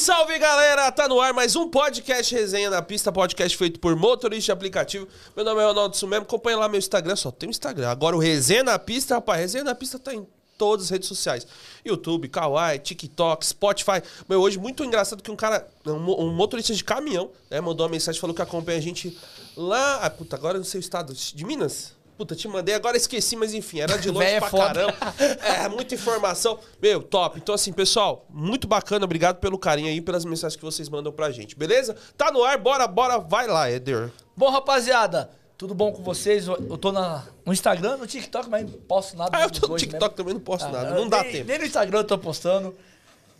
salve galera! Tá no ar mais um podcast Resenha na Pista, podcast feito por motorista de aplicativo. Meu nome é Ronaldo Sumemo, acompanha lá meu Instagram, só tem o Instagram. Agora o Resenha na Pista, rapaz, Resenha na Pista tá em todas as redes sociais: YouTube, Kawaii, TikTok, Spotify. Meu, hoje muito engraçado que um cara, um, um motorista de caminhão, né, mandou uma mensagem, falou que acompanha a gente lá. Ah, puta, agora eu não sei o estado, de Minas? Puta, te mandei, agora esqueci, mas enfim, era de longe Véia é pra foda. caramba. É, muita informação. Meu, top. Então, assim, pessoal, muito bacana. Obrigado pelo carinho aí, pelas mensagens que vocês mandam pra gente, beleza? Tá no ar, bora, bora, vai lá, Eder. Bom, rapaziada, tudo bom com vocês? Eu tô na, no Instagram, no TikTok, mas não posto nada. Ah, eu tô no TikTok mesmo. também, não posto Ah, nada. eu Não dá nem, tempo. Nem no Instagram eu tô postando.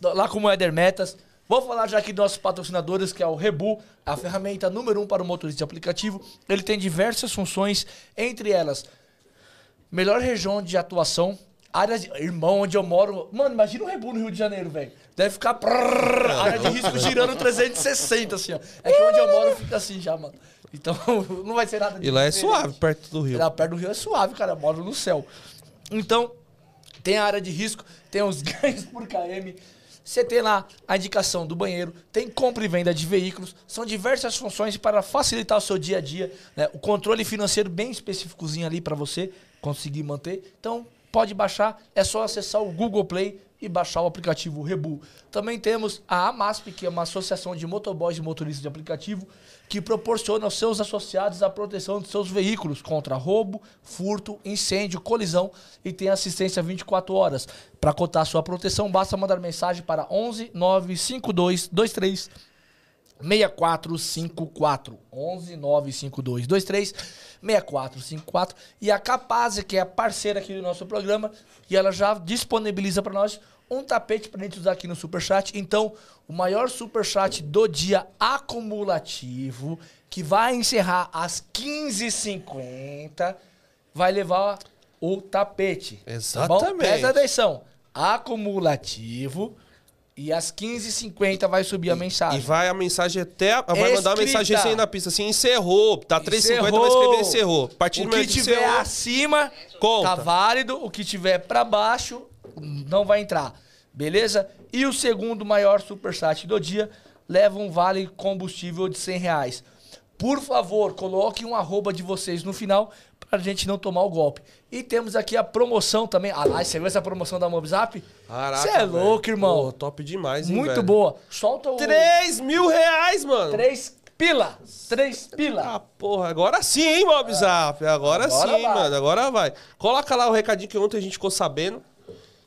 Lá como Éder Metas. Vou falar já aqui dos nossos patrocinadores, que é o Rebu, a ferramenta número um para o motorista de aplicativo. Ele tem diversas funções, entre elas, melhor região de atuação, área de... Irmão, onde eu moro... Mano, imagina o Rebu no Rio de Janeiro, velho. Deve ficar... prrr, área de risco girando 360, assim, ó. É que onde eu moro fica assim já, mano. Então, não vai ser nada E lá é suave, perto do Rio. Lá perto do Rio é suave, cara. Eu moro no céu. Então, tem a área de risco, tem os ganhos por KM. Você tem lá a indicação do banheiro, tem compra e venda de veículos. São diversas funções para facilitar o seu dia a dia. né? O controle financeiro bem específicozinho ali para você conseguir manter. Então, pode baixar. É só acessar o Google Play e baixar o aplicativo Rebu. Também temos a AMASP, que é uma associação de motoboys e motoristas de aplicativo, que proporciona aos seus associados a proteção de seus veículos contra roubo, furto, incêndio, colisão e tem assistência 24 horas. Para cotar sua proteção, basta mandar mensagem para 11 952 23 6454 11 952 23 6454 e a Capaz, que é a parceira aqui do nosso programa, e ela já disponibiliza para nós um tapete para gente usar aqui no Superchat. Então, o maior Superchat do dia acumulativo, que vai encerrar às 15h50, vai levar o tapete. tá bom? Exatamente. Presta atenção. Acumulativo. E às 15h50 vai subir a E mensagem. vai a mensagem até. Vai mandar uma Escrita. mensagem assim na pista, assim, encerrou. Tá 3,50, vai escrever encerrou. A partir o que tiver encerrou, acima Conta. tá válido, o que tiver pra baixo não vai entrar. Beleza? E o segundo maior superchat do dia leva um vale combustível de 100 reais. Por favor, coloque um arroba de vocês no final pra gente não tomar o golpe. E temos aqui a promoção também. Ah lá, você viu essa promoção da Mobzap? Caraca, Você é velho. louco, irmão. Pô, top demais, hein, Muito velho? boa. Solta o... 3 mil reais, mano. Três pila. Três pila. Ah, porra, agora sim, hein, Mobzap? Agora, Agora sim, vai. mano. Agora vai. Coloca lá o recadinho que ontem a gente ficou sabendo.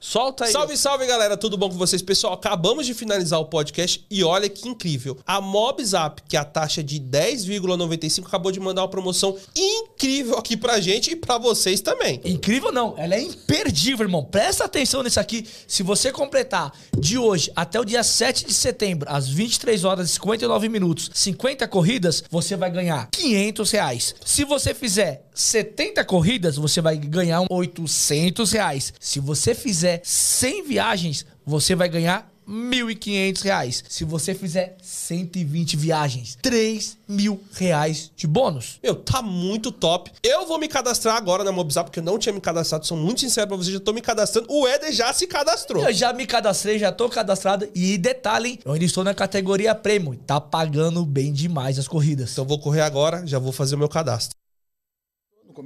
Solta aí. Salve, salve, galera. Tudo bom com vocês? Pessoal, acabamos de finalizar o podcast e olha que incrível. A Mobzap, que é a taxa de 10,95, acabou de mandar uma promoção incrível aqui pra gente e pra vocês também. Incrível não, ela é imperdível, irmão. Presta atenção nisso aqui. Se você completar de hoje até o dia 7 de setembro, às 23 horas e 59 minutos, 50 corridas, você vai ganhar 500 reais. Se você fizer 70 corridas, você vai ganhar 800 reais. Se você fizer 100 viagens, você vai ganhar 1.500 reais. Se você fizer 120 viagens, 3 mil reais de bônus. Meu, tá muito top. Eu vou me cadastrar agora na Mobzap, porque eu não tinha me cadastrado. Sou muito sincero pra vocês, já tô me cadastrando. O Éder já se cadastrou. Eu já me cadastrei, já tô cadastrado. E detalhe, hein, eu ainda estou na categoria Premium. Tá pagando bem demais as corridas. Então vou correr agora, já vou fazer o meu cadastro.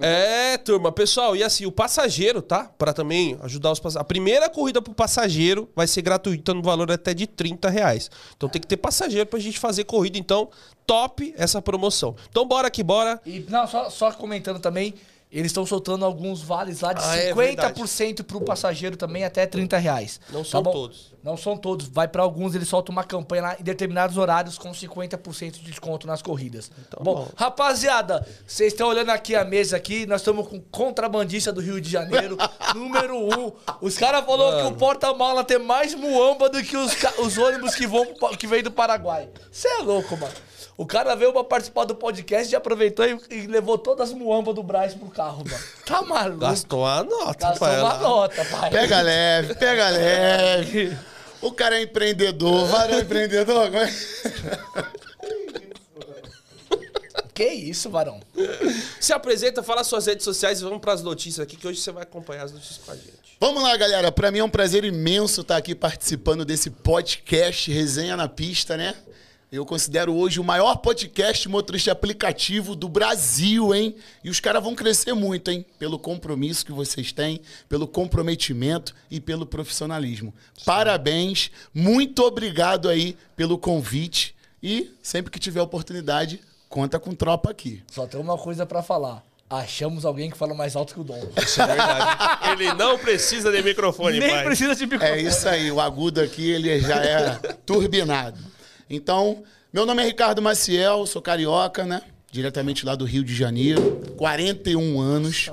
É, turma, pessoal, e assim, o passageiro, tá? Pra também ajudar os passageiros. A primeira corrida pro passageiro vai ser gratuita no valor até de 30 reais. Então tem que ter passageiro pra gente fazer corrida. Então, top essa promoção. Então bora que bora. E não, só, só comentando também, eles estão soltando alguns vales lá de Ah, é 50% pro passageiro também até 30 reais. Não Tá são todos. Não são todos. Vai pra alguns, eles soltam uma campanha lá em determinados horários com 50% de desconto nas corridas. Então, bom, bom. rapaziada, vocês estão olhando aqui a mesa aqui, nós estamos com contrabandista do Rio de Janeiro, número um. Os caras falaram que o porta-mala tem mais muamba do que os, os ônibus que vão que vem do Paraguai. Você é louco, mano. O cara veio pra participar do podcast e aproveitou e, e levou todas as muambas do Braz pro carro, mano. Tá maluco? Gastou a nota, Gastou pai. uma nota, pai. Pega leve, pega leve. O cara é empreendedor, varão empreendedor. como é? Que isso, varão? Se apresenta, fala suas redes sociais e vamos pras notícias aqui, que hoje você vai acompanhar as notícias com a gente. Vamos lá, galera. Pra mim é um prazer imenso estar aqui participando desse podcast Resenha na Pista, né? Eu considero hoje o maior podcast motorista aplicativo do Brasil, hein? E os caras vão crescer muito, hein? Pelo compromisso que vocês têm, pelo comprometimento e pelo profissionalismo. Parabéns, muito obrigado aí pelo convite. E sempre que tiver oportunidade, conta com tropa aqui. Só tem uma coisa pra falar. Achamos alguém que fala mais alto que o Dom. Isso é verdade. Ele não precisa de microfone, Nem pai. precisa de microfone. É isso aí, o agudo aqui ele já é turbinado. Então, meu nome é Ricardo Maciel, sou carioca, né? Diretamente lá do Rio de Janeiro, 41 anos. É.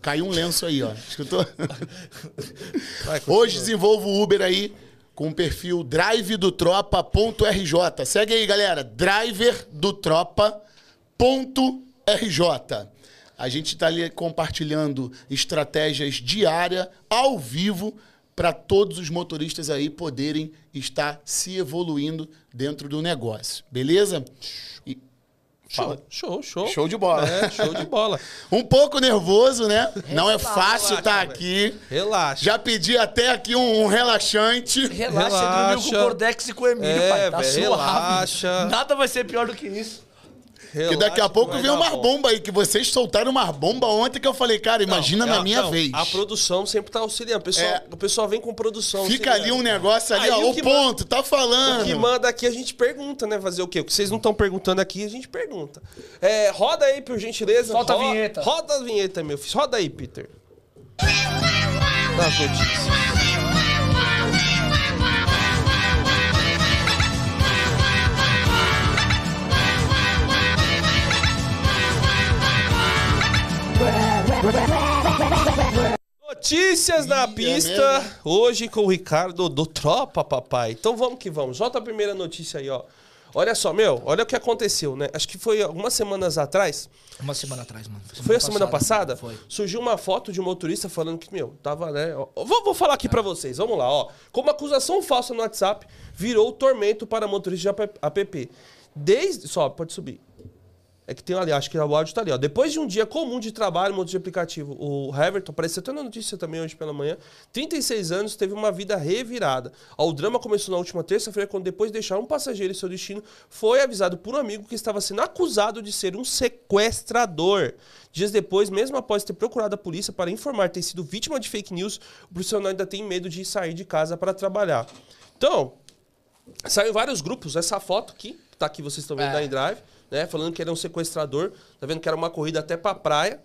Caiu um lenço aí, ó. Escutou? Vai. Hoje desenvolvo o Uber aí com o perfil drivedotropa.rj. Segue aí, galera. driverdotropa.rj. A gente está ali compartilhando estratégias diárias, ao vivo, para todos os motoristas aí poderem estar se evoluindo dentro do negócio. Beleza? E- Show, show, show. Show de bola. É, show de bola. Um pouco nervoso, né? Não é Relaxa, fácil relaxa, estar velho. aqui. Relaxa. Já pedi até aqui um, um relaxante. Relaxa, você Relaxa. dormiu com o Cordex e com o Emílio, É, pai. Tá velho, suave. relaxa. Nada vai ser pior do que isso. Que daqui a pouco vem uma bomba aí, que vocês soltaram uma bomba ontem que eu falei, cara, imagina na minha vez. A produção sempre tá auxiliando. O pessoal, É. o pessoal vem com produção. Fica ali um auxiliando. negócio ali, Aí ó, o o ponto, tá O falando. que manda aqui a gente pergunta, né? Fazer o quê? O que vocês não estão perguntando aqui, a gente pergunta. É, roda aí, por gentileza. Solta a Ro- vinheta. Roda a vinheta, meu filho. Roda aí, Peter. Dá as notícias. Notícias na é pista, mesmo? hoje com o Ricardo do Tropa, papai. Então vamos que vamos. Solta a primeira notícia aí, ó. Olha só, meu, olha o que aconteceu, né? Acho que foi algumas semanas atrás. Uma semana atrás, mano. Foi a semana passada? Foi. Surgiu uma foto de um motorista falando que, meu, tava, né? ó, vou, vou falar aqui pra vocês, vamos lá, ó. Como acusação falsa no WhatsApp virou tormento para motoristas de app. Desde. Só, pode subir. É que tem ali, acho que o áudio tá ali, ó. Depois de um dia comum de trabalho, motor de aplicativo, o Heverton, apareceu até na notícia também hoje pela manhã, 36 anos, teve uma vida revirada. Ó, o drama começou na última terça-feira, quando depois de deixar um passageiro em seu destino, foi avisado por um amigo que estava sendo acusado de ser um sequestrador. Dias depois, mesmo após ter procurado a polícia para informar ter sido vítima de fake news, o profissional ainda tem medo de sair de casa para trabalhar. Então, Saiu vários grupos essa foto aqui, que tá aqui, vocês estão vendo É. da iDrive, né? Falando que era um sequestrador, tá vendo que era uma corrida até pra praia.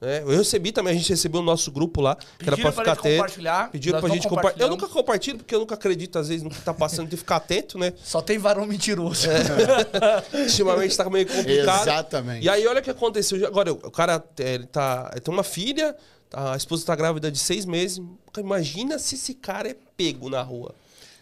Né? Eu recebi também, a gente recebeu o nosso grupo lá, que era Pediram pra pra ficar gente atento. compartilhar, Pediram pra gente compartilhar. Eu nunca compartilho, porque eu nunca acredito, às vezes, no que tá passando, de ficar atento, né? Só tem varão mentiroso. Ultimamente tá meio complicado. Exatamente. E aí, olha o que aconteceu. Agora, o cara é, ele tá, ele tem uma filha, tá- a esposa tá grávida de seis meses. Imagina se esse cara é pego na rua.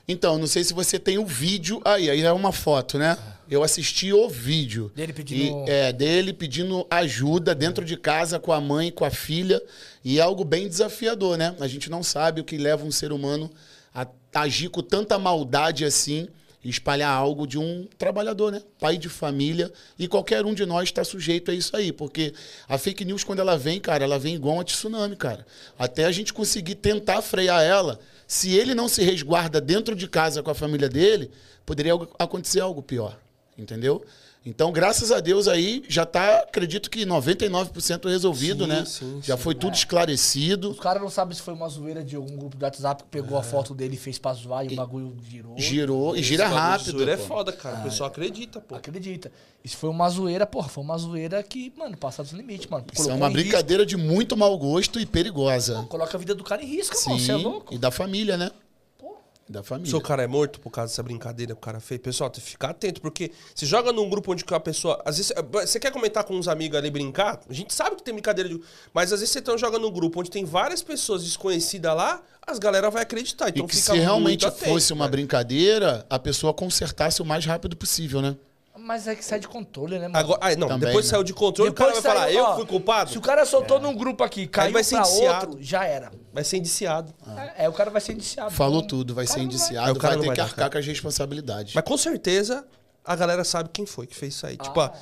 Então, não sei se você tem o vídeo aí, aí é uma foto, né? Eu assisti o vídeo. Dele pedindo- E, é, dele pedindo ajuda dentro de casa com a mãe, com a filha. E é algo bem desafiador, né? A gente não sabe o que leva um ser humano a agir com tanta maldade assim e espalhar algo de um trabalhador, né? Pai de família. E qualquer um de nós está sujeito a isso aí. Porque a fake news, quando ela vem, cara, ela vem igual uma tsunami, cara. Até a gente conseguir tentar frear ela, se ele não se resguarda dentro de casa com a família dele, poderia acontecer algo pior. Entendeu? Então, graças a Deus aí, já tá, acredito que 99% resolvido, Sim, né? sim, já sim. foi tudo esclarecido. Os caras não sabem se foi uma zoeira de algum grupo do WhatsApp que pegou a foto dele e fez pra zoar e, o bagulho girou. Girou e gira rápido. zoeira é pô. foda, cara. O pessoal acredita, pô. Acredita. Isso foi uma zoeira, porra, foi uma zoeira que, mano, passa dos limites, mano. Isso é uma em risco- brincadeira de muito mau gosto e perigosa. Coloca a vida do cara em risco, irmão. Você é louco? e da família, né? Da família. Seu cara é morto por causa dessa brincadeira que o cara fez. Pessoal, tem que ficar atento, porque se joga num grupo onde a pessoa. Às vezes. Você quer comentar com uns amigos ali brincar? A gente sabe que tem brincadeira de. Mas às vezes você tá jogando num grupo onde tem várias pessoas desconhecidas lá, as galera vai acreditar. E Então que fica se realmente atento, fosse uma cara. brincadeira, a pessoa consertasse o mais rápido possível, né? Mas é que sai de controle, né, mano? Agora, ah, não, Também, depois né? saiu de controle, o cara vai saiu, falar, eu fui culpado? Se o cara soltou num grupo aqui, caiu vai ser pra indiciado. outro, já era. Vai ser indiciado. É, o cara vai ser indiciado. Falou Então, tudo, vai ser indiciado, É, o cara vai ter vai que arcar com as responsabilidades. Mas com certeza a galera sabe quem foi que fez isso aí. Tipo, Ah. ah,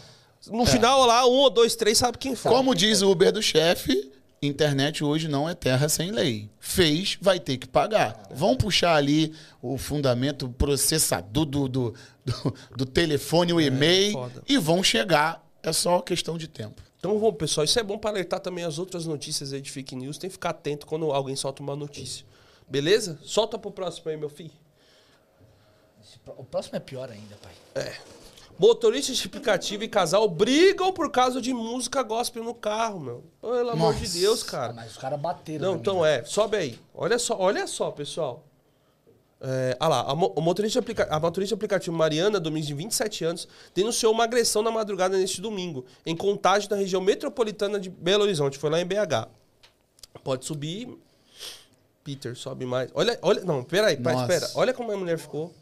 no final lá, um ou dois, três sabe quem foi. Como diz o Uber do chefe, internet hoje não é terra sem lei. Fez, vai ter que pagar. Vão puxar ali o fundamento processador do, do, do, do telefone, o e-mail, foda. e vão chegar. É só questão de tempo. Então, bom, pessoal, isso é bom para alertar também as outras notícias aí de fake news. Tem que ficar atento quando alguém solta uma notícia. Beleza? Solta pro próximo aí, meu filho. O próximo é pior ainda, pai. Motoristas de aplicativo e casal brigam por causa de música gospel no carro, meu. Pelo amor de Nossa. Deus, Ah, cara. mas os caras bateram. Não, então é. Sobe aí. Olha só, olha só, pessoal. É, ah lá, a, mo- motorista de aplica- a motorista de aplicativo Mariana Domingos, de 27 anos, denunciou uma agressão na madrugada neste domingo, em contagem na região metropolitana de Belo Horizonte. Foi lá em BH. Pode subir. Peter, sobe mais. Olha, olha. Não, peraí, Nossa. espera. Olha como a mulher ficou.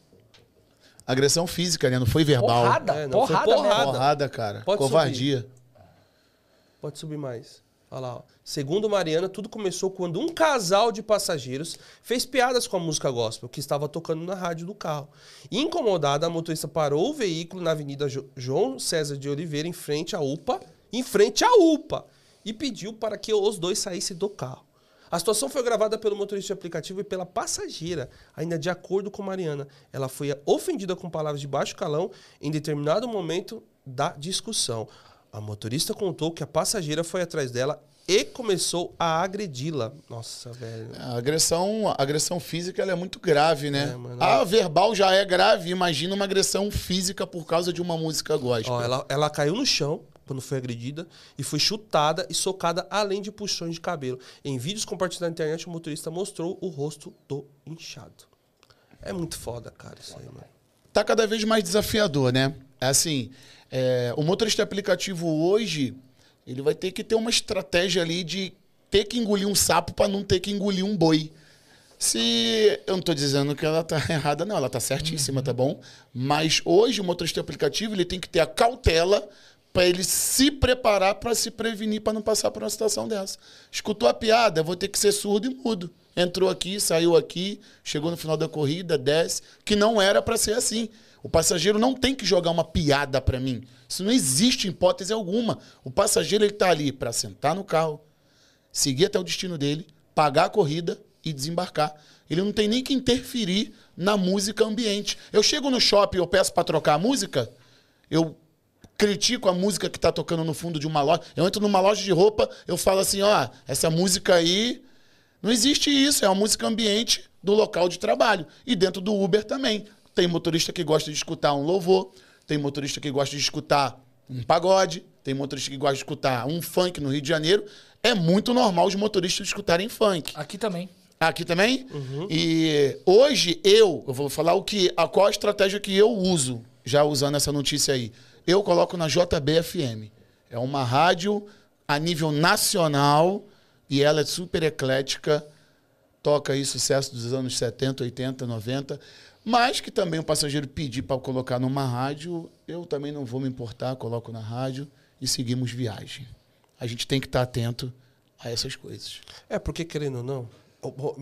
Agressão física, né? Não foi verbal. Porrada, É, não, foi porrada, porrada. Porrada, cara. Pode Covardia. Pode subir mais. Olha lá, ó. Segundo Mariana, tudo começou quando um casal de passageiros fez piadas com a música gospel que estava tocando na rádio do carro. Incomodada, a motorista parou o veículo na Avenida Jo- João César de Oliveira, em frente à UPA, em frente à UPA, e pediu para que os dois saíssem do carro. A situação foi gravada pelo motorista de aplicativo e pela passageira. Ainda de acordo com Mariana, ela foi ofendida com palavras de baixo calão em determinado momento da discussão. A motorista contou que a passageira foi atrás dela e começou a agredi-la. Nossa, velho. A agressão, a agressão física é muito grave, né? É, mano. a verbal já é grave. Imagina uma agressão física por causa de uma música gospel. Ó, ela, ela caiu no chão quando foi agredida e foi chutada e socada além de puxões de cabelo. Em vídeos compartilhados na internet, o motorista mostrou o rosto do inchado. É muito foda, cara, isso aí, mano. tá cada vez mais desafiador, né? É Assim, é, o motorista aplicativo hoje, ele vai ter que ter uma estratégia ali de ter que engolir um sapo para não ter que engolir um boi. Se eu não tô dizendo que ela tá errada, não, ela tá certíssima, tá bom? Mas hoje o motorista aplicativo, ele tem que ter a cautela para ele se preparar para se prevenir para não passar por uma situação dessa. Escutou a piada, vou ter que ser surdo e mudo. Entrou aqui, saiu aqui, chegou no final da corrida, desce, que não era para ser assim. O passageiro não tem que jogar uma piada para mim. Isso não existe hipótese alguma. O passageiro ele tá ali para sentar no carro, seguir até o destino dele, pagar a corrida e desembarcar. Ele não tem nem que interferir na música ambiente. Eu chego no shopping, eu peço para trocar a música, eu critico a música que tá tocando no fundo de uma loja. Eu entro numa loja de roupa, eu falo assim, ó, essa música aí não existe isso, é uma música ambiente do local de trabalho. E dentro do Uber também. Tem motorista que gosta de escutar um louvor, tem motorista que gosta de escutar um pagode, tem motorista que gosta de escutar um funk no Rio de Janeiro. É muito normal os motoristas escutarem funk. Aqui também. Aqui também? E hoje eu, eu vou falar o que, a qual a estratégia que eu uso, já usando essa notícia aí. Eu coloco na JBFM. É uma rádio a nível nacional e ela é super eclética. Toca aí sucesso dos anos 70, 80, 90. Mas que também o passageiro pedir para colocar numa rádio, eu também não vou me importar, coloco na rádio e seguimos viagem. A gente tem que estar atento a essas coisas. É, porque querendo ou não,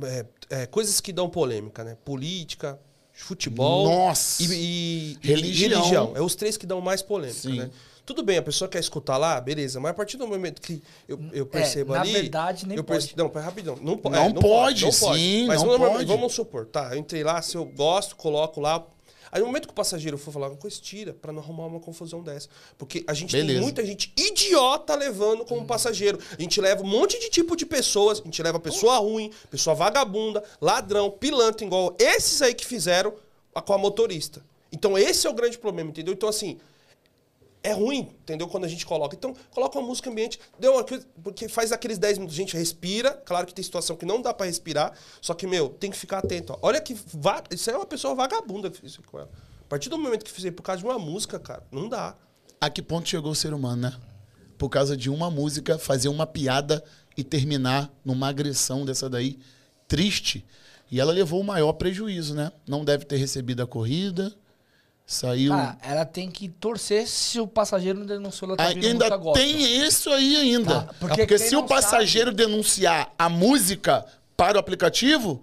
é, é, coisas que dão polêmica, né? Política, futebol Nossa! e, e- e Religião. É os três que dão mais polêmica, Sim. né? Tudo bem, a pessoa quer escutar lá, beleza, mas a partir do momento que eu, eu percebo na ali. verdade, nem eu perce- pode. Não, pera, rapidão. Não, po- Não é, pode, sim, Mas não vamos, pode. vamos supor, tá? Eu entrei lá, se eu gosto, coloco lá. Aí no momento que o passageiro for falar uma coisa, tira, pra não arrumar uma confusão dessa. Porque a gente tem Beleza. muita gente idiota levando como passageiro. A gente leva um monte de tipo de pessoas. A gente leva pessoa ruim, pessoa vagabunda, ladrão, pilantra, igual esses aí que fizeram com a motorista. Então esse é o grande problema, entendeu? Então assim, é ruim, entendeu? Quando a gente coloca. Então, coloca uma música ambiente, deu uma porque faz aqueles 10 minutos, gente respira. Claro que tem situação que não dá pra respirar, só que, meu, tem que ficar atento. Ó. Olha que. Va... Isso aí é uma pessoa vagabunda que isso com ela. A partir do momento que fizer por causa de uma música, cara, não dá. a que ponto chegou o ser humano, né? Por causa de uma música, fazer uma piada e terminar numa agressão dessa daí, triste. E ela levou o maior prejuízo, né? Não deve ter recebido a corrida, saiu. Cara, ela tem que torcer se o passageiro não denunciou ela tá ainda tem isso aí ainda. Tá, Porque, porque quem se o passageiro denunciar a música para o aplicativo,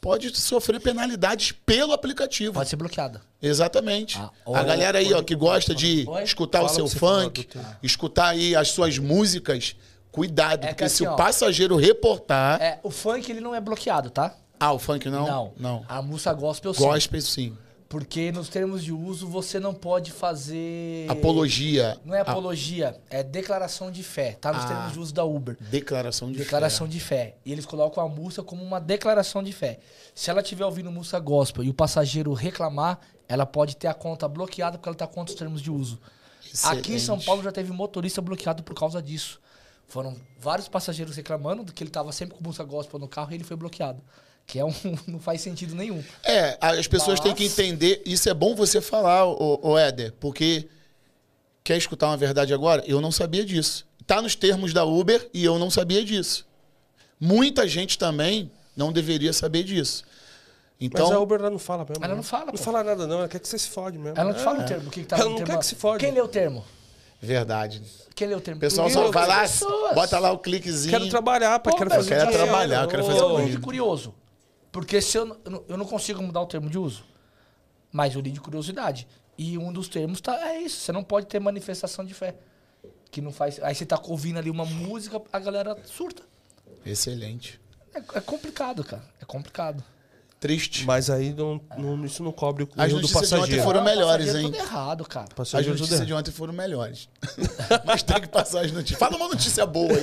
pode sofrer penalidades pelo aplicativo. Pode ser bloqueada. Exatamente. Ah, a galera aí, ó, que gosta de escutar o seu o funk, escutar aí as suas músicas, Cuidado, É que porque se assim, o ó, passageiro reportar. É, o funk ele não é bloqueado, tá? Ah, o funk não? Não. Não. A música gospel sim. Gospel, sim. Porque nos termos de uso você não pode fazer. Apologia. Não é Ah, apologia, é declaração de fé. Tá nos Ah. termos de uso da Uber. declaração de Declaração fé. de fé. E eles colocam a música como uma declaração de fé. Se ela estiver ouvindo música gospel e o passageiro reclamar, ela pode ter a conta bloqueada porque ela está contra os termos de uso. Aqui em São Excelente. Paulo já teve motorista bloqueado por causa disso. Foram vários passageiros reclamando que ele estava sempre com música gospel no carro e ele foi bloqueado. Que é um, não faz sentido nenhum. É, as pessoas têm que Mas- entender. Isso é bom você falar, o, o Éder, porque quer escutar uma verdade agora? Eu não sabia disso. Tá nos termos da Uber e eu não sabia disso. Muita gente também não deveria saber disso. Então, Mas a Uber ela não fala mesmo. Ela né? não fala, Não pô. fala nada, não. Ela quer que você se fode mesmo. Ela não te É. fala o termo. O que, que tá Ela no não termo? quer que se fode. Quem lê o termo? verdade. Quem lê o termo? O pessoal só vai lá, Pessoas. bota lá o cliquezinho. Quero trabalhar. Pô, Quero mas fazer eu quero dinheiro. trabalhar, eu quero fazer Eu curioso. Porque se eu, não- eu não consigo mudar o termo de uso. Mas eu li de curiosidade. E um dos termos tá, é isso. Você não pode ter manifestação de fé. Que não faz. Aí você tá ouvindo ali uma música, a galera surta. Excelente. É, é complicado, cara. É complicado. Triste. Mas aí não, não- isso não cobre o As erro do notícias de ontem passageiro. foram melhores, passageiro hein? Tudo errado, cara. As Passageiro tudo notícias de ontem foram melhores. Mas tem que passar as notícias. Fala uma notícia boa aí.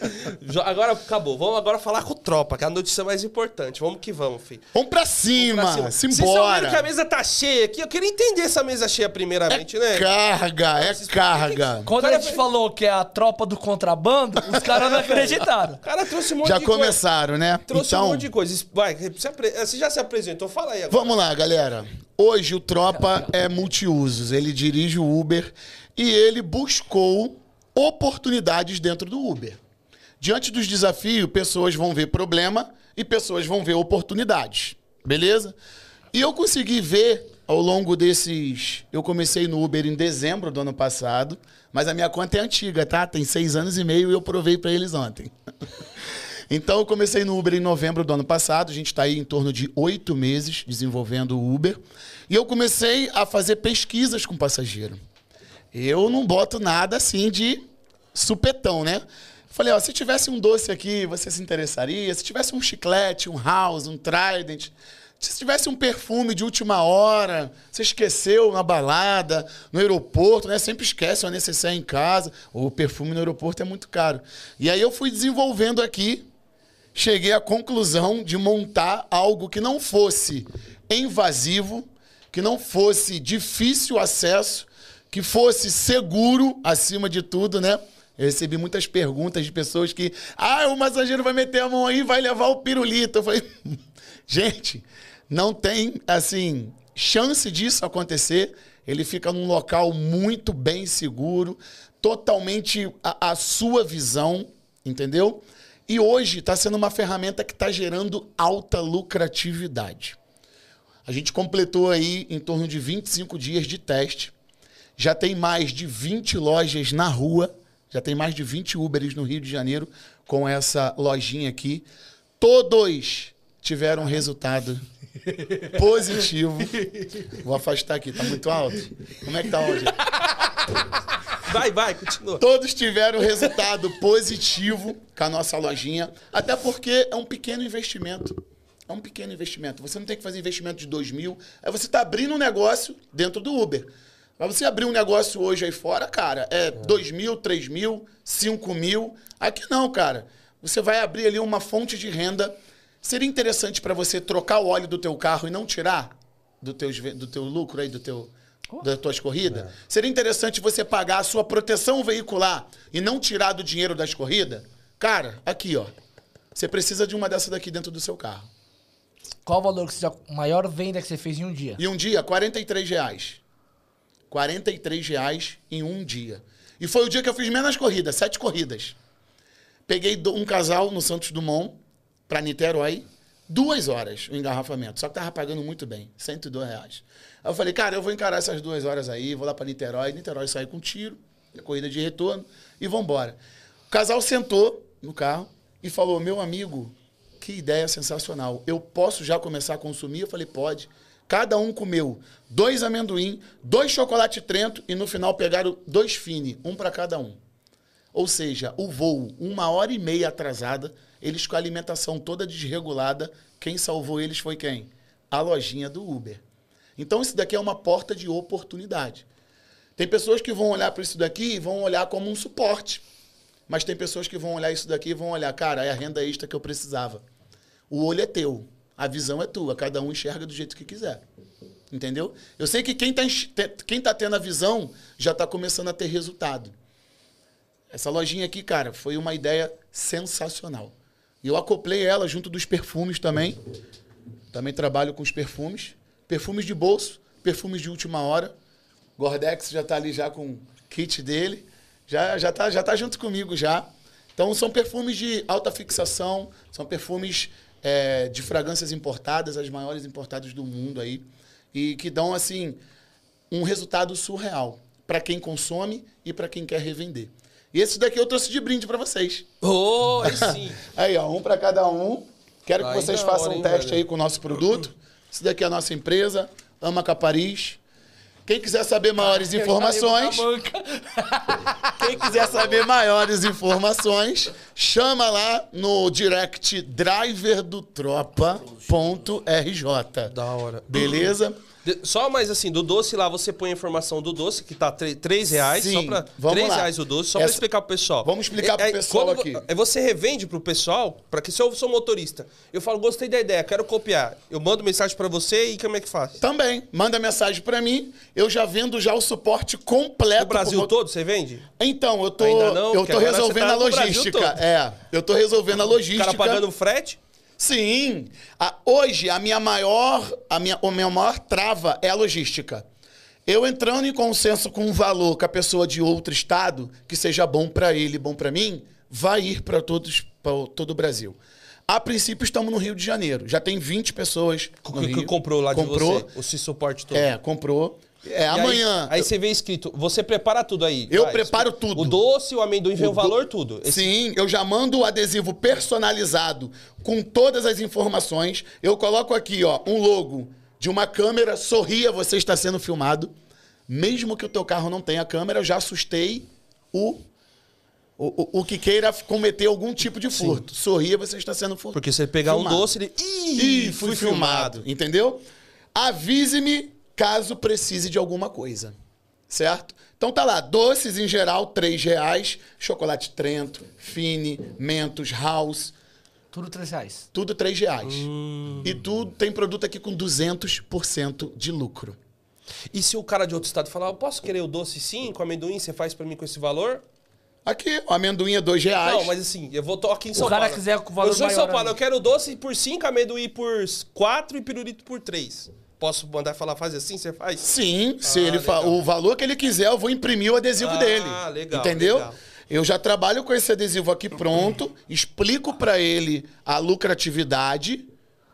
Agora acabou. Vamos agora falar com o Tropa, que é a notícia mais importante. Vamos que vamos, filho. Vamos pra cima. Pra cima. Vocês estão Simbora. vendo que a mesa tá cheia aqui? Eu queria entender essa mesa cheia primeiramente, né? Carga, é carga. Quando Cara, a gente falou que é a tropa do contrabando, os caras não acreditaram. O cara trouxe um monte Já de coisa. começaram, né? Trouxe um então, monte de coisa. Vai, apre- você já se apresentou? Fala aí agora. vamos lá, galera. Hoje o Tropa é multiusos. Ele dirige o Uber e ele buscou oportunidades dentro do Uber. Diante dos desafios, pessoas vão ver problema e pessoas vão ver oportunidades. Beleza? E eu consegui ver ao longo desses. Eu comecei no Uber em dezembro do ano passado, mas a minha conta é antiga, tá? Tem seis anos e meio e eu provei para eles ontem. Então, eu comecei no Uber em novembro do ano passado. A gente está aí em torno de oito meses desenvolvendo o Uber. E eu comecei a fazer pesquisas com passageiro. Eu não boto nada assim de supetão, né? Falei, ó, se tivesse um doce aqui, você se interessaria? Se tivesse um chiclete, um house, um trident, se tivesse um perfume de última hora, você esqueceu na balada, no aeroporto, né? Sempre esquece uma necessaire em casa. O perfume no aeroporto é muito caro. E aí eu fui desenvolvendo aqui, cheguei à conclusão de montar algo que não fosse invasivo, que não fosse difícil acesso, que fosse seguro acima de tudo, né? Eu recebi muitas perguntas de pessoas que, ah, o massageiro vai meter a mão aí vai levar o pirulito. Eu falei, gente, não tem, assim, chance disso acontecer. Ele fica num local muito bem seguro, totalmente a, a sua visão, entendeu? E hoje está sendo uma ferramenta que está gerando alta lucratividade. A gente completou aí em torno de 25 dias de teste. Já tem mais de 20 lojas na rua. Já tem mais de 20 Uberes no Rio de Janeiro com essa lojinha aqui. Todos tiveram resultado positivo. Vou afastar aqui, tá muito alto. Como é que tá hoje? Vai, vai, continua. Todos tiveram resultado positivo com a nossa lojinha, até porque é um pequeno investimento. É um pequeno investimento. Você não tem que fazer investimento de 2 mil. Aí você está abrindo um negócio dentro do Uber. Para você abrir um negócio hoje aí fora, cara, é 2 mil, 3 mil, 5 mil. Aqui não, cara. Você vai abrir ali uma fonte de renda. Seria interessante para você trocar o óleo do teu carro e não tirar do teu, do teu lucro aí, do teu, das tuas corridas? Seria interessante você pagar a sua proteção veicular e não tirar do dinheiro das corridas? Cara, aqui, ó. Você precisa de uma dessa daqui dentro do seu carro. Qual o valor que você já, maior venda que você fez em um dia? E um dia, 43 reais. 43 reais em um dia. E foi o dia que eu fiz menos corridas, sete corridas. Peguei um casal no Santos Dumont, para Niterói, duas horas o engarrafamento. Só que tava pagando muito bem, 102 reais. Aí eu falei, cara, eu vou encarar essas duas horas aí, vou lá para Niterói. Niterói saí com tiro, a corrida de retorno, e vambora. O casal sentou no carro e falou, meu amigo, que ideia sensacional. Eu posso já começar a consumir? Eu falei, pode. Cada um comeu dois amendoim, dois chocolate trento e no final pegaram dois fine, um para cada um. Ou seja, o voo, uma hora e meia atrasada, eles com a alimentação toda desregulada, quem salvou eles foi quem? A lojinha do Uber. Então isso daqui é uma porta de oportunidade. Tem pessoas que vão olhar para isso daqui e vão olhar como um suporte. Mas tem pessoas que vão olhar isso daqui e vão olhar, cara, é a renda extra que eu precisava. O olho é teu, a visão é tua, cada um enxerga do jeito que quiser. Entendeu? Eu sei que quem está quem tá tendo a visão já está começando a ter resultado. Essa lojinha aqui, cara, foi uma ideia sensacional. E eu acoplei ela junto dos perfumes também. Também trabalho com os perfumes. Perfumes de bolso, perfumes de última hora. Gordex já está ali já com o kit dele. Já, já, tá, já tá junto comigo já. Então são perfumes de alta fixação, são perfumes é, de fragrâncias importadas, as maiores importadas do mundo aí. E que dão, assim, um resultado surreal para quem consome e para quem quer revender. E esse daqui eu trouxe de brinde para vocês. Oh, aí sim. aí, ó, um para cada um. Quero que vocês façam hora, um teste aí com o nosso produto. Esse daqui é a nossa empresa, Ama Capariz. Quem quiser saber maiores informações. Quem quiser saber maiores informações, chama lá no direct driver do tropa.rj. Da hora. Beleza? Só mais assim, do doce lá você põe a informação do doce, que tá 3 reais, Sim, só pra. 3 reais o doce, só Essa, pra explicar pro pessoal. Vamos explicar é, pro é, pessoal aqui. É você revende pro pessoal, para que se eu sou motorista, eu falo, gostei da ideia, quero copiar. Eu mando mensagem para você e como é que faz? Também. Manda mensagem para mim, eu já vendo já o suporte completo. No Brasil todo você vende? Então, eu tô, Ainda não, eu tô resolvendo tá a logística. É, eu tô resolvendo a logística. O cara pagando frete? Sim. A, hoje, a minha maior, a minha, a minha maior trava é a logística. Eu entrando em consenso com um valor com a pessoa de outro estado, que seja bom para ele, bom para mim, vai ir para todos para todo o Brasil. A princípio estamos no Rio de Janeiro. Já tem 20 pessoas que, que comprou lá comprou, de você, o suporte todo. É, comprou. É, amanhã. Aí, aí, você vê escrito, você prepara tudo aí. Eu preparo tudo. O doce, o amendoim vem o, valor, tudo. Esse... Sim, eu já mando o adesivo personalizado com todas as informações. Eu coloco aqui, ó, um logo de uma câmera, sorria, você está sendo filmado. Mesmo que o teu carro não tenha câmera, eu já assustei o o, o, o, que queira cometer algum tipo de furto. Sim. Sorria, você está sendo furtado. Porque ele pegar filmado. um doce, ele. Ih, fui, fui filmado. filmado. Entendeu? Avise-me caso precise de alguma coisa. Certo? Então tá lá, doces em geral, três reais. Chocolate Trento, Fini, Mentos, House. Tudo três reais. Tudo três reais. Hum. E tudo tem produto aqui com 200% de lucro. E se o cara de outro estado falar, eu posso querer o doce sim, com amendoim, você faz para mim com esse valor? Aqui, o amendoim é dois reais. Não, mas assim, eu vou tô aqui em São Paulo. O cara quiser com valor Eu sou em São Paulo, eu quero doce por cinco, amendoim por quatro e pirulito por três. Posso mandar falar, faz assim, você faz? Sim, ah, se ele fa... o valor que ele quiser, eu vou imprimir o adesivo ah, dele. Ah, legal. Entendeu? Legal. Eu já trabalho com esse adesivo aqui pronto, explico para ele a lucratividade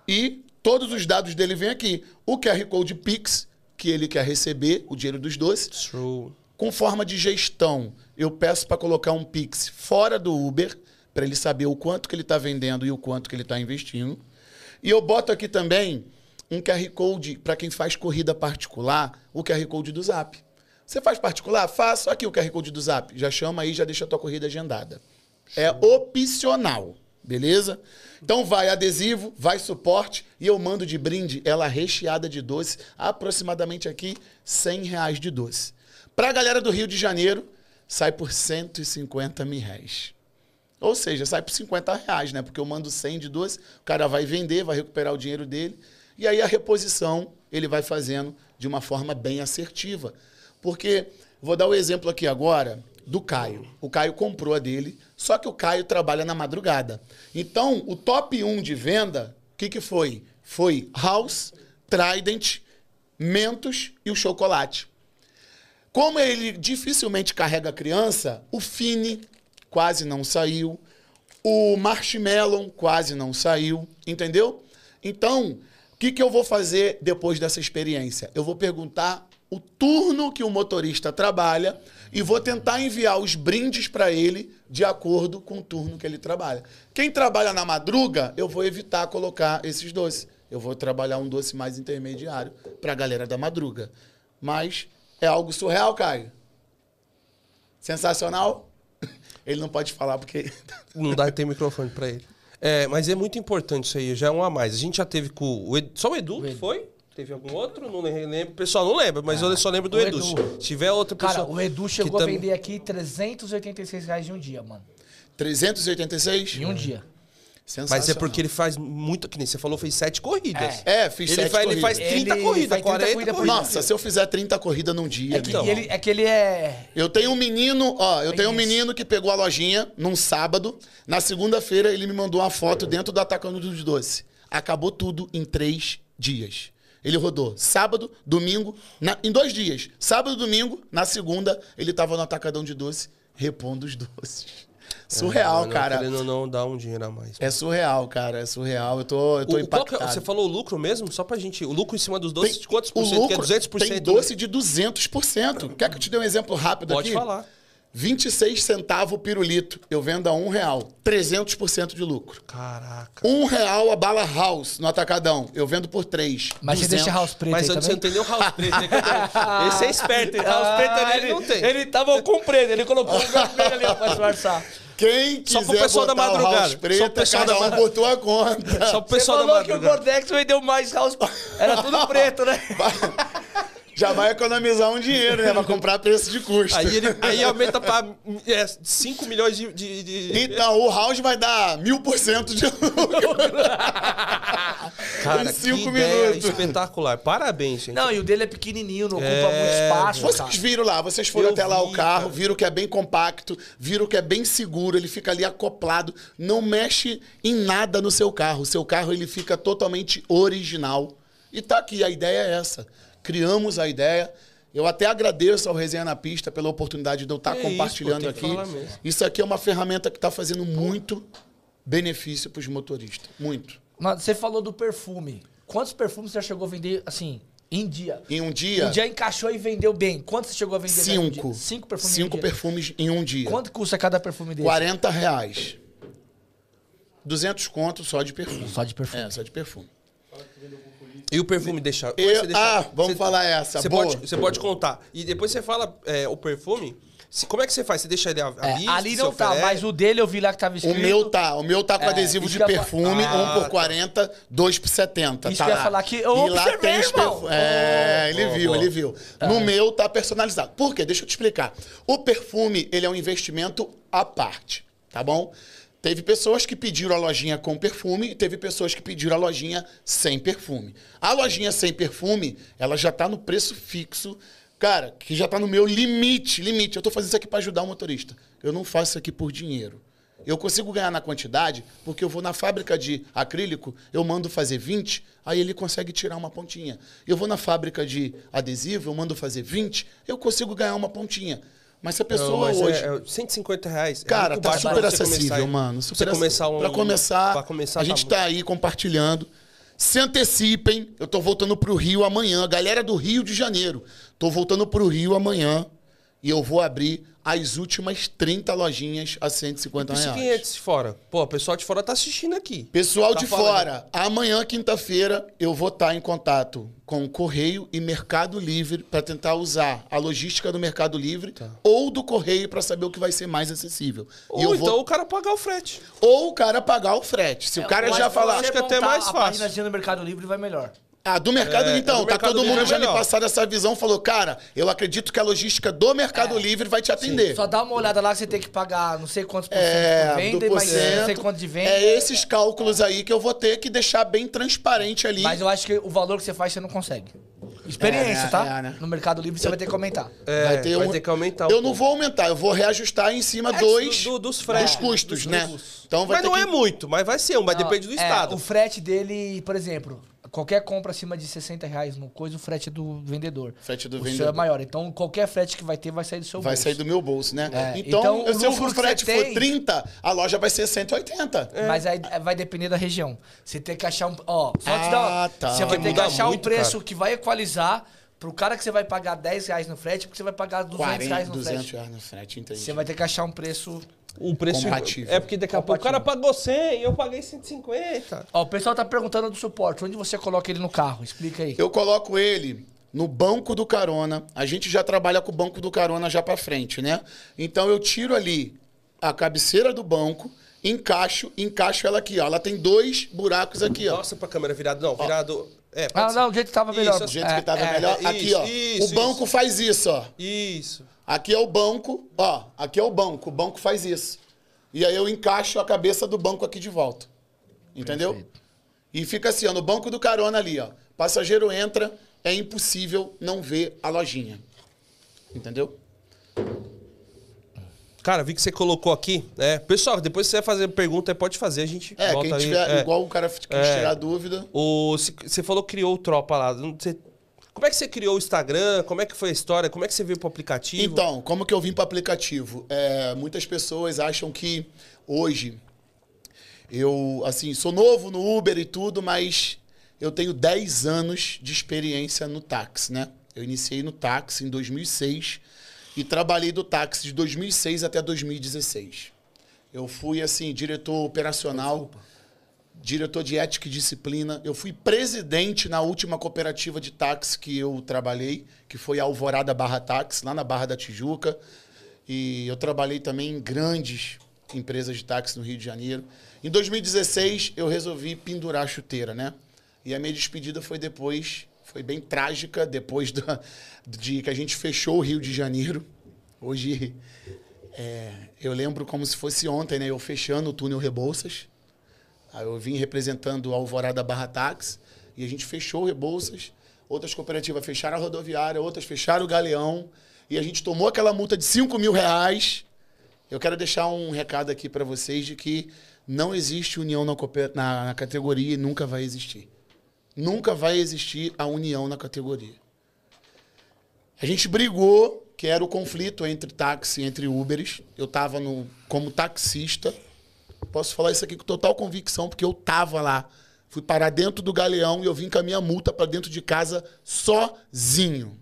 e todos os dados dele vêm aqui. O QR Code Pix, que ele quer receber, o dinheiro dos doces. True. Com forma de gestão, eu peço para colocar um Pix fora do Uber, para ele saber o quanto que ele está vendendo e o quanto que ele está investindo. E eu boto aqui também um QR Code para quem faz corrida particular, o QR Code do Zap. Você faz particular? Faço. Aqui o QR Code do Zap. Já chama aí, já deixa a tua corrida agendada. É opcional, beleza? Então vai adesivo, vai suporte e eu mando de brinde ela recheada de doce, aproximadamente aqui 100 reais de doce. Para a galera do Rio de Janeiro, sai por 150 mil reais. Ou seja, sai por 50 reais, né? Porque eu mando 100 de doce, o cara vai vender, vai recuperar o dinheiro dele e aí a reposição ele vai fazendo de uma forma bem assertiva. Porque, vou dar o um exemplo aqui agora do Caio. O Caio comprou a dele, só que o Caio trabalha na madrugada. Então, o top 1 de venda, o que, que foi? Foi House, Trident, Mentos e o chocolate. Como ele dificilmente carrega a criança, o Fini quase não saiu, o Marshmallow quase não saiu, entendeu? Então, que, que eu vou fazer depois dessa experiência? Eu vou perguntar o turno que o motorista trabalha e vou tentar enviar os brindes para ele de acordo com o turno que ele trabalha. Quem trabalha na madruga, eu vou evitar colocar esses doces. Eu vou trabalhar um doce mais intermediário para a galera da madruga. Mas é algo surreal, Caio. Sensacional? Ele não pode falar porque. Não dá ter microfone pra ele. É, mas é muito importante isso aí, já é um a mais. A gente já teve com o Edu, só o Edu, que foi? Teve algum outro? Não lembro. O pessoal não lembra, mas eu só lembro do o Edu. Edu. Se tiver outra pessoa. Cara, o Edu chegou a também- vender aqui 386 reais em um dia, mano. 386? Em um dia. Mas é porque ele faz muito, que nem você falou, fez sete corridas. É, fiz ele, sete faz, ele faz corridas. 30 Ele corridas, faz 30 40 corridas por corridas. Nossa, se eu fizer 30 corridas num dia. É que, Então. ele, é que ele é. Eu tenho um menino, ó, eu tenho um isso. menino que pegou a lojinha num sábado. Na segunda-feira ele me mandou uma foto dentro do Atacando dos Doces. Acabou tudo em três dias. Ele rodou sábado, domingo, na- em dois dias. Sábado, domingo, na segunda, ele tava no Atacadão de Doce, repondo os doces. Surreal, É, Não, cara. Querendo ou não, dá um dinheiro a mais. É surreal, cara. É surreal. Eu tô, eu tô O- qual que é- impactado. você falou o lucro mesmo? Só pra gente. O lucro em cima dos doces, Tem- de quantos por o cento? Que é lucro 200%. Tem né? doce de 200%. Quer que eu te dê um exemplo rápido Pode aqui? falar. 26 centavos o pirulito. Eu vendo a um real. 300% de lucro. Caraca. Um real a bala house no atacadão. Eu vendo por 3. Mas você deixa house preto Mas aí antes você também? não tem nem o house preto. né? Esse é esperto, hein? House preto Ah, ele não tem. Ele tava com preto, ele colocou o vermelho ali pra disfarçar. Quem Só quiser pro pessoal da o madrugada. house Só preta, pro pessoal cada da um ma- por tua conta. Só pro Você pessoal da falou que o madrugada. Gordex vendeu mais house. Era tudo preto, né? Já vai economizar um dinheiro, né? Pra comprar preço de custo. Aí, ele, aí aumenta pra é, 5 milhões de. de, de- Então, o house vai dar mil por cento de lucro. Cara, em que cinco ideia minutos. espetacular. Parabéns, gente. Não, e o dele é pequenininho, não ocupa É, muito espaço. Vocês cara. viram lá, vocês foram Eu até lá o vi, carro, cara. viram que é bem compacto, viram que é bem seguro, ele fica ali acoplado, não mexe em nada no seu carro. O seu carro ele fica totalmente original. E tá aqui, a ideia é essa. Criamos a ideia. Eu até agradeço ao Resenha na Pista pela oportunidade de eu estar Que isso, compartilhando pô, que aqui. Isso aqui é uma ferramenta que está fazendo muito benefício para os motoristas. Muito. Mas você falou do perfume. Quantos perfumes você já chegou a vender, assim, em dia? Em um dia, Um dia encaixou e vendeu bem. Quantos você chegou a vender em cinco. um dia? Cinco perfumes em Cinco um dia. perfumes em um dia. Quanto custa cada perfume desse? 40 reais. 200 conto só de perfume. Só de perfume. É, só de perfume. E o perfume deixa. Eu- você deixa- ah, vamos você- falar essa. Você Boa. pode, você pode contar. E depois você fala é, o perfume. se- como é que você faz? Você deixa ele É, ali não tá, oferece? mas o dele eu vi lá que tava O escrito. meu tá, o meu tá com É, adesivo de que eu perfume, falar. 1 por 40, 2 por 70. Isso tá que eu ia lá. falar aqui. E Ô, lá tem irmão. perfumes. É, ele Ó, viu, ele viu. No meu tá personalizado. Por quê? Deixa eu te explicar. O perfume, ele é um investimento à parte, tá bom? Teve pessoas que pediram a lojinha com perfume e teve pessoas que pediram a lojinha sem perfume. A lojinha sem perfume, ela já tá no preço fixo, cara, que já tá no meu limite, limite. Eu tô fazendo isso aqui para ajudar o motorista. Eu não faço isso aqui por dinheiro. Eu consigo ganhar na quantidade porque eu vou na fábrica de acrílico, eu mando fazer 20, aí ele consegue tirar uma pontinha. Eu vou na fábrica de adesivo, eu mando fazer 20, eu consigo ganhar uma pontinha. Mas se a pessoa Não, é- hoje. é 150 reais. é Cara, muito tá super você acessível, mano. Você Super começar um. Pra começar, pra começar a gente tá tá aí compartilhando. Se antecipem, eu tô voltando pro Rio amanhã. Galera do Rio de Janeiro, tô voltando pro Rio amanhã e eu vou abrir as últimas 30 lojinhas a 150 E se reais. quem é de fora? Pô, o pessoal de fora tá assistindo aqui. Pessoal Tá de fora, amanhã, quinta-feira, eu vou estar em contato com o Correio e Mercado Livre para tentar usar a logística do Mercado Livre ou do Correio para saber o que vai ser mais acessível. E Ou eu então vou- o cara pagar o frete. Ou o cara pagar o frete. Se o cara já falar. acho que é até mais A fácil. página no Mercado Livre vai melhor. Ah, do Mercado É, Então, do tá Mercado todo mundo é já me melhor. passaram essa visão. Falou, cara, eu acredito que a logística do Mercado Livre vai te atender. Só dá uma olhada lá que você tem que pagar não sei quantos por cento É, venda, mas não sei quanto de venda. É esses cálculos aí que eu vou ter que deixar bem transparente ali. Mas eu acho que o valor que você faz você não consegue. Experiência, É, tá? é, né? No Mercado Livre você vai ter que aumentar. É, vai ter, um- que aumentar um Eu não pouco. vou aumentar, eu vou reajustar em cima É, dois do- dos fretes, custos, dos né? Então vai mas ter não que... é muito, mas vai ser um, mas Não, depende do é, estado. O frete dele, por exemplo, qualquer compra acima de 60 reais no coisa, o frete é do vendedor. Frete do o seu vendedor. é maior. Então qualquer frete que vai ter vai sair do seu Vai bolso. sair do meu bolso, né? É, Então, então, se o frete for tem- 30, a loja vai ser 180. Mas aí é, vai depender da região. Você tem que achar um. Ó, só te Ah, dar. tá. Você vai ter que achar um muito, preço cara. que vai equalizar pro cara que você vai pagar 10 reais no frete, porque você vai pagar 200 40, reais no 200 frete. reais no frete, entendi. Você vai ter que achar um preço. Um preço Compatível. É porque daqui a pouco o cara pagou 100 e eu paguei 150. Ó, o pessoal tá perguntando do suporte. Onde você coloca ele no carro? Explica aí. Eu coloco ele no banco do carona. A gente já trabalha com o banco do carona já pra frente, né? Então eu tiro ali a cabeceira do banco, encaixo, encaixo ela aqui, ó. Ela tem dois buracos aqui, ó. Nossa, pra câmera virado. Não, virado. É, Ah, ser. não, o jeito que tava melhor. Isso, Do jeito É, que tava é. melhor. isso, aqui, ó. isso, o banco isso. faz isso, ó. Isso. Aqui é o banco, ó. Aqui é o banco. O banco faz isso. E aí eu encaixo a cabeça do banco aqui de volta. Entendeu? E fica assim, ó, no banco do carona ali, ó. Passageiro entra, é impossível não ver a lojinha. Entendeu? Cara, vi que você colocou aqui, né? Pessoal, depois se você vai fazer pergunta, pode fazer, a gente É, volta quem tiver, É. igual o cara quis É. tirar dúvida. O, você falou que criou o Tropa lá. não- Você, como é que você criou o Instagram? Como é que foi a história? Como é que você veio pro aplicativo? Então, como que eu vim para aplicativo? É, muitas pessoas acham que hoje eu, assim, sou novo no Uber e tudo, mas eu tenho 10 anos de experiência no táxi, né? Eu iniciei no táxi em 2006 e trabalhei do táxi de 2006 até 2016. Eu fui, assim, diretor operacional, diretor de ética e disciplina. Eu fui presidente na última cooperativa de táxi que eu trabalhei, que foi a Alvorada Barra Táxi, lá na Barra da Tijuca. E eu trabalhei também em grandes empresas de táxi no Rio de Janeiro. Em 2016, eu resolvi pendurar a chuteira, né? E a minha despedida foi depois, foi bem trágica, depois de que a gente fechou o Rio de Janeiro. Hoje, é, eu lembro como se fosse ontem, né? Eu fechando o túnel Rebouças. Aí eu vim representando a Alvorada Barra Táxi e a gente fechou Rebouças. Outras cooperativas fecharam a rodoviária, outras fecharam o Galeão. E a gente tomou aquela multa de 5 mil reais. Eu quero deixar um recado aqui para vocês de que não existe união na, na- na categoria e nunca vai existir. Nunca vai existir a união na categoria. A gente brigou, que era o conflito entre táxi e entre Uberes. Eu estava como taxista. Posso falar isso aqui com total convicção, porque eu tava lá. Fui parar dentro do galeão e eu vim com a minha multa para dentro de casa sozinho.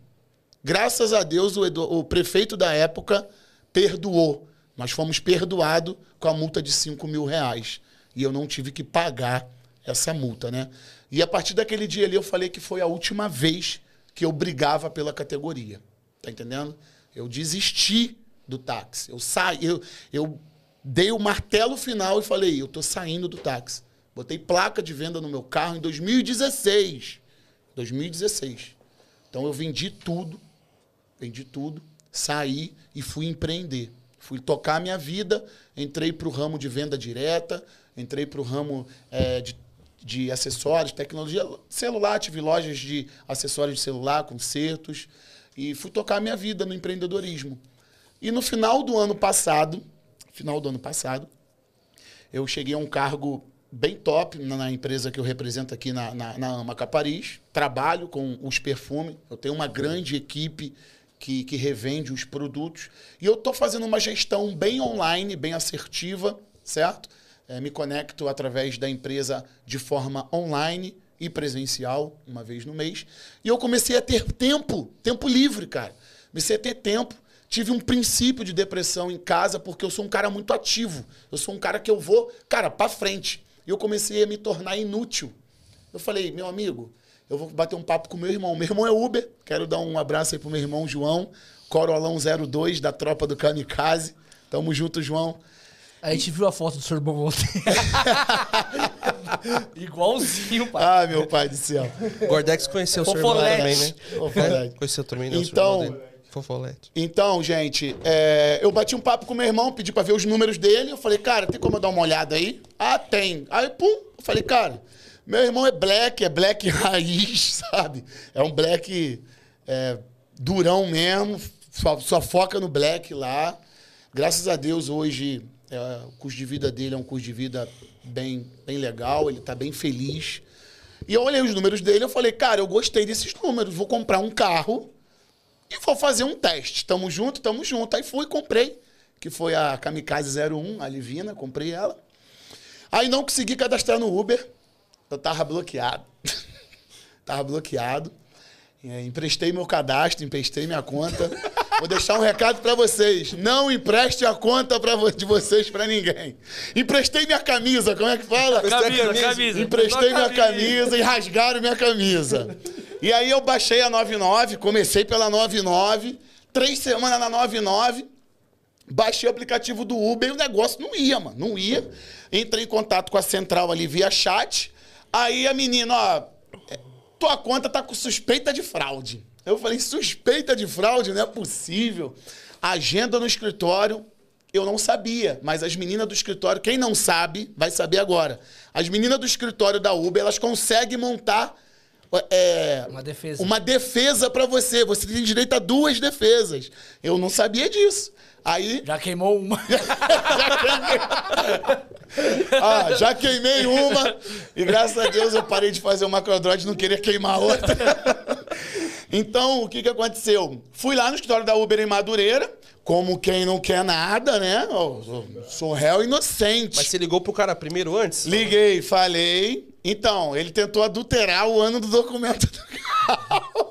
Graças a Deus, o, Edu- o prefeito da época perdoou. Nós fomos perdoados com a multa de 5 mil reais. E eu não tive que pagar essa multa, né? E a partir daquele dia ali, eu falei que foi a última vez que eu brigava pela categoria. Tá entendendo? Eu desisti do táxi. Eu saí, eu, eu dei o martelo final e falei, eu tô saindo do táxi. Botei placa de venda no meu carro em 2016. 2016. Então eu vendi tudo, vendi tudo, saí e fui empreender. Fui tocar a minha vida, entrei para o ramo de venda direta, entrei para o ramo eh, de, de acessórios, tecnologia, celular, tive lojas de acessórios de celular, concertos, e fui tocar a minha vida no empreendedorismo. E no final do ano passado, final do ano passado, eu cheguei a um cargo bem top na, empresa que eu represento aqui na, na, na Amaca Paris. Trabalho com os perfumes. Eu tenho uma grande equipe que, que revende os produtos. E eu estou fazendo uma gestão bem online, bem assertiva, certo? Eh, me conecto através da empresa de forma online e presencial, uma vez no mês. E eu comecei a ter tempo, tempo livre, cara. Comecei a ter tempo. Tive um princípio de depressão em casa porque eu sou um cara muito ativo. Eu sou um cara que eu vou, cara, para frente. E eu comecei a me tornar inútil. Eu falei, meu amigo, eu vou bater um papo com meu irmão. Meu irmão é Uber. Quero dar um abraço aí pro meu irmão João, Corolão 02 da tropa do Kamikaze. Tamo junto, João. A gente viu a foto do seu irmão ontem. Igualzinho, pai. Ah, meu pai do céu. Gordex conheceu o seu irmão também, né? Fofolete. Conheceu também, né? o seu Então- irmão dele. Fofolete. Então, gente, é, eu bati um papo com meu irmão, pedi pra ver os números dele. Eu falei, cara, tem como eu dar uma olhada aí? Ah, tem. Aí, pum, eu falei, cara, meu irmão é black, é black raiz, sabe? É um black é, durão mesmo, só, só foca no black lá. Graças a Deus, hoje, é, o custo de vida dele é um custo de vida bem, bem legal, ele tá bem feliz. E eu olhei os números dele, eu falei, cara, eu gostei desses números, vou comprar um carro e vou fazer um teste. Tamo junto, tamo junto. Aí fui comprei, que foi a Kamikaze 01, a Livina, comprei ela. Aí não consegui cadastrar no Uber, eu tava bloqueado. tava bloqueado. É, emprestei meu cadastro, emprestei minha conta. Vou deixar um recado pra vocês. Não empreste a conta pra vo- de vocês pra ninguém. Emprestei minha camisa, como é que fala? Camisa, camisa. Emprestei minha camisa e rasgaram minha camisa. E aí eu baixei a 99, comecei pela 99, três semanas na 99, Baixei o aplicativo do Uber e o negócio não ia, mano. Não ia. Entrei em contato com a central ali via chat. Aí a menina, ó, é, tua conta tá com suspeita de fraude. Eu falei, suspeita de fraude? Não é possível. Agenda no escritório, eu não sabia, mas as meninas do escritório, quem não sabe, vai saber agora. As meninas do escritório da Uber, elas conseguem montar é, Uma defesa. uma defesa para você. Você tem direito a duas defesas. Eu não sabia disso. Aí Já queimou uma. ah, já queimei uma e graças a Deus eu parei de fazer o macrodroid e não queria queimar outra. então, o que, que aconteceu? Fui lá no escritório da Uber em Madureira, como quem não quer nada, né? Eu sou- sou réu inocente. Mas você ligou pro cara primeiro antes? Liguei, falei. Então, ele tentou adulterar o ano do documento do carro.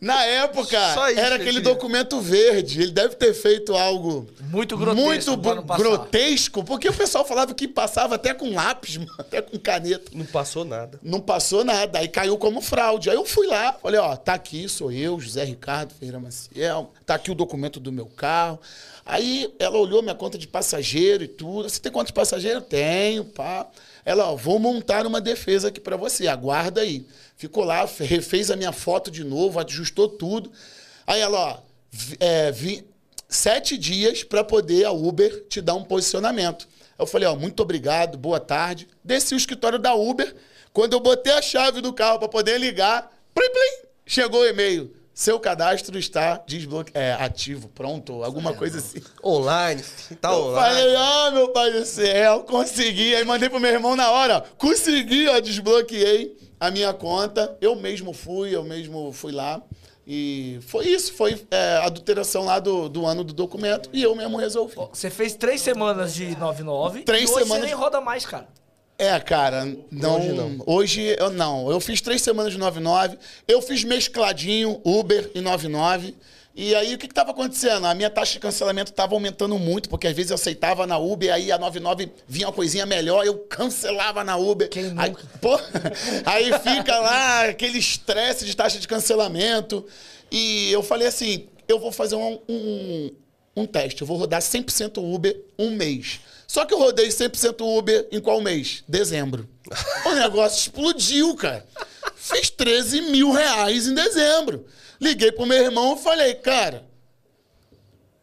Na época, era que aquele documento verde. Ele deve ter feito algo Muito grotesco muito grotesco, porque o pessoal falava que passava até com lápis, mano, até com caneta. Não passou nada. Não passou nada, aí caiu como fraude. Aí eu fui lá, falei, ó, tá aqui, sou eu, José Ricardo Ferreira Maciel, tá aqui o documento do meu carro. Aí ela olhou minha conta de passageiro e tudo. Você tem conta de passageiro? Tenho, pá. Ela, ó, vou montar uma defesa aqui pra você, aguarda aí. Ficou lá, fe- refez a minha foto de novo, ajustou tudo. Aí ela, ó, é, vi- sete dias pra poder a Uber te dar um posicionamento. Eu falei, ó, muito obrigado, boa tarde. Desci o escritório da Uber. Quando eu botei a chave do carro pra poder ligar, plim, plim, chegou o e-mail. Seu cadastro está desbloque... é, ativo, pronto, alguma coisa assim. Online, tá Eu online. falei, ah, meu pai do céu, consegui. Aí mandei pro meu irmão na hora, consegui, ó, desbloqueei a minha conta. Eu mesmo fui, eu mesmo fui lá. E foi isso, foi é, a adulteração lá do, do ano do documento e eu mesmo resolvi. Você fez três semanas de 99 Três e hoje semanas você nem roda mais, cara. É, cara, não, Hoje hoje não. eu não. Eu fiz três semanas de 99, eu fiz mescladinho, Uber e 99. E aí o que estava acontecendo? A minha taxa de cancelamento estava aumentando muito, porque às vezes eu aceitava na Uber, aí a 99 vinha uma coisinha melhor, eu cancelava na Uber. Quem Aí, nunca? pô, aí fica lá aquele estresse de taxa de cancelamento. E eu falei assim: eu vou fazer um, um, um teste, eu vou rodar 100% Uber um mês. Só que eu rodei 100% Uber em qual mês? Dezembro. O negócio explodiu, cara. Fiz 13 mil reais em dezembro. Liguei pro meu irmão e falei, cara,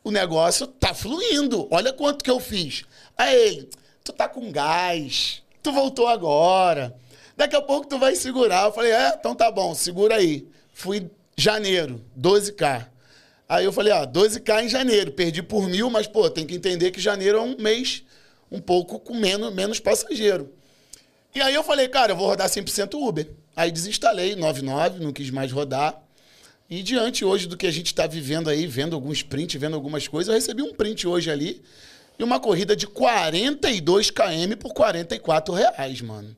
o negócio tá fluindo. Olha quanto que eu fiz. Aí tu tá com gás, tu voltou agora. Daqui a pouco tu vai segurar. Eu falei, é, então tá bom, segura aí. Fui janeiro, 12K. Aí eu falei, ó, 12K em janeiro. Perdi por mil, mas, pô, tem que entender que janeiro é um mês um pouco com menos, menos passageiro. E aí eu falei, cara, eu vou rodar 100% Uber. Aí desinstalei 99, não quis mais rodar. E diante hoje do que a gente está vivendo aí, vendo alguns prints, vendo algumas coisas, eu recebi um print hoje ali e uma corrida de 42 km por 44 reais, mano.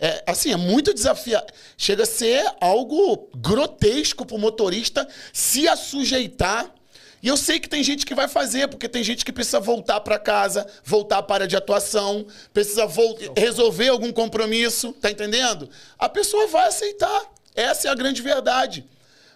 É, assim, é muito desafiador. Chega a ser algo grotesco pro motorista se assujeitar. E eu sei que tem gente que vai fazer, porque tem gente que precisa voltar para casa, voltar para a área de atuação, precisa vol- resolver algum compromisso, tá entendendo? A pessoa vai aceitar. Essa é a grande verdade.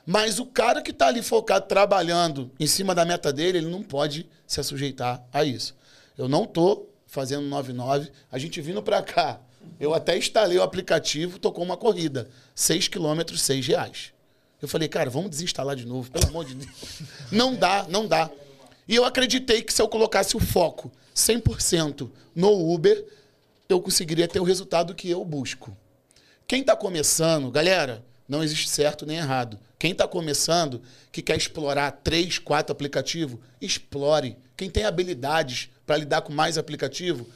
Mas o cara que tá ali focado trabalhando em cima da meta dele, ele não pode se sujeitar a isso. Eu não tô fazendo 99, a gente vindo para cá. Eu até instalei o aplicativo, tocou uma corrida. 6 quilômetros, 6 reais. Eu falei, cara, vamos desinstalar de novo, pelo amor de Deus. Não dá, não dá. E eu acreditei que se eu colocasse o foco 100% no Uber, eu conseguiria ter o resultado que eu busco. Quem está começando, galera, não existe certo nem errado. Quem está começando, que quer explorar três, quatro aplicativos, explore. Quem tem habilidades para lidar com mais aplicativo,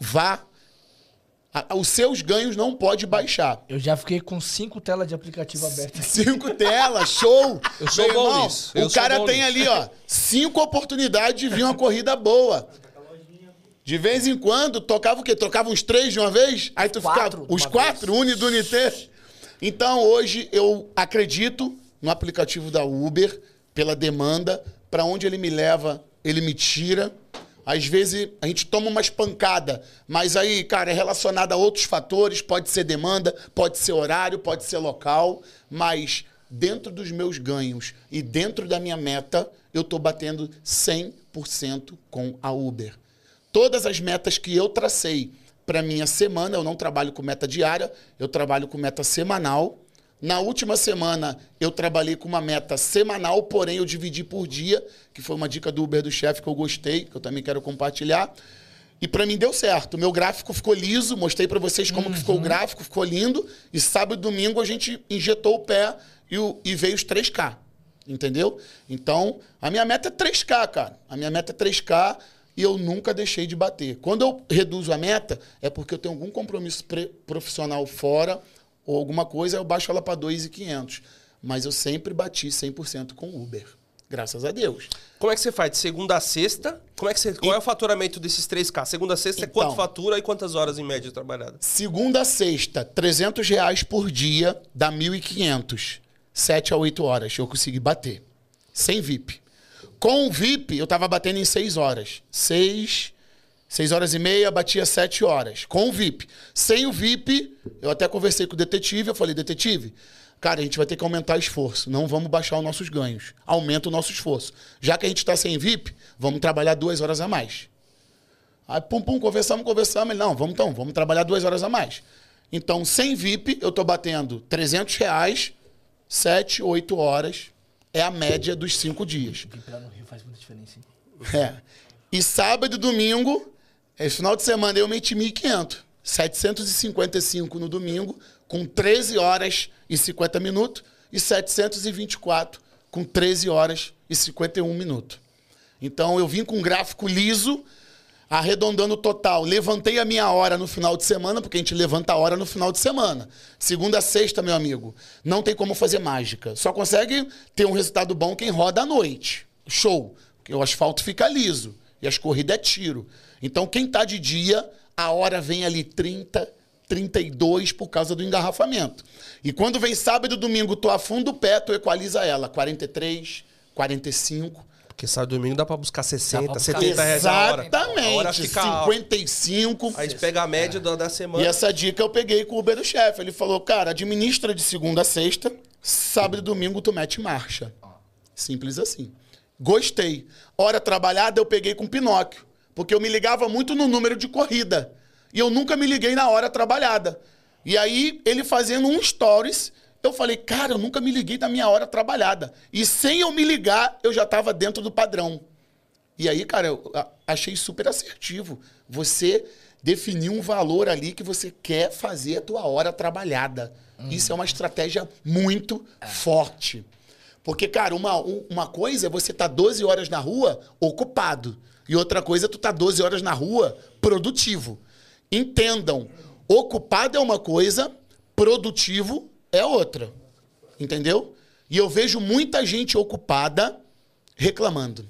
vá. A- Os seus ganhos não pode baixar. Eu já fiquei com cinco telas de aplicativo abertas. Cinco telas, show! Eu sou Meu bom irmão, nisso, eu O sou cara bom tem nisso. ali, ó, cinco oportunidades de vir uma corrida boa. De vez em quando, tocava o quê? Trocava uns três de uma vez? Aí tu Quatro ficava. Os quatro, uni do unité. Então, hoje, eu acredito no aplicativo da Uber, pela demanda, para onde ele me leva, ele me tira. Às vezes a gente toma umas pancadas, mas aí, cara, é relacionado a outros fatores. Pode ser demanda, pode ser horário, pode ser local, mas dentro dos meus ganhos e dentro da minha meta, eu estou batendo 100% com a Uber. Todas as metas que eu tracei para minha semana, eu não trabalho com meta diária, eu trabalho com meta semanal. Na última semana, eu trabalhei com uma meta semanal, porém eu dividi por dia, que foi uma dica do Uber do chefe que eu gostei, que eu também quero compartilhar. E para mim deu certo. Meu gráfico ficou liso, mostrei para vocês como que ficou o gráfico, ficou lindo. E sábado e domingo a gente injetou o pé e, o- e veio os 3K. Entendeu? Então, a minha meta é 3K, cara. A minha meta é 3K e eu nunca deixei de bater. Quando eu reduzo a meta, é porque eu tenho algum compromisso profissional fora ou alguma coisa, eu baixo ela para 2.500. Mas eu sempre bati 100% com Uber. Graças a Deus. Como é que você faz? De segunda a sexta? Como é que você, qual é o faturamento desses 3K? Segunda a sexta é Então. quanto fatura e quantas horas em média trabalhada? Segunda a sexta, 300 reais por dia, dá 1.500. 7 a 8 horas eu consegui bater. Sem VIP. Com o VIP, eu tava batendo em 6 horas. 6, 6 horas e meia, batia 7 horas. Com o VIP. Sem o VIP, eu até conversei com o detetive, eu falei, detetive, cara, a gente vai ter que aumentar o esforço. Não vamos baixar os nossos ganhos. Aumenta o nosso esforço. Já que a gente tá sem VIP, vamos trabalhar duas horas a mais. Aí, pum, pum, conversamos, conversamos. Ele, não, vamos então, vamos trabalhar duas horas a mais. Então, sem VIP, eu tô batendo 300 reais, 7, 8 horas. É a média dos cinco dias. Faz muita diferença, hein? É. E sábado e domingo, esse final de semana eu meti 1.500. 755 no domingo, com 13 horas e 50 minutos. E 724 com 13 horas e 51 minutos. Então eu vim com um gráfico liso, arredondando o total. Levantei a minha hora no final de semana, porque a gente levanta a hora no final de semana. Segunda a sexta, meu amigo, não tem como fazer mágica. Só consegue ter um resultado bom quem roda à noite. Show. Porque o asfalto fica liso e as corridas é tiro. Então quem tá de dia, a hora vem ali 30, 32 por causa do engarrafamento. E quando vem sábado e domingo, tu afunda o pé, tu equaliza ela. 43, 45. Porque sábado e domingo dá pra buscar 60, Dá pra buscar 70 reais a hora. Exatamente. A hora fica... 55. Aí gente pega a média da, da E semana. essa dica eu peguei com o Uber do chefe. Ele falou, cara, administra de segunda a sexta, sábado e domingo tu mete marcha. Simples assim. Gostei. Hora trabalhada eu peguei com Pinóquio. Porque eu me ligava muito no número de corrida. E eu nunca me liguei na hora trabalhada. E aí, ele fazendo um stories, eu falei, cara, eu nunca me liguei na minha hora trabalhada. E sem eu me ligar, eu já estava dentro do padrão. E aí, cara, eu achei super assertivo. Você definir um valor ali que você quer fazer a tua hora trabalhada. Isso é uma estratégia muito forte. Porque, cara, uma, um- uma coisa é você estar 12 horas na rua ocupado. E outra coisa tu estar 12 horas na rua produtivo. Entendam, ocupado é uma coisa, produtivo é outra. Entendeu? E eu vejo muita gente ocupada reclamando.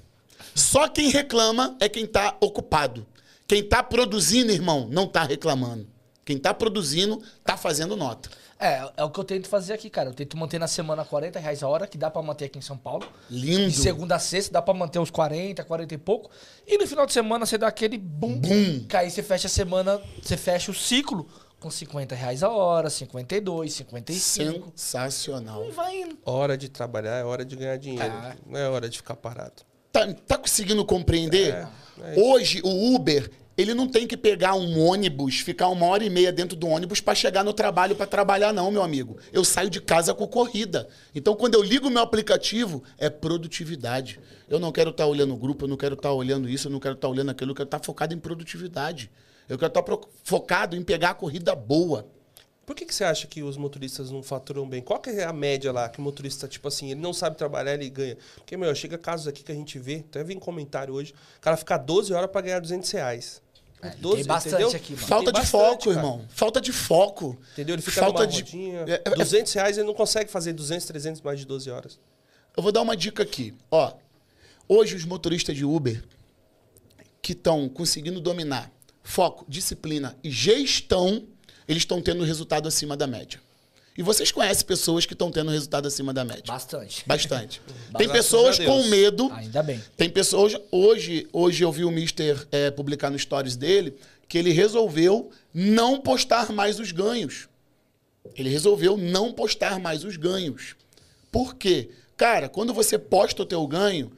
Só quem reclama é quem está ocupado. Quem está produzindo, irmão, não está reclamando. Quem está produzindo, está fazendo nota. É, é o que eu tento fazer aqui, cara. Eu tento manter na semana 40 reais a hora, que dá pra manter aqui em São Paulo. Lindo. De segunda a sexta dá pra manter uns 40, 40 e pouco. E no final de semana você dá aquele boom. Boom. Que aí você fecha a semana, você fecha o ciclo com 50 reais a hora, 52, 55. Sensacional. E vai indo. Hora de trabalhar é hora de ganhar dinheiro. É. Não é hora de ficar parado. Tá, tá conseguindo compreender? É, é Hoje, o Uber, ele não tem que pegar um ônibus, ficar uma hora e meia dentro do ônibus para chegar no trabalho para trabalhar, não, meu amigo. Eu saio de casa com corrida. Então, quando eu ligo o meu aplicativo, é produtividade. Eu não quero estar olhando o grupo, eu não quero estar olhando isso, eu não quero estar olhando aquilo, eu quero estar focado em produtividade. Eu quero estar pro- focado em pegar a corrida boa. Por que, que você acha que os motoristas não faturam bem? Qual que é a média lá que o motorista, tipo assim, ele não sabe trabalhar, ele ganha? Porque, meu, chega casos aqui que a gente vê, até vi em comentário hoje, o cara fica 12 horas pra ganhar 200 reais. É, tem bastante aqui, mano. Falta Tem de bastante, foco, cara. irmão. Falta de foco. Entendeu? Ele fica Falta numa de rodinha. É, é, 200 reais ele não consegue fazer 200, 300 mais de 12 horas. Eu vou dar uma dica aqui. Ó, hoje os motoristas de Uber que estão conseguindo dominar foco, disciplina e gestão, eles estão tendo resultado acima da média. E vocês conhecem pessoas que estão tendo resultado acima da média? Bastante. Bastante. Tem pessoas com medo. Ainda bem. Tem pessoas. Hoje, hoje eu vi o Mister é, publicar no stories dele que ele resolveu não postar mais os ganhos. Ele resolveu não postar mais os ganhos. Por quê? Cara, quando você posta o teu ganho,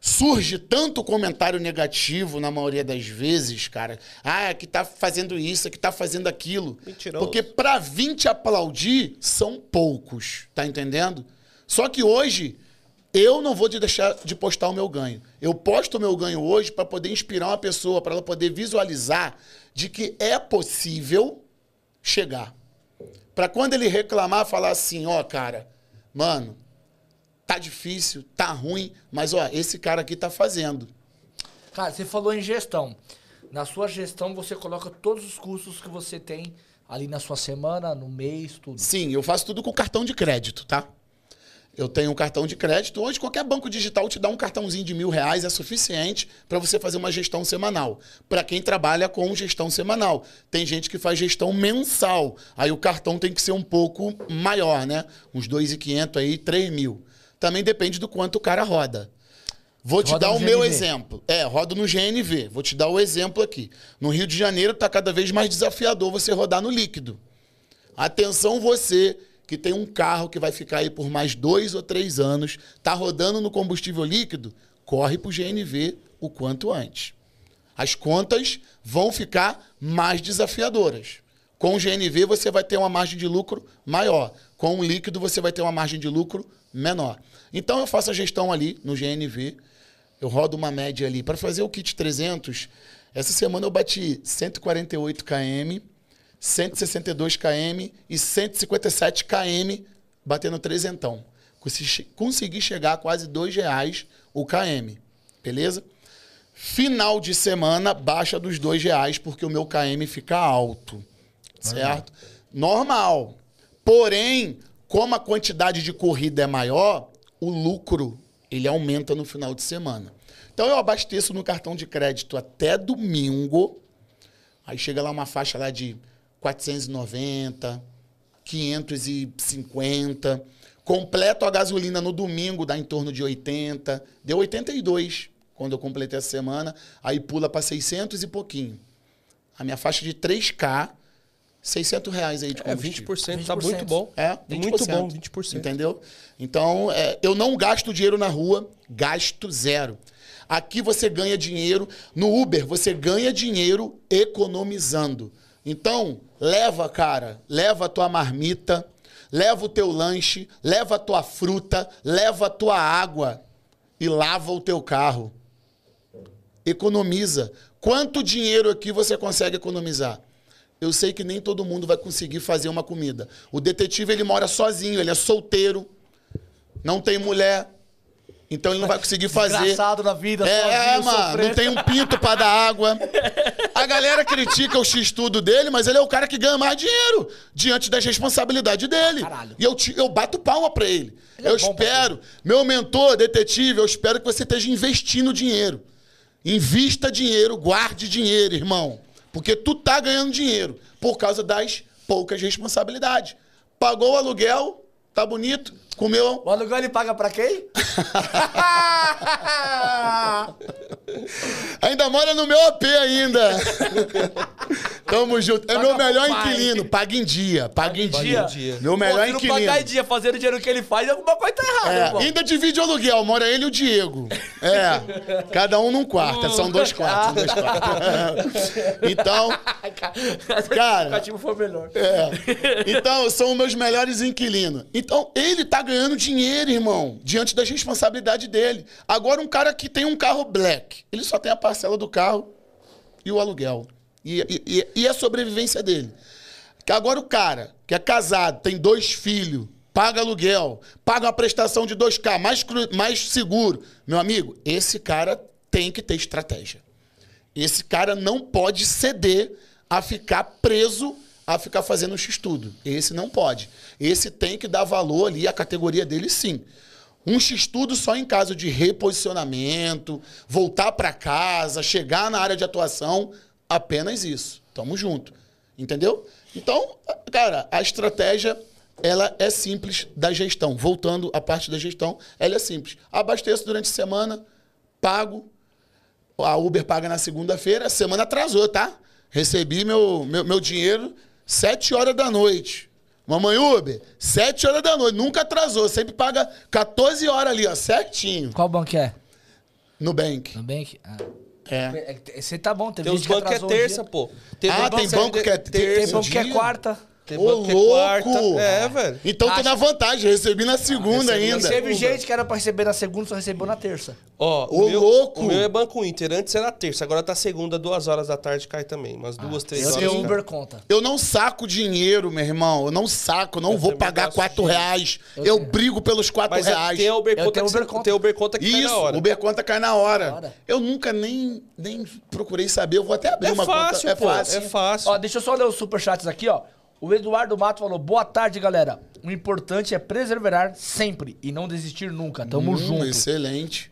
surge tanto comentário negativo na maioria das vezes, cara. Ah, que tá fazendo isso, que tá fazendo aquilo. Mentiroso. Porque pra vir te aplaudir, são poucos, tá entendendo? Só que hoje, eu não vou te deixar de postar o meu ganho. Eu posto o meu ganho hoje para poder inspirar uma pessoa, para ela poder visualizar de que é possível chegar. Para quando ele reclamar, falar assim, ó, cara, mano, tá difícil, tá ruim, mas ó, esse cara aqui tá fazendo. Cara, você falou em gestão. Na sua gestão, você coloca todos os custos que você tem ali na sua semana, no mês, tudo. Sim, eu faço tudo com cartão de crédito, tá? Eu tenho um cartão de crédito. Hoje, qualquer banco digital te dá um cartãozinho de mil reais, é suficiente para você fazer uma gestão semanal. Para quem trabalha com gestão semanal. Tem gente que faz gestão mensal. Aí o cartão tem que ser um pouco maior, né? Uns 2.500 aí, 3 mil. Também depende do quanto o cara roda. Vou te Roda dar o meu GNV. exemplo. É, rodo no GNV. Vou te dar o exemplo aqui. No Rio de Janeiro está cada vez mais desafiador você rodar no líquido. Atenção você que tem um carro que vai ficar aí por mais dois ou três anos, tá rodando no combustível líquido, corre para o GNV o quanto antes. As contas vão ficar mais desafiadoras. Com o GNV você vai ter uma margem de lucro maior. Com o líquido você vai ter uma margem de lucro menor. Então eu faço a gestão ali no GNV. Eu rodo uma média ali. Para fazer o kit 300, essa semana eu bati 148 km, 162 km e 157 km batendo trezentão. Consegui- chegar a quase R$ reais o KM. Beleza? Final de semana baixa dos dois reais porque o meu KM fica alto. Certo? Normal. Porém, como a quantidade de corrida é maior, o lucro ele aumenta no final de semana. Então eu abasteço no cartão de crédito até domingo. Aí chega lá uma faixa lá de 490, 550. Completo a gasolina no domingo, dá em torno de 80. Deu 82 quando eu completei a semana. Aí pula para 600 e pouquinho. A minha faixa de 3K, 600 reais aí de É, combustível. 20%, tá 20%. muito bom. É, 20%. Muito bom, 20%. Entendeu? Então, é, eu não gasto dinheiro na rua, gasto zero. Aqui você ganha dinheiro. No Uber, você ganha dinheiro economizando. Então, leva, cara, leva a tua marmita, leva o teu lanche, leva a tua fruta, leva a tua água e lava o teu carro. Economiza. Quanto dinheiro aqui você consegue economizar? Eu sei que nem todo mundo vai conseguir fazer uma comida. O detetive ele mora sozinho, ele é solteiro, não tem mulher, então ele não vai conseguir fazer. Desgraçado na vida, É, sozinho, mano, sofrendo. não tem um pinto pra dar água. A galera critica o X-tudo dele, mas ele é o cara que ganha mais dinheiro diante das responsabilidades dele. Caralho. E eu, te- eu bato palma pra ele. Ele é eu pra espero, meu mentor, detetive, eu espero que você esteja investindo dinheiro. Invista dinheiro, guarde dinheiro, irmão. Porque tu tá ganhando dinheiro por causa das poucas responsabilidades. Pagou o aluguel, tá bonito, comeu O aluguel ele paga pra quem? Ainda mora no meu AP ainda. Tamo junto. É Paga meu melhor inquilino. Paga em dia. Paga em dia. dia. Meu melhor Pô, inquilino. pagar em dia fazendo o dinheiro que ele faz, alguma coisa tá errada, É, ainda divide o aluguel, mora ele e o Diego. É. Cada um num quarto. São dois quartos. dois quartos. então, Cara. O foi melhor. é. Então, são meus melhores inquilinos. Então, ele tá ganhando dinheiro, irmão, diante das responsabilidades dele. Agora, um cara que tem um carro black, ele só tem a parcela do carro e o aluguel. E, e- e- a sobrevivência dele. Que Agora, o cara que é casado, tem dois filhos, paga aluguel, paga uma prestação de 2K, mais, mais seguro. Meu amigo, esse cara tem que ter estratégia. Esse cara não pode ceder a ficar preso a ficar fazendo x-tudo. Esse não pode. Esse tem que dar valor ali à categoria dele, sim. Um x-tudo só em caso de reposicionamento, voltar para casa, chegar na área de atuação, apenas isso. Tamo junto. Entendeu? Então, cara, a estratégia ela é simples da gestão. Voltando à parte da gestão, ela é simples. Abasteço durante a semana, pago, a Uber paga na segunda-feira, semana atrasou, tá? Recebi meu, meu, meu dinheiro sete horas da noite. Mamãe Uber, 7 horas da noite, nunca atrasou, sempre paga 14 horas ali, ó, certinho. Qual banco é? Nubank. Nubank? Ah. É. É, Você tá bom, teve Tem uns gente que bancos que é atrasou um terça, dia. pô. Ah, tem banco que é Tem terça. banco que é dia? quarta. Tem Ô, banco que é louco! quarta. É, velho. Então tô Acho- na vantagem, recebi na segunda recebi na ainda. Teve gente que era pra receber na segunda, só recebeu na terça. Ó, Ô, o, meu, louco! o meu é Banco Inter. Antes era terça, agora tá segunda, duas horas da tarde cai também. Umas duas, três Eu horas. cai. Uber conta. Eu não saco dinheiro, meu irmão. Eu não saco, eu não Eu vou pagar 4 dinheiro. reais. Eu Eu, brigo pelos 4 Mas é, reais. tem a Uber Eu Conta que, Uber você- Conta. tem Uber Conta que cai Isso, na hora. Uber conta cai na hora. Na hora. Eu nunca nem, nem procurei saber. Eu vou até abrir É uma fácil, conta. pô. É fácil. É fácil. Ó, deixa eu só ler os superchats aqui, ó. O Eduardo Mato falou: boa tarde, galera. O importante é preservar sempre e não desistir nunca. Tamo Hum, junto. Excelente.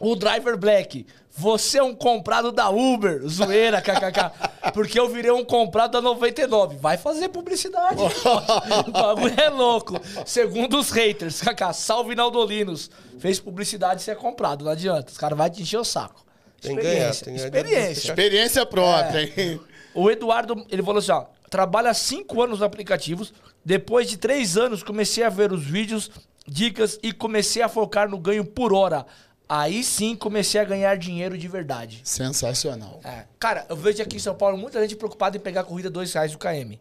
O Driver Black, você é um comprado da Uber. Zoeira, kkk. Porque eu virei um comprado da 99. Vai fazer publicidade. o bagulho é louco. Segundo os haters, kkk. Salve Naldolinos. Fez publicidade e você é comprado, não adianta. Os caras vão te encher o saco. Tem que ganhar, Experiência, tem ganhar. Experiência. Experiência própria, hein? O Eduardo, ele falou assim, ó, trabalha há cinco anos nos aplicativos, depois de três anos comecei a ver os vídeos, dicas e comecei a focar no ganho por hora. Aí sim comecei a ganhar dinheiro de verdade. Sensacional. É. Cara, eu vejo aqui em São Paulo muita gente preocupada em pegar a corrida dois reais do KM.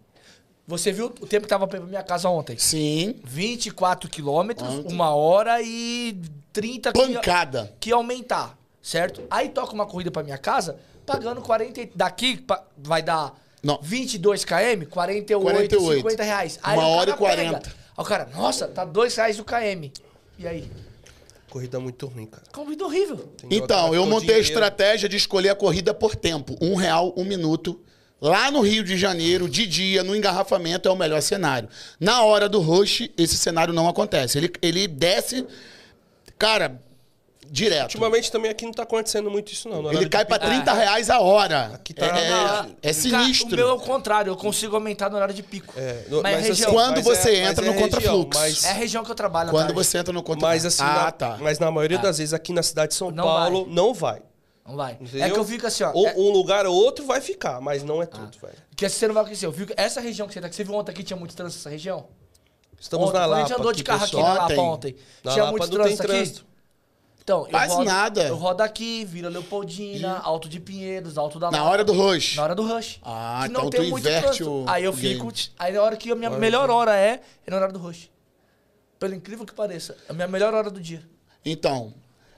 Você viu o tempo que tava pra minha casa ontem? Sim. 24 quilômetros, Ontem. uma hora e 30 que ia- Pancada. que ia aumentar, certo? Aí toca uma corrida pra minha casa, pagando 40. e- Daqui vai dar Não. 22 km, 48, 48. 50 reais. Aí Uma o hora e 40. pega. Aí o cara, nossa, tá 2 reais o KM. E aí? Corrida muito ruim, cara. Corrida horrível. Tem Então, eu montei a dinheiro. estratégia de escolher a corrida por tempo. Um real, um minuto. Lá no Rio de Janeiro, de dia, no engarrafamento, é o melhor cenário. Na hora do rush, esse cenário não acontece. Ele, ele desce, cara, direto. Ultimamente também aqui não tá acontecendo muito isso, não. Ele cai pra pico. 30 reais a hora. Aqui tá- é, Ah, é sinistro. Cara, o meu é o contrário, eu consigo aumentar no horário de pico. É, no- mas, é mas região. assim, Quando mas você é- entra mas no é contrafluxo. mas- É a região que eu trabalho Quando você entra no contra Mas assim, Ah, na, tá. mas na maioria das vezes aqui na cidade de São Não Paulo não vai. Não vai. Entendeu? É que eu fico assim, ó. Ou é- um lugar ou outro vai ficar, mas não é tudo, velho. Que você não vai conhecer. Eu fico, essa região que você tá aqui, você viu ontem aqui tinha muito trânsito nessa região? Estamos ontem, na quando A Lapa. gente andou de carro aqui na Lapa Ontem. Na tinha Lapa muito trânsito aqui. Então, eu Quase rodo, nada. Eu rodo aqui, vira Leopoldina, Alto de Pinheiros, Alto da Na hora do rush. Na hora do rush. Ah, Que então tu inverte trânsito. o- Aí eu fico. game. Aí na hora que a minha melhor hora é, é na hora do rush. Pelo incrível que pareça, é a minha melhor hora do dia. Então,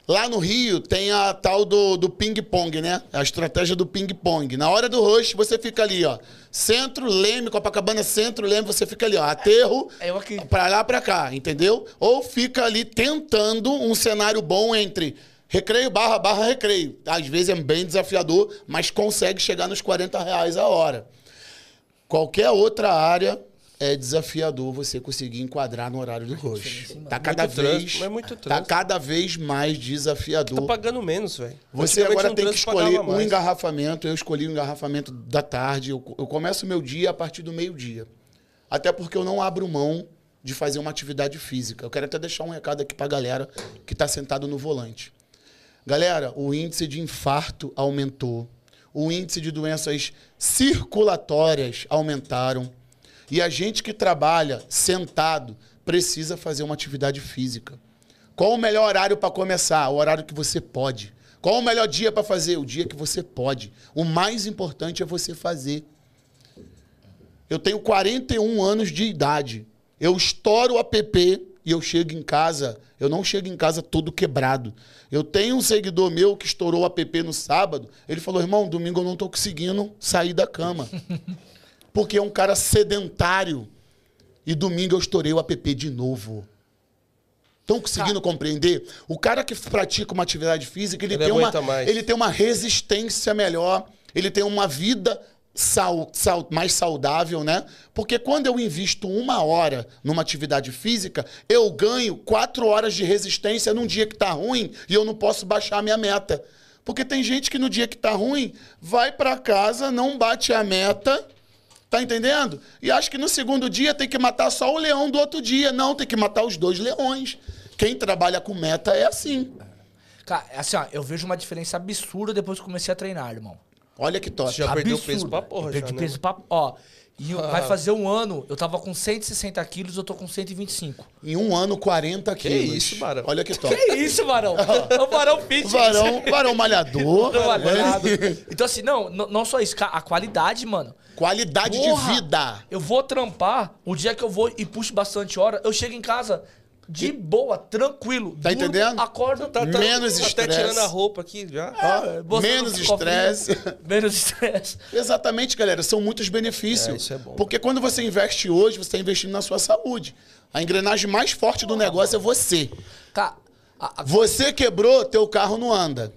lá no Rio tem a tal do, do ping-pong, né? A estratégia do ping-pong. Na hora do rush, você fica ali, ó. Centro, Leme, Copacabana, centro, Leme, você fica ali, ó. Aterro, É eu aqui. pra lá, pra cá, entendeu? Ou fica ali tentando um cenário bom entre recreio barra barra recreio. Às vezes é bem desafiador, mas consegue chegar nos 40 reais a hora. Qualquer outra área é desafiador você conseguir enquadrar no horário do rush. Tá cada Muito vez, tá trânsito. cada vez mais desafiador. Tá pagando menos, velho. Você agora tem que escolher um engarrafamento. Eu escolhi o engarrafamento da tarde. Eu, eu começo o meu dia a partir do meio-dia. Até porque eu não abro mão de fazer uma atividade física. Eu quero até deixar um recado aqui pra galera que tá sentado no volante. Galera, o índice de infarto aumentou. O índice de doenças circulatórias aumentaram. E a gente que trabalha sentado precisa fazer uma atividade física. Qual o melhor horário para começar? O horário que você pode. Qual o melhor dia para fazer? O dia que você pode. O mais importante é você fazer. Eu tenho 41 anos de idade. Eu estouro o app e eu chego em casa. Eu não chego em casa todo quebrado. Eu tenho um seguidor meu que estourou o app no sábado. Ele falou: irmão, domingo eu não tô conseguindo sair da cama. Porque é um cara sedentário. E domingo eu estourei o app de novo. Estão conseguindo compreender? O cara que pratica uma atividade física, ele, Ele tem, uma, mais. ele tem uma resistência melhor, ele tem uma vida sau- sau- mais saudável, né? Porque quando eu invisto uma hora numa atividade física, eu ganho quatro horas de resistência num dia que tá ruim e eu não posso baixar a minha meta. Porque tem gente que no dia que tá ruim, vai para casa, não bate a meta, Tá entendendo? E acho que no segundo dia tem que matar só o leão do outro dia. Não, tem que matar os dois leões. Quem trabalha com meta é assim. Cara, assim, ó, eu vejo uma diferença absurda depois que comecei a treinar, irmão. Olha que top. Já perdeu Absurdo. peso pra porra, Eu perdi já, né? peso pra... Ó, e Ah. vai fazer um ano, eu tava com 160 quilos, eu tô com 125. Em um ano, 40 quilos. isso, Barão? Olha que top. Que isso, Varão? É o Varão Fit. Varão, varão malhador. Trabalhado. Então, assim, não, não só isso, a qualidade, mano. Qualidade Porra, de vida. Eu vou trampar, o dia que eu vou e puxo bastante hora, eu chego em casa de boa, tranquilo. Tá entendendo? Acordo, Tá, tá, Menos tá até estresse. tirando a roupa aqui já. É, botando menos um estresse. Menos estresse. Exatamente, galera. São muitos benefícios. É, isso é bom. Porque quando você investe hoje, você está investindo na sua saúde. A engrenagem mais forte do negócio é você. Tá. a- a- Você quebrou, teu carro não anda.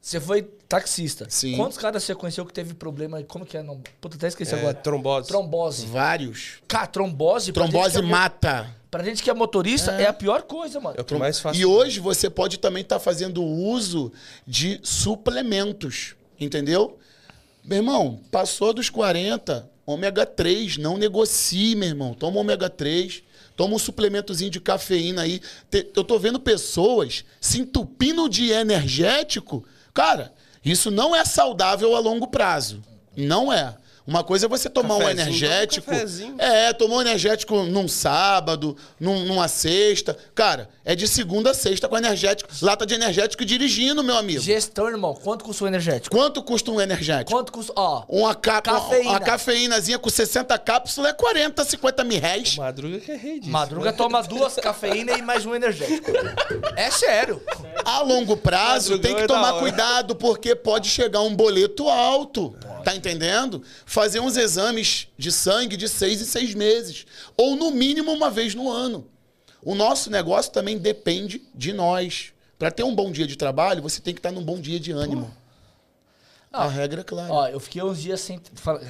você foi taxista. Sim. Quantos caras você conheceu que teve problema? Como que é? Não, puta, até esqueci É, agora. trombose. Trombose. Vários. Cara, trombose. Trombose é mata. Pra gente que é motorista, é, a pior coisa, mano. É o que mais fácil. E hoje você pode também estar fazendo uso de suplementos, entendeu? Meu irmão, passou dos 40, ômega 3, não negocie, meu irmão. Toma ômega 3, toma um suplementozinho de cafeína aí. Eu tô vendo pessoas se entupindo de energético. Cara, isso não é saudável a longo prazo. Não é. Uma coisa é você tomar um Cafezinho, energético. um. É, tomou um energético num sábado, num- numa sexta. Cara, é de segunda a sexta com energético. Lata de energético e dirigindo, meu amigo. Gestão, irmão, quanto custa o energético? Quanto custa um energético? Quanto custa. Ó. Uma, ca Cafeína. uma cafeínazinha com 60 cápsulas é 40, 50 mil reais. Madruga que é rei disso. Madruga toma duas cafeína e mais um energético. É sério. A longo prazo Madrugão tem que é tomar cuidado, porque pode chegar um boleto alto. Tá entendendo? Fazer uns exames de sangue de seis em seis meses. Ou no mínimo uma vez no ano. O nosso negócio também depende de nós. Para ter um bom dia de trabalho, você tem que estar num bom dia de ânimo. A regra é clara. Ó, eu fiquei uns dias sem.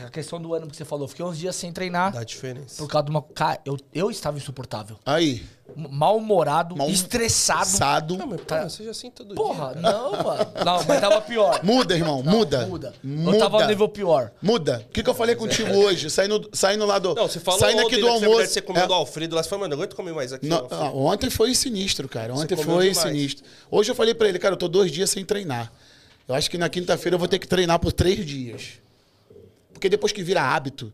A questão do ano que você falou, eu fiquei uns dias sem treinar. Dá diferença. Por causa de uma. Cara, eu, eu estava insuportável. Aí, Mal-humorado, Mal- estressado. assado. Não, mas porra, seja assim todo Porra, dia. não, mano. Não, mas tava pior. Muda, irmão, muda. Muda. Muda. Eu tava no nível pior. Muda. O que, que eu falei contigo hoje? Saindo, saindo lá do. Não, você falou saindo ontem, aqui do almoço. verdade, você comeu É. do Alfredo lá. Você falou, mano, não aguento comer mais aqui. Não, ó. ah, ontem foi sinistro, cara. Ontem foi demais. sinistro. Hoje eu falei pra ele, cara, eu tô dois dias sem treinar. Eu acho que na quinta-feira eu vou ter que treinar por três dias. Porque depois que vira hábito.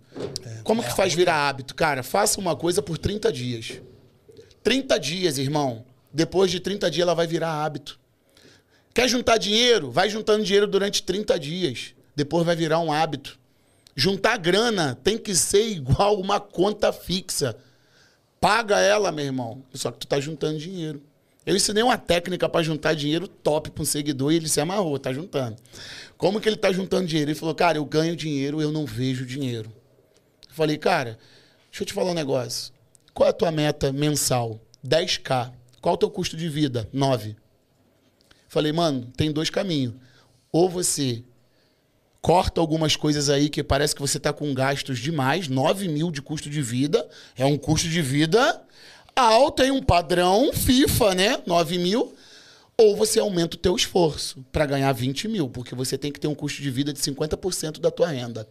como que faz virar hábito? Cara, faça uma coisa por 30 dias. 30 dias, irmão. Depois de 30 dias ela vai virar hábito. Quer juntar dinheiro? Vai juntando dinheiro durante 30 dias. Depois vai virar um hábito. Juntar grana tem que ser igual uma conta fixa. Paga ela, meu irmão. Só que tu tá juntando dinheiro. Eu ensinei uma técnica para juntar dinheiro top para um seguidor e ele se amarrou, tá juntando. Como que ele tá juntando dinheiro? Ele falou, cara, eu ganho dinheiro, eu não vejo dinheiro. Eu falei, cara, deixa eu te falar um negócio. Qual é a tua meta mensal? 10k. Qual é o teu custo de vida? 9. Falei, mano, tem dois caminhos. Ou você corta algumas coisas aí que parece que você está com gastos demais, 9 mil de custo de vida, é um custo de vida alto, tem um padrão FIFA, né? 9 mil. Ou você aumenta o teu esforço para ganhar 20 mil, porque você tem que ter um custo de vida de 50% da tua renda.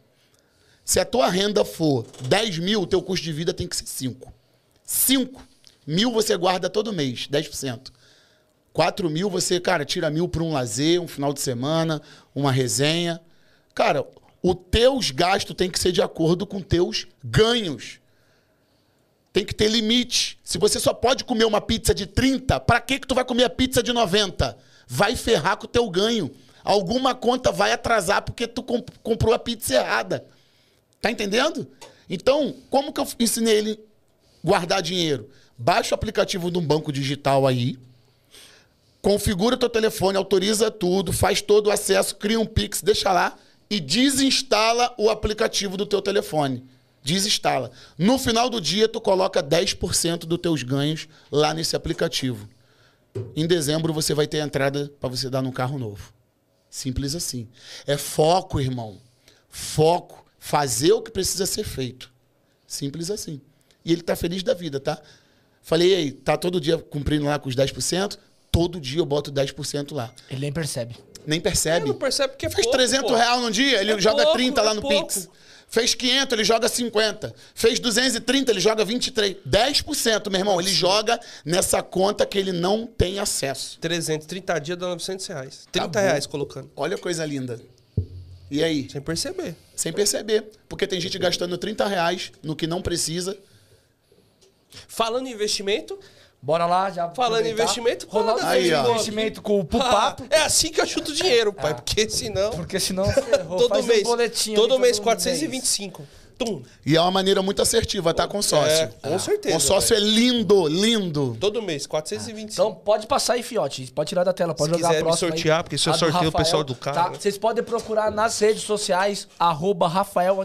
Se a tua renda for 10 mil, o teu custo de vida tem que ser 5. 5 mil você guarda todo mês, 10%. 4 mil você, cara, tira mil para um lazer, um final de semana, uma resenha. Cara, os teus gastos tem que ser de acordo com teus ganhos. Tem que ter limite. Se você só pode comer uma pizza de 30, para que que tu vai comer a pizza de 90? Vai ferrar com o teu ganho. Alguma conta vai atrasar porque tu comp- comprou a pizza errada. Tá entendendo? Então, como que eu ensinei ele guardar dinheiro? Baixa o aplicativo de um banco digital aí, configura o teu telefone, autoriza tudo, faz todo o acesso, cria um Pix, deixa lá e desinstala o aplicativo do teu telefone. Desinstala. No final do dia, tu coloca 10% dos teus ganhos lá nesse aplicativo. Em dezembro, você vai ter a entrada para você dar num carro novo. Simples assim. É foco, irmão. Foco. Fazer o que precisa ser feito. Simples assim. E ele tá feliz da vida, tá? Falei, e aí, tá todo dia cumprindo lá com os 10%? Todo dia eu boto 10% lá. Ele nem percebe. Nem percebe. Não percebe que é Fez pouco, 300 pô. reais num dia, ele É joga pouco, 30 lá é no pouco. Pix. Fez 500, ele joga 50. Fez 230, ele joga 23. 10%, meu irmão. Ele joga nessa conta que ele não tem acesso. 330 dias dá 900 reais. 30 Acabou. reais colocando. Olha a coisa linda. E aí? Sem perceber. Sem perceber. Porque tem gente gastando 30 reais no que não precisa. Falando em investimento, Bora lá, já. Falando em aproveitar. investimento, Ronaldo Aí, fez um ó. investimento com o ah, Pupato. é assim que eu chuto dinheiro, pai. Porque senão. Porque senão ferrou. todo Faz um mês. boletim todo mês, todo 425. Tum. E é uma maneira muito assertiva, tá? Com sócio. É, com certeza. Consórcio é lindo, lindo. Todo mês, 425. Então pode passar aí, fiote. Pode tirar da tela, pode Se jogar quiser a me próxima sortear, aí. porque se eu sorteio o Rafael, pessoal do carro, tá? né? Vocês podem procurar nas redes sociais, arroba Rafael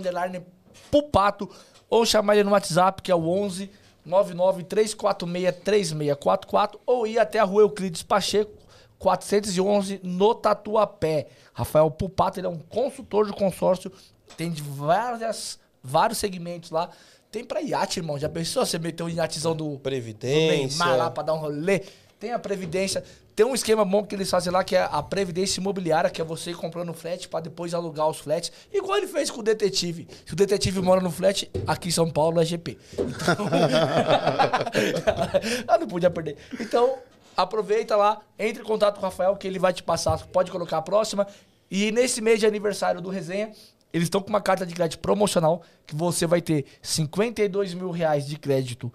Pupato, ou chamar ele no WhatsApp, que é o 11 993463644, ou ir até a rua Euclides Pacheco, 411, no Tatuapé. Rafael Pupato, ele é um consultor de consórcio, tem de várias, vários segmentos lá. Tem pra iate, irmão. Já pensou você meter um iatezão do, do Previdência. Neymar lá pra dar um rolê. Tem a Previdência. Tem um esquema bom que eles fazem lá, que é a Previdência Imobiliária, que é você comprando frete pra depois alugar os flats. Igual ele fez com o detetive. Se o detetive mora no flat, aqui em São Paulo é GP. Então... ah, não podia perder. Então, aproveita lá, entre em contato com o Rafael, que ele vai te passar. Pode colocar a próxima. E nesse mês de aniversário do Resenha, eles estão com uma carta de crédito promocional que você vai ter 52 mil reais de crédito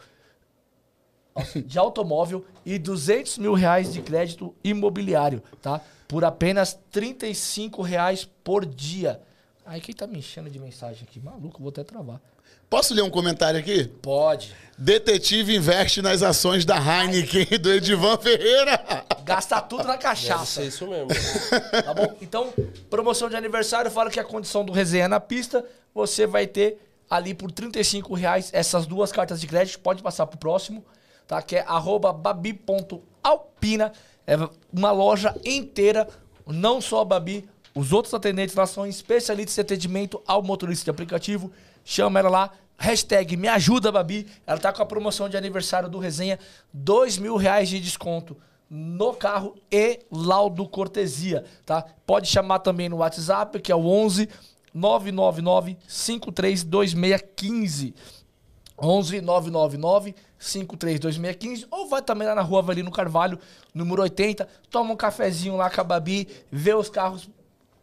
de automóvel e 200 mil reais de crédito imobiliário, tá? Por apenas 35 reais por dia. Aí quem tá me enchendo de mensagem aqui? Maluco, vou até travar. Posso ler um comentário aqui? Pode. Detetive investe nas ações da Heineken do Edivan Ferreira. Gastar tudo na Deve cachaça. ser isso mesmo. Tá bom? Então, promoção de aniversário, fala que a condição do resenha na pista, você vai ter ali por 35 reais essas duas cartas de crédito. Pode passar pro próximo, tá? Que é babi.alpina. É uma loja inteira, não só a Babi, os outros atendentes lá são especialistas em atendimento ao motorista de aplicativo. Chama ela lá, hashtag me ajuda, Babi. Ela tá com a promoção de aniversário do Resenha, dois mil reais de desconto no carro e laudo cortesia, tá? Pode chamar também no WhatsApp, que é o 11 999 532615. 11 999 532615 ou vai também lá na rua Avelino Carvalho, número 80, toma um cafezinho lá com a Babi, vê os carros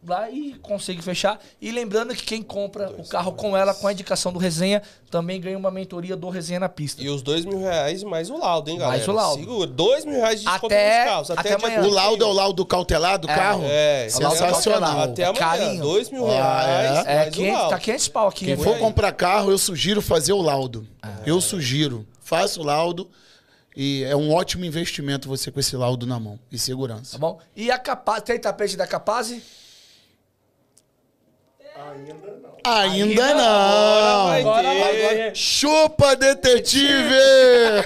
lá e consegue fechar. E lembrando que quem compra o carro com ela, com a indicação do Resenha, também ganha uma mentoria do Resenha na pista. E os dois mil reais mais o laudo, hein, galera? Mais o laudo. Segura. Dois mil reais de desconto Até- nos carros. até dia amanhã. O 31. laudo é o laudo cautelar do carro? É, laudo sensacional. Até amanhã. Carinho. Dois mil Ah, reais É, mais o 500, laudo. tá 500 pau aqui. Quem né? for comprar carro, eu sugiro fazer o laudo. Eu sugiro. Faça o laudo. E é um ótimo investimento você com esse laudo na mão. E segurança. Tá bom? E a Capaz, tem tapete da Capaz? Ainda Agora não. vai Agora ter. vai ter. Chupa, detetive!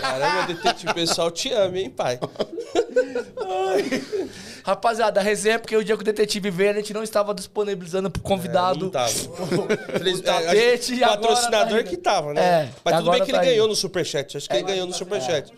Caramba, detetive pessoal te ama, hein, pai? Rapaziada, a resenha, é porque o dia que o detetive veio, a gente não estava disponibilizando pro convidado. Não tava. O tapete a gente- e agora patrocinador tá que tava, né? É, Mas tudo agora bem que ele tá ganhou indo. no Superchat. Acho que ele ganhou no Superchat.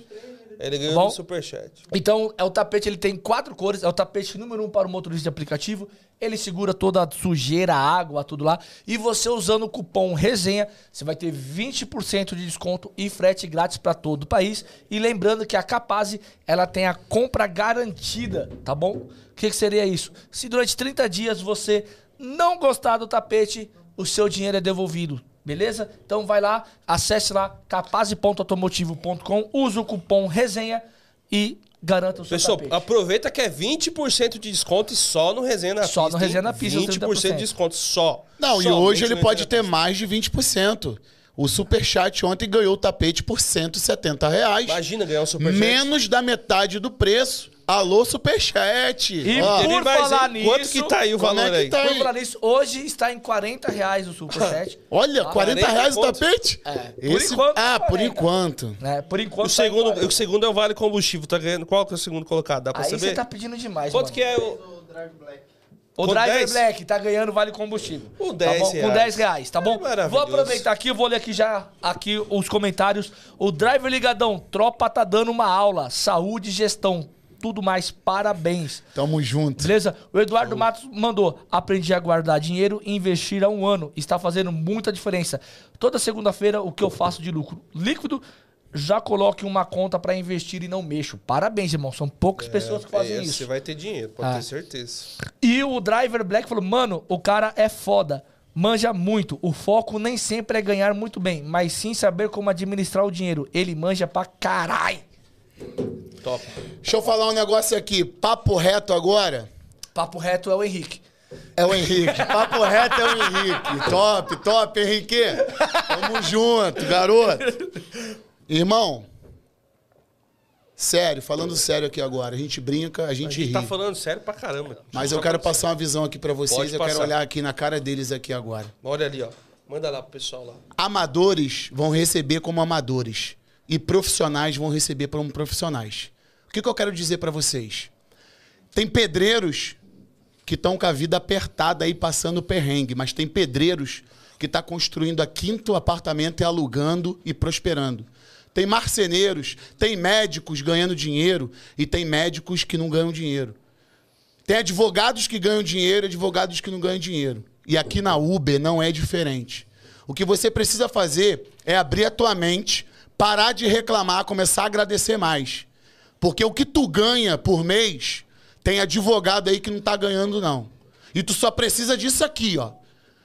Ele ganhou Bom? no Superchat. Então, é o tapete, ele tem quatro cores. É o tapete número um para o motorista de aplicativo. Ele segura toda a sujeira, a água, tudo lá. E você usando o cupom RESENHA, você vai ter 20% de desconto e frete grátis para todo o país. E lembrando que a Capaz, ela tem a compra garantida, tá bom? O que, que seria isso? Se durante 30 dias você não gostar do tapete, o seu dinheiro é devolvido. Beleza? Então vai lá, acesse lá capaz.automotivo.com, usa o cupom resenha e garanta o seu Pessoal, tapete. aproveita que é 20% de desconto e só no Resenha na Só Pista. no Resenha na Pista, 20% de desconto, só. Não, e Somente hoje ele pode ter mais de 20%. O Superchat ontem ganhou o tapete por 170 reais. Imagina ganhar um Superchat. Menos da metade do preço. Alô, Superchat. E Ó, por falar hein? Quanto nisso, que tá aí o como valor é aí? tá? Por falar nisso, hoje está em 40 reais o Superchat. Olha, Ah, 40 40 reais o tapete? É, por Esse... enquanto, Ah, por 40. enquanto. né? Por enquanto. O tá segundo, 40. o segundo é o Vale Combustível, tá ganhando? Qual que é o segundo colocado? Dá pra Aí saber? você tá pedindo demais, Quanto mano. que é o... O Com Driver 10? Black tá ganhando vale combustível. Com tá 10 bom? Com reais. 10 reais, tá bom? É vou aproveitar aqui, eu vou ler aqui já aqui os comentários. O Driver Ligadão, tropa tá dando uma aula. Saúde e gestão. Tudo mais, parabéns. Tamo junto. Beleza? O Eduardo Matos mandou. Aprendi a guardar dinheiro e investir há um ano. Está fazendo muita diferença. Toda segunda-feira, o que eu faço de lucro líquido já coloque uma conta pra investir e não mexo. Parabéns, irmão. São poucas pessoas que fazem É, isso. Você vai ter dinheiro, pode Ah. ter certeza. E o Driver Black falou: Mano, o cara é foda. Manja muito. O foco nem sempre é ganhar muito bem, mas sim saber como administrar o dinheiro. Ele manja pra caralho. Top. Deixa eu falar um negócio aqui. Papo reto agora. Papo reto é o Henrique. É o Henrique. Papo reto é o Henrique. Top, top, Henrique. Tamo junto, garoto. Irmão, sério, falando sério aqui agora. A gente brinca, a A gente, gente ri. tá falando sério pra caramba. Mas eu quero passar uma visão aqui pra vocês. Pode eu quero olhar aqui na cara deles aqui agora. Olha ali, ó. Manda lá pro pessoal lá. Amadores vão receber como amadores. E profissionais vão receber como profissionais. Que, que eu quero dizer pra vocês? Tem pedreiros que estão com a vida apertada aí passando perrengue, mas tem pedreiros que tá construindo a quinto apartamento e alugando e prosperando. Tem marceneiros, tem médicos ganhando dinheiro e tem médicos que não ganham dinheiro. Tem advogados que ganham dinheiro e advogados que não ganham dinheiro. E aqui na Uber não é diferente. O que você precisa fazer é abrir a tua mente, parar de reclamar, começar a agradecer mais. Porque o que tu ganha por mês, tem advogado aí que não tá ganhando, não. E tu só precisa disso aqui, ó.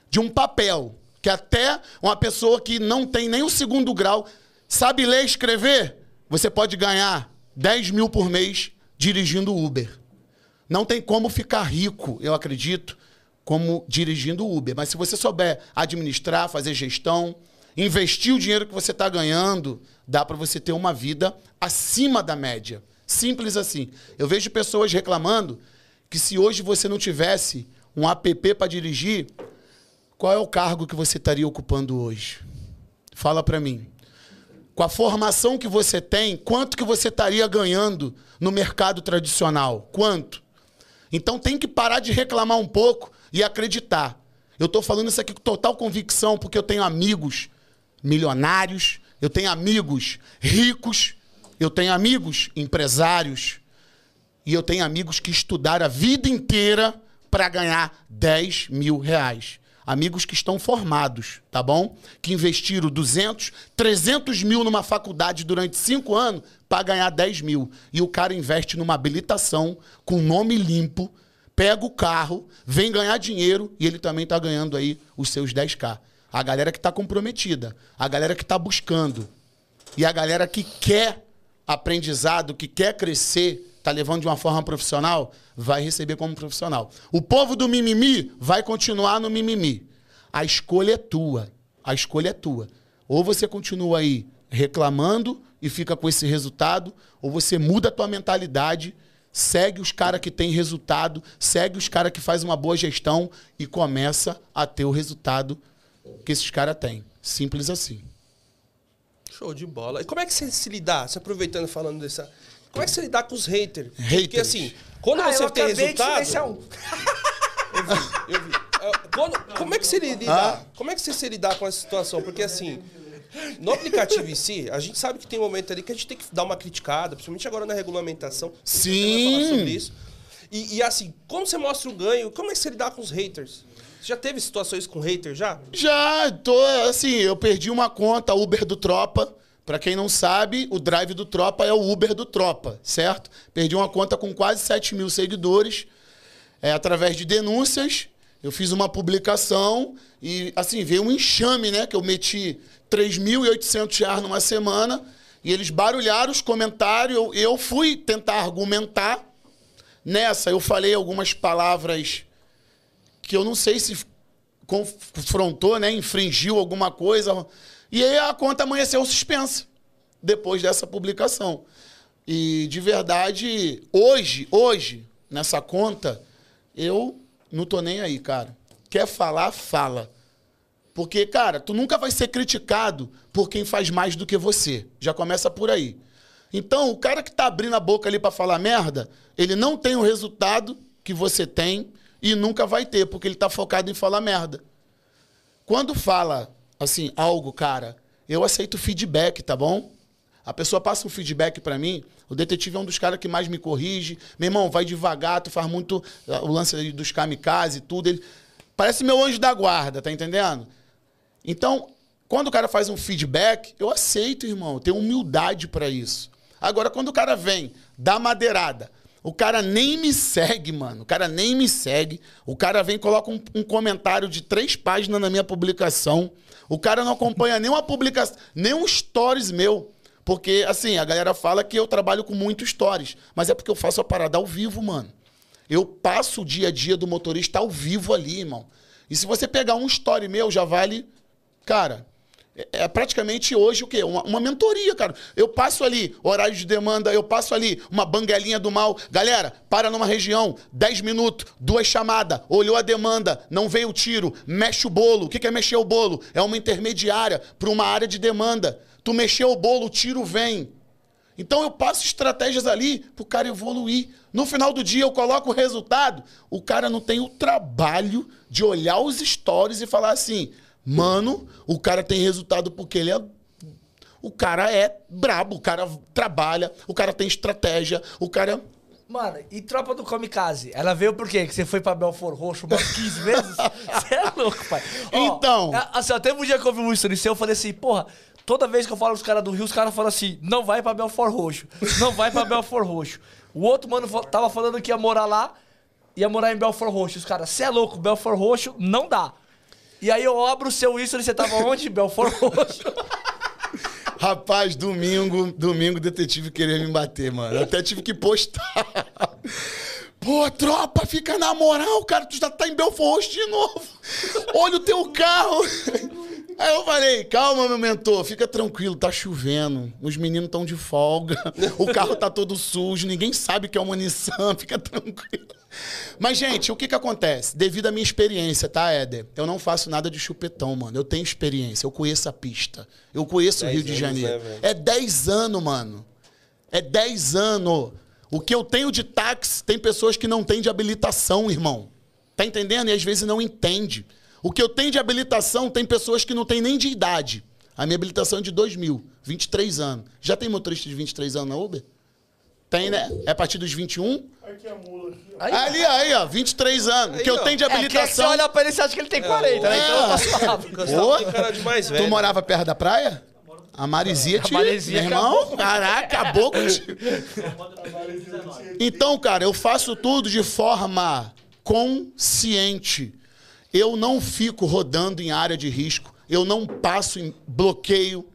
De um papel. Que até uma pessoa que não tem nem o segundo grau, sabe ler e escrever, você pode ganhar 10 mil por mês dirigindo Uber. Não tem como ficar rico, eu acredito, como dirigindo Uber. Mas se você souber administrar, fazer gestão, investir o dinheiro que você está ganhando, dá para você ter uma vida acima da média. Simples assim. Eu vejo pessoas reclamando que se hoje você não tivesse um app para dirigir, qual é o cargo que você estaria ocupando hoje? Fala para mim. Com a formação que você tem, quanto que você estaria ganhando no mercado tradicional? Quanto? Então tem que parar de reclamar um pouco e acreditar. Eu estou falando isso aqui com total convicção, porque eu tenho amigos milionários, eu tenho amigos ricos, eu tenho amigos empresários e eu tenho amigos que estudaram a vida inteira para ganhar 10 mil reais. Amigos que estão formados, tá bom? Que investiram 200, 300 mil numa faculdade durante cinco anos para ganhar 10 mil. E o cara investe numa habilitação com nome limpo, pega o carro, vem ganhar dinheiro e ele também tá ganhando aí os seus 10k. A galera que tá comprometida, a galera que tá buscando e a galera que quer aprendizado, que quer crescer, tá levando de uma forma profissional, vai receber como profissional. O povo do mimimi vai continuar no mimimi. A escolha é tua. A escolha é tua. Ou você continua aí reclamando e fica com esse resultado, ou você muda a tua mentalidade, segue os caras que têm resultado, segue os caras que fazem uma boa gestão e começa a ter o resultado que esses caras têm. Simples assim. Show de bola. E como é que você se lidar, se aproveitando e falando dessa. Como é que você lidar com os haters? Porque Haters. assim, quando Ah, você eu tem acabei de resultado. silenciar um. Eu vi. Ah, quando- como é que você lidar? Como é que você se lidar com essa situação? Porque assim, no aplicativo em si, a gente sabe que tem um momento ali que a gente tem que dar uma criticada, principalmente agora na regulamentação. Sim. vai falar sobre isso. E, e, assim, como você mostra o ganho? Como é que você lidar com os haters? Já teve situações com hater já? Já, tô, assim, eu perdi uma conta Uber do Tropa. Pra quem não sabe, o drive do Tropa é o Uber do Tropa, certo? Perdi uma conta com quase 7 mil seguidores. É, através de denúncias, eu fiz uma publicação e, assim, veio um enxame, né? Que eu meti 3.800 reais numa semana e eles barulharam os comentários. Eu, eu fui tentar argumentar. Nessa, eu falei algumas palavras que eu não sei se confrontou, né? Infringiu alguma coisa. E aí a conta amanheceu suspensa depois dessa publicação. E de verdade, hoje, hoje, nessa conta, eu não tô nem aí, cara. Quer falar, fala. Porque, cara, tu nunca vai ser criticado por quem faz mais do que você. Já começa por aí. Então, o cara que tá abrindo a boca ali para falar merda, ele não tem o resultado que você tem e nunca vai ter, porque ele tá focado em falar merda. Quando fala, assim, algo, cara, eu aceito feedback, tá bom? A pessoa passa um feedback pra mim, o detetive é um dos caras que mais me corrige. Meu irmão, vai devagar, tu faz muito ah, o lance dos kamikaze e tudo. Ele... Parece meu anjo da guarda, tá entendendo? Então, Quando o cara faz um feedback, eu aceito, irmão. Eu tenho humildade pra isso. Agora, quando o cara vem, dá madeirada, o cara nem me segue, mano. O cara nem me segue. O cara vem e coloca um, um comentário de três páginas na minha publicação. O cara não acompanha nenhuma publicação, nem um stories meu. Porque, assim, a galera fala que eu trabalho com muito stories. Mas é porque eu faço a parada ao vivo, mano. Eu passo o dia a dia do motorista ao vivo ali, irmão. E se você pegar um story meu, já vale. Cara, é, é praticamente hoje o quê? Uma, uma, mentoria, cara. Eu passo ali horário de demanda, eu passo ali uma banguelinha do mal. Galera, para numa região, 10 minutos, duas chamadas, olhou a demanda, não veio o tiro, mexe o bolo. O que é mexer o bolo? É uma intermediária para uma área de demanda. Tu mexeu o bolo, o tiro vem. Então eu passo estratégias ali pro cara evoluir. No final do dia eu coloco o resultado, o cara não tem o trabalho de olhar os stories e falar assim: Mano, o cara tem resultado porque ele é. O cara é brabo, o cara trabalha, o cara tem estratégia, o cara. Mano, e tropa do Kamikaze? Ela veio por quê? Que você foi pra Belfort Roxo umas 15 vezes? Você é louco, pai. Então. É, assim, até um dia que eu vi um story seu, eu falei assim, porra, toda vez que eu falo os caras do Rio, os caras falam assim: não vai pra Belfort Roxo, não vai pra Belfort Roxo. O outro mano tava falando que ia morar lá, ia morar em Belfort Roxo. Os caras, você é louco, Belfort Roxo não dá. E aí eu abro o seu e você tava onde? Belfort Roxo. Rapaz, domingo, domingo detetive queria me bater, mano. Eu até tive que postar. Pô, tropa, fica na moral, cara. Tu já tá em Belfort Roxo de novo. Olha o teu carro. Aí eu falei, calma, meu mentor, fica tranquilo, tá chovendo. Os meninos estão de folga. O carro tá todo sujo, ninguém sabe que é uma Nissan, fica tranquilo. Mas, gente, o que que acontece? Devido à minha experiência, tá, Éder? Eu não faço nada de chupetão, mano. Eu tenho experiência, eu conheço a pista. Eu conheço o Rio de Janeiro. Né, é 10 anos, mano. É 10 anos. O que eu tenho de táxi, tem pessoas que não têm de habilitação, irmão. Tá entendendo? E às vezes não entende. O que eu tenho de habilitação, tem pessoas que não têm nem de idade. A minha habilitação é de 2000, 23 anos. Já tem motorista de 23 anos na Uber? Tem, né? É a partir dos 21? Aqui a mula. Aqui, ó. Aí, ali, aí, ó, 23 anos. Aí, que eu tenho de habilitação. É, que você olha pra ele e acha que ele tem 40, é, né? Então eu mais velho. Tu morava perto da praia? A Marizia te... A Marizia meu irmão, acabou. caraca, acabou contigo. Então, cara, eu faço tudo de forma consciente. Eu não fico rodando em área de risco. Eu não passo em bloqueio,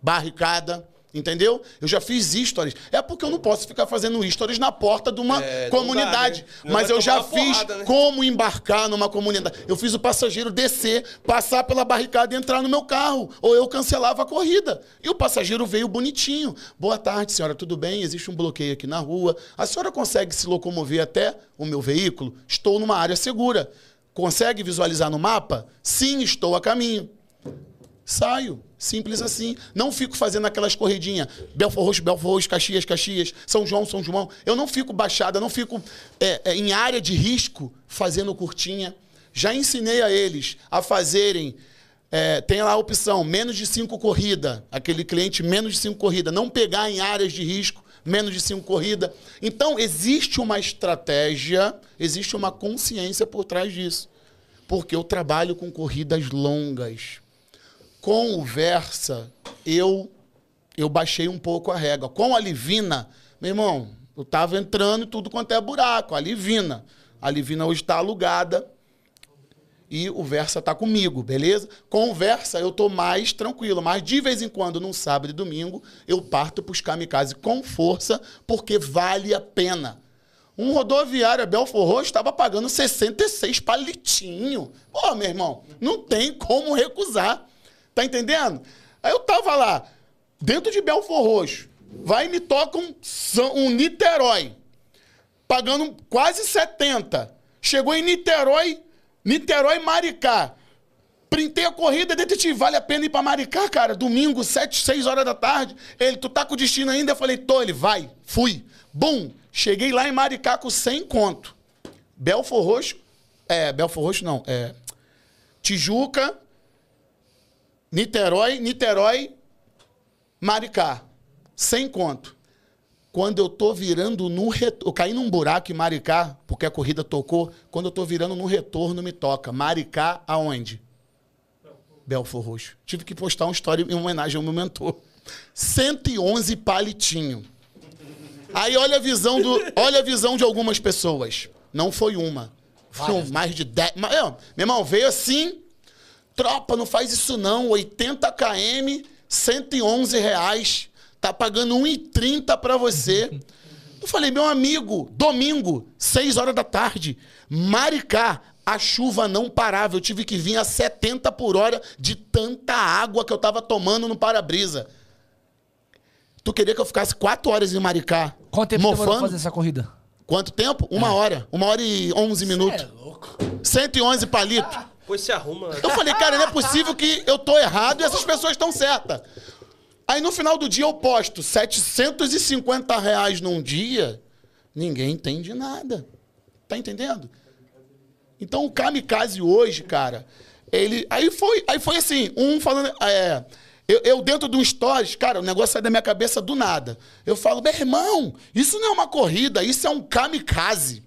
barricada. Entendeu? Eu já fiz stories. É porque eu não posso ficar fazendo stories na porta de uma é, comunidade. Dá, né? Mas eu já fiz porrada, né? como embarcar numa comunidade. Eu fiz o passageiro descer, passar pela barricada e entrar no meu carro. Ou eu cancelava a corrida. E o passageiro veio bonitinho. Boa tarde, senhora, tudo bem? Existe um bloqueio aqui na rua. A senhora consegue se locomover até o meu veículo? Estou numa área segura. Consegue visualizar no mapa? Sim, estou a caminho. Saio. Simples assim. Não fico fazendo aquelas corridinhas. Belfor Roxo, Belfor Roxo, Caxias, Caxias, São João, São João. Eu não fico baixada, não fico é, é, em área de risco fazendo curtinha. Já ensinei a eles a fazerem. É, tem lá a opção, menos de cinco corrida. Aquele cliente, menos de cinco corrida. Não pegar em áreas de risco, menos de cinco corrida. Então, existe uma estratégia, existe uma consciência por trás disso. Porque eu trabalho com corridas longas com o Versa, eu eu baixei um pouco a régua. Com a Livina, meu irmão, eu tava entrando tudo quanto é buraco. A Livina. A Livina hoje está alugada e o Versa tá comigo, beleza? Com o Versa eu tô mais tranquilo, mas de vez em quando, num sábado e domingo, eu parto pros kamikaze com força, porque vale a pena. Um rodoviário a Belfor Roxo estava pagando 66 palitinho. Pô, meu irmão, não tem como recusar. Tá entendendo? Aí eu tava lá, dentro de Belfor Roxo. Vai e me toca um, um Niterói. Pagando quase 70. Chegou em Niterói, Niterói Maricá. Printei a corrida, detetive, vale a pena ir pra Maricá, cara? Domingo, 7, 6 horas da tarde. Ele, tu tá com destino ainda? Eu falei, tô, ele, vai. Fui. Bum! Cheguei lá em Maricá com 100 conto. Belfor Roxo, é, Belfor Roxo não, é... Tijuca, Niterói, Niterói, Maricá. Sem conto. Quando eu tô virando no retorno. Eu caí num buraco em Maricá, porque a corrida tocou. Quando eu tô virando no retorno, me toca. Maricá aonde? Belfor Roxo. Tive que postar uma história em homenagem ao meu mentor. 111 palitinho. Aí olha a visão do, olha a visão de algumas pessoas. Não foi uma. Foram mais de 10. Mas, é, meu irmão, veio assim. Tropa, não faz isso não. 80 km, 111 reais. Tá pagando 1,30 pra você. Eu falei, meu amigo, domingo, 6 horas da tarde, Maricá, a chuva não parava. Eu tive que vir a 70 por hora de tanta água que eu tava tomando no para-brisa. Tu queria que eu ficasse 4 horas em Maricá? Quanto tempo demorou pra mofando? fazer essa corrida? Quanto tempo? Uma hora. Uma hora e 11 minutos. É louco. 111 palitos. Pois se arruma. Eu falei, cara, não é possível que eu tô errado e essas pessoas estão certas. Aí no final do dia eu posto 750 reais num dia, ninguém entende nada. Tá entendendo? Então o kamikaze hoje, cara, ele. Aí foi, aí foi assim, um falando. É, eu, eu dentro de um stories, cara, o negócio sai da minha cabeça do nada. Eu falo, meu irmão, isso não é uma corrida, isso é um kamikaze.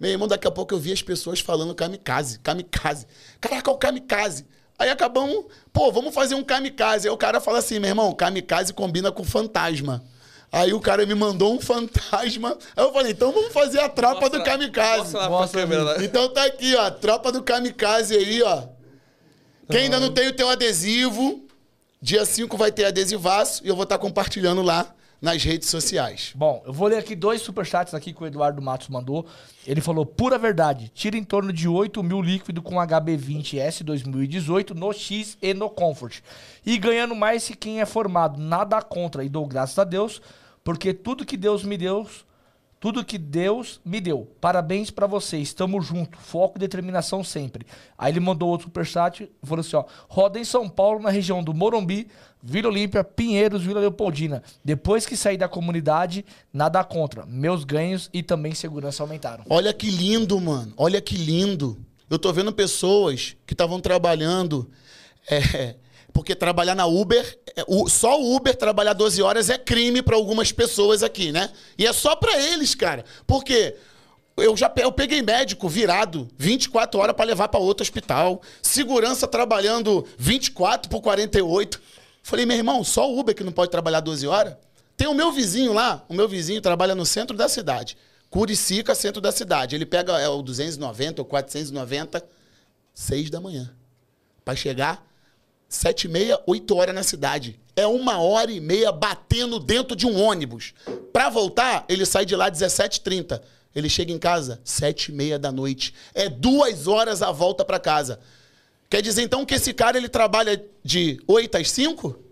Meu irmão, daqui a pouco eu vi as pessoas falando kamikaze, kamikaze. Caraca, o kamikaze. Aí acabamos, pô, vamos fazer um kamikaze. Aí o cara fala assim, meu irmão, kamikaze combina com fantasma. Aí o cara me mandou um fantasma. Aí eu falei, então vamos fazer a tropa do kamikaze. Mostra lá Mostra pra câmera lá. Então tá aqui, ó, tropa do kamikaze aí, ó. Quem ainda não tem o teu adesivo, dia 5 vai ter adesivaço e eu vou estar compartilhando lá nas redes sociais. Bom, eu vou ler aqui dois superchats aqui que o Eduardo Matos mandou. Ele falou, pura verdade, tira em torno de 8 mil líquido com HB20S 2018 no X e no Comfort. E ganhando mais que quem é formado, nada contra. E dou graças a Deus, porque tudo que Deus me deu, tudo que Deus me deu. Parabéns pra você, estamos juntos, foco e determinação sempre. Aí ele mandou outro superchat falou assim, ó, roda em São Paulo, na região do Morumbi, Vila Olímpia, Pinheiros, Vila Leopoldina. Depois que saí da comunidade, nada contra. Meus ganhos e também segurança aumentaram. Olha que lindo, mano. Olha que lindo. Eu tô vendo pessoas que estavam trabalhando. é, porque trabalhar na Uber, é, só o Uber trabalhar 12 horas é crime para algumas pessoas aqui, né? E é só para eles, cara. Porque eu já eu peguei médico virado 24 horas para levar para outro hospital. Segurança trabalhando 24 por 48. Falei, meu irmão, só o Uber que não pode trabalhar 12 horas? Tem o meu vizinho lá, o meu vizinho trabalha no centro da cidade. Curicica, centro da cidade. Ele pega é, o 290 ou 490, 6 da manhã. Para chegar sete e meia, oito horas na cidade. É uma hora e meia batendo dentro de um ônibus. Pra voltar, ele sai de lá 17h30. Ele chega em casa sete e meia da noite. É duas horas a volta pra casa. Quer dizer, então, que esse cara ele trabalha de 8 às 5?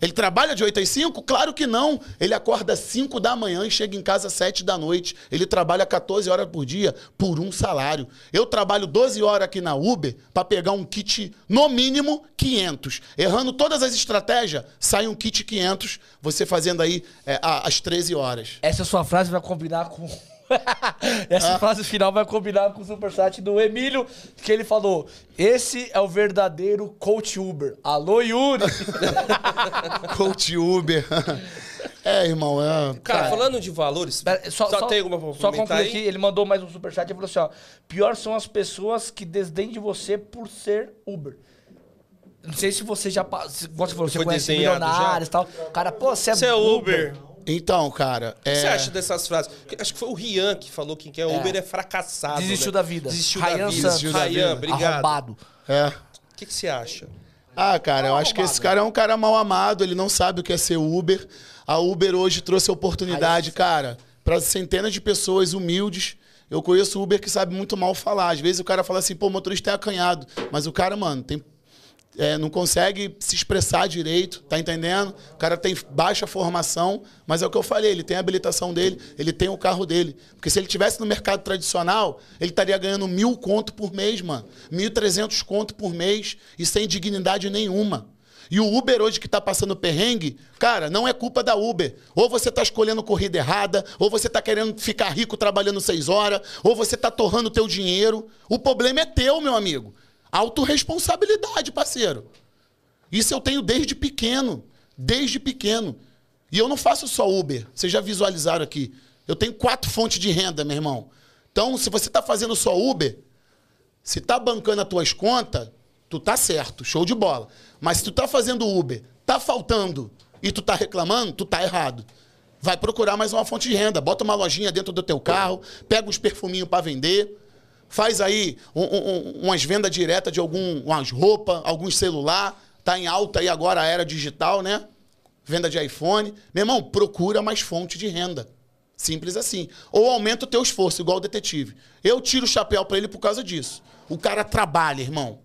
Ele trabalha de 8 às 5? Claro que não. Ele acorda às 5 da manhã e chega em casa às 7 da noite. Ele trabalha 14 horas por dia por um salário. Eu trabalho 12 horas aqui na Uber para pegar um kit, no mínimo, 500. Errando todas as estratégias, sai um kit 500, você fazendo aí é, às 13 horas. Essa sua frase vai combinar com. Essa frase final vai combinar com o superchat do Emílio, que ele falou: Esse é o verdadeiro coach Uber. Alô, Yuri! Coach Uber. é, irmão, é... Cara, falando de valores, Pera, só, tem alguma Só concluir aqui, ele mandou mais um superchat e falou assim: ó, pior são as pessoas que desdém de você por ser Uber. Não sei se você já. Igual você falou, você Foi conhece milionários e tal. Cara, pô, você é, Você é Uber. Então, cara... O que É... você acha dessas frases? Acho que foi o Rian que falou que quem é Uber é, fracassado. Desistiu né? da vida. Desistiu Ryan da vida. Santos. Desistiu da vida. obrigado. arrombado. é... O que, que você acha? Ah, cara, eu acho que esse cara é um cara mal amado, ele não sabe o que é ser Uber. A Uber hoje trouxe a oportunidade, cara, para centenas de pessoas humildes. Eu conheço Uber que sabe muito mal falar. Às vezes o cara fala assim, pô, o motorista é acanhado. Mas o cara, mano, tem, é, não consegue se expressar direito, tá entendendo? O cara tem baixa formação, mas é o que eu falei, ele tem a habilitação dele, ele tem o carro dele. Porque se ele tivesse no mercado tradicional, ele estaria ganhando mil conto por mês, mano. Mil trezentos conto por mês e sem dignidade nenhuma. E o Uber hoje que tá passando perrengue, cara, não é culpa da Uber. Ou você tá escolhendo corrida errada, ou você tá querendo ficar rico trabalhando seis horas, ou você tá torrando o teu dinheiro. O problema é teu, meu amigo. Autoresponsabilidade, parceiro. Isso eu tenho desde pequeno. Desde pequeno. E eu não faço só Uber. Vocês já visualizaram aqui. Eu tenho quatro fontes de renda, meu irmão. Então, se você está fazendo só Uber, se está bancando as tuas contas, tu tá certo, show de bola. Mas se tu tá fazendo Uber, tá faltando e tu tá reclamando, tu tá errado. Vai procurar mais uma fonte de renda. Bota uma lojinha dentro do teu carro, pega uns perfuminhos para vender, faz aí um, um, umas vendas diretas de algumas roupas, alguns celular. Tá em alta aí agora a era digital, né? Venda de iPhone. Meu irmão, procura mais fonte de renda. Simples assim. Ou aumenta o teu esforço, igual o detetive. Eu tiro o chapéu para ele por causa disso. O cara trabalha, irmão.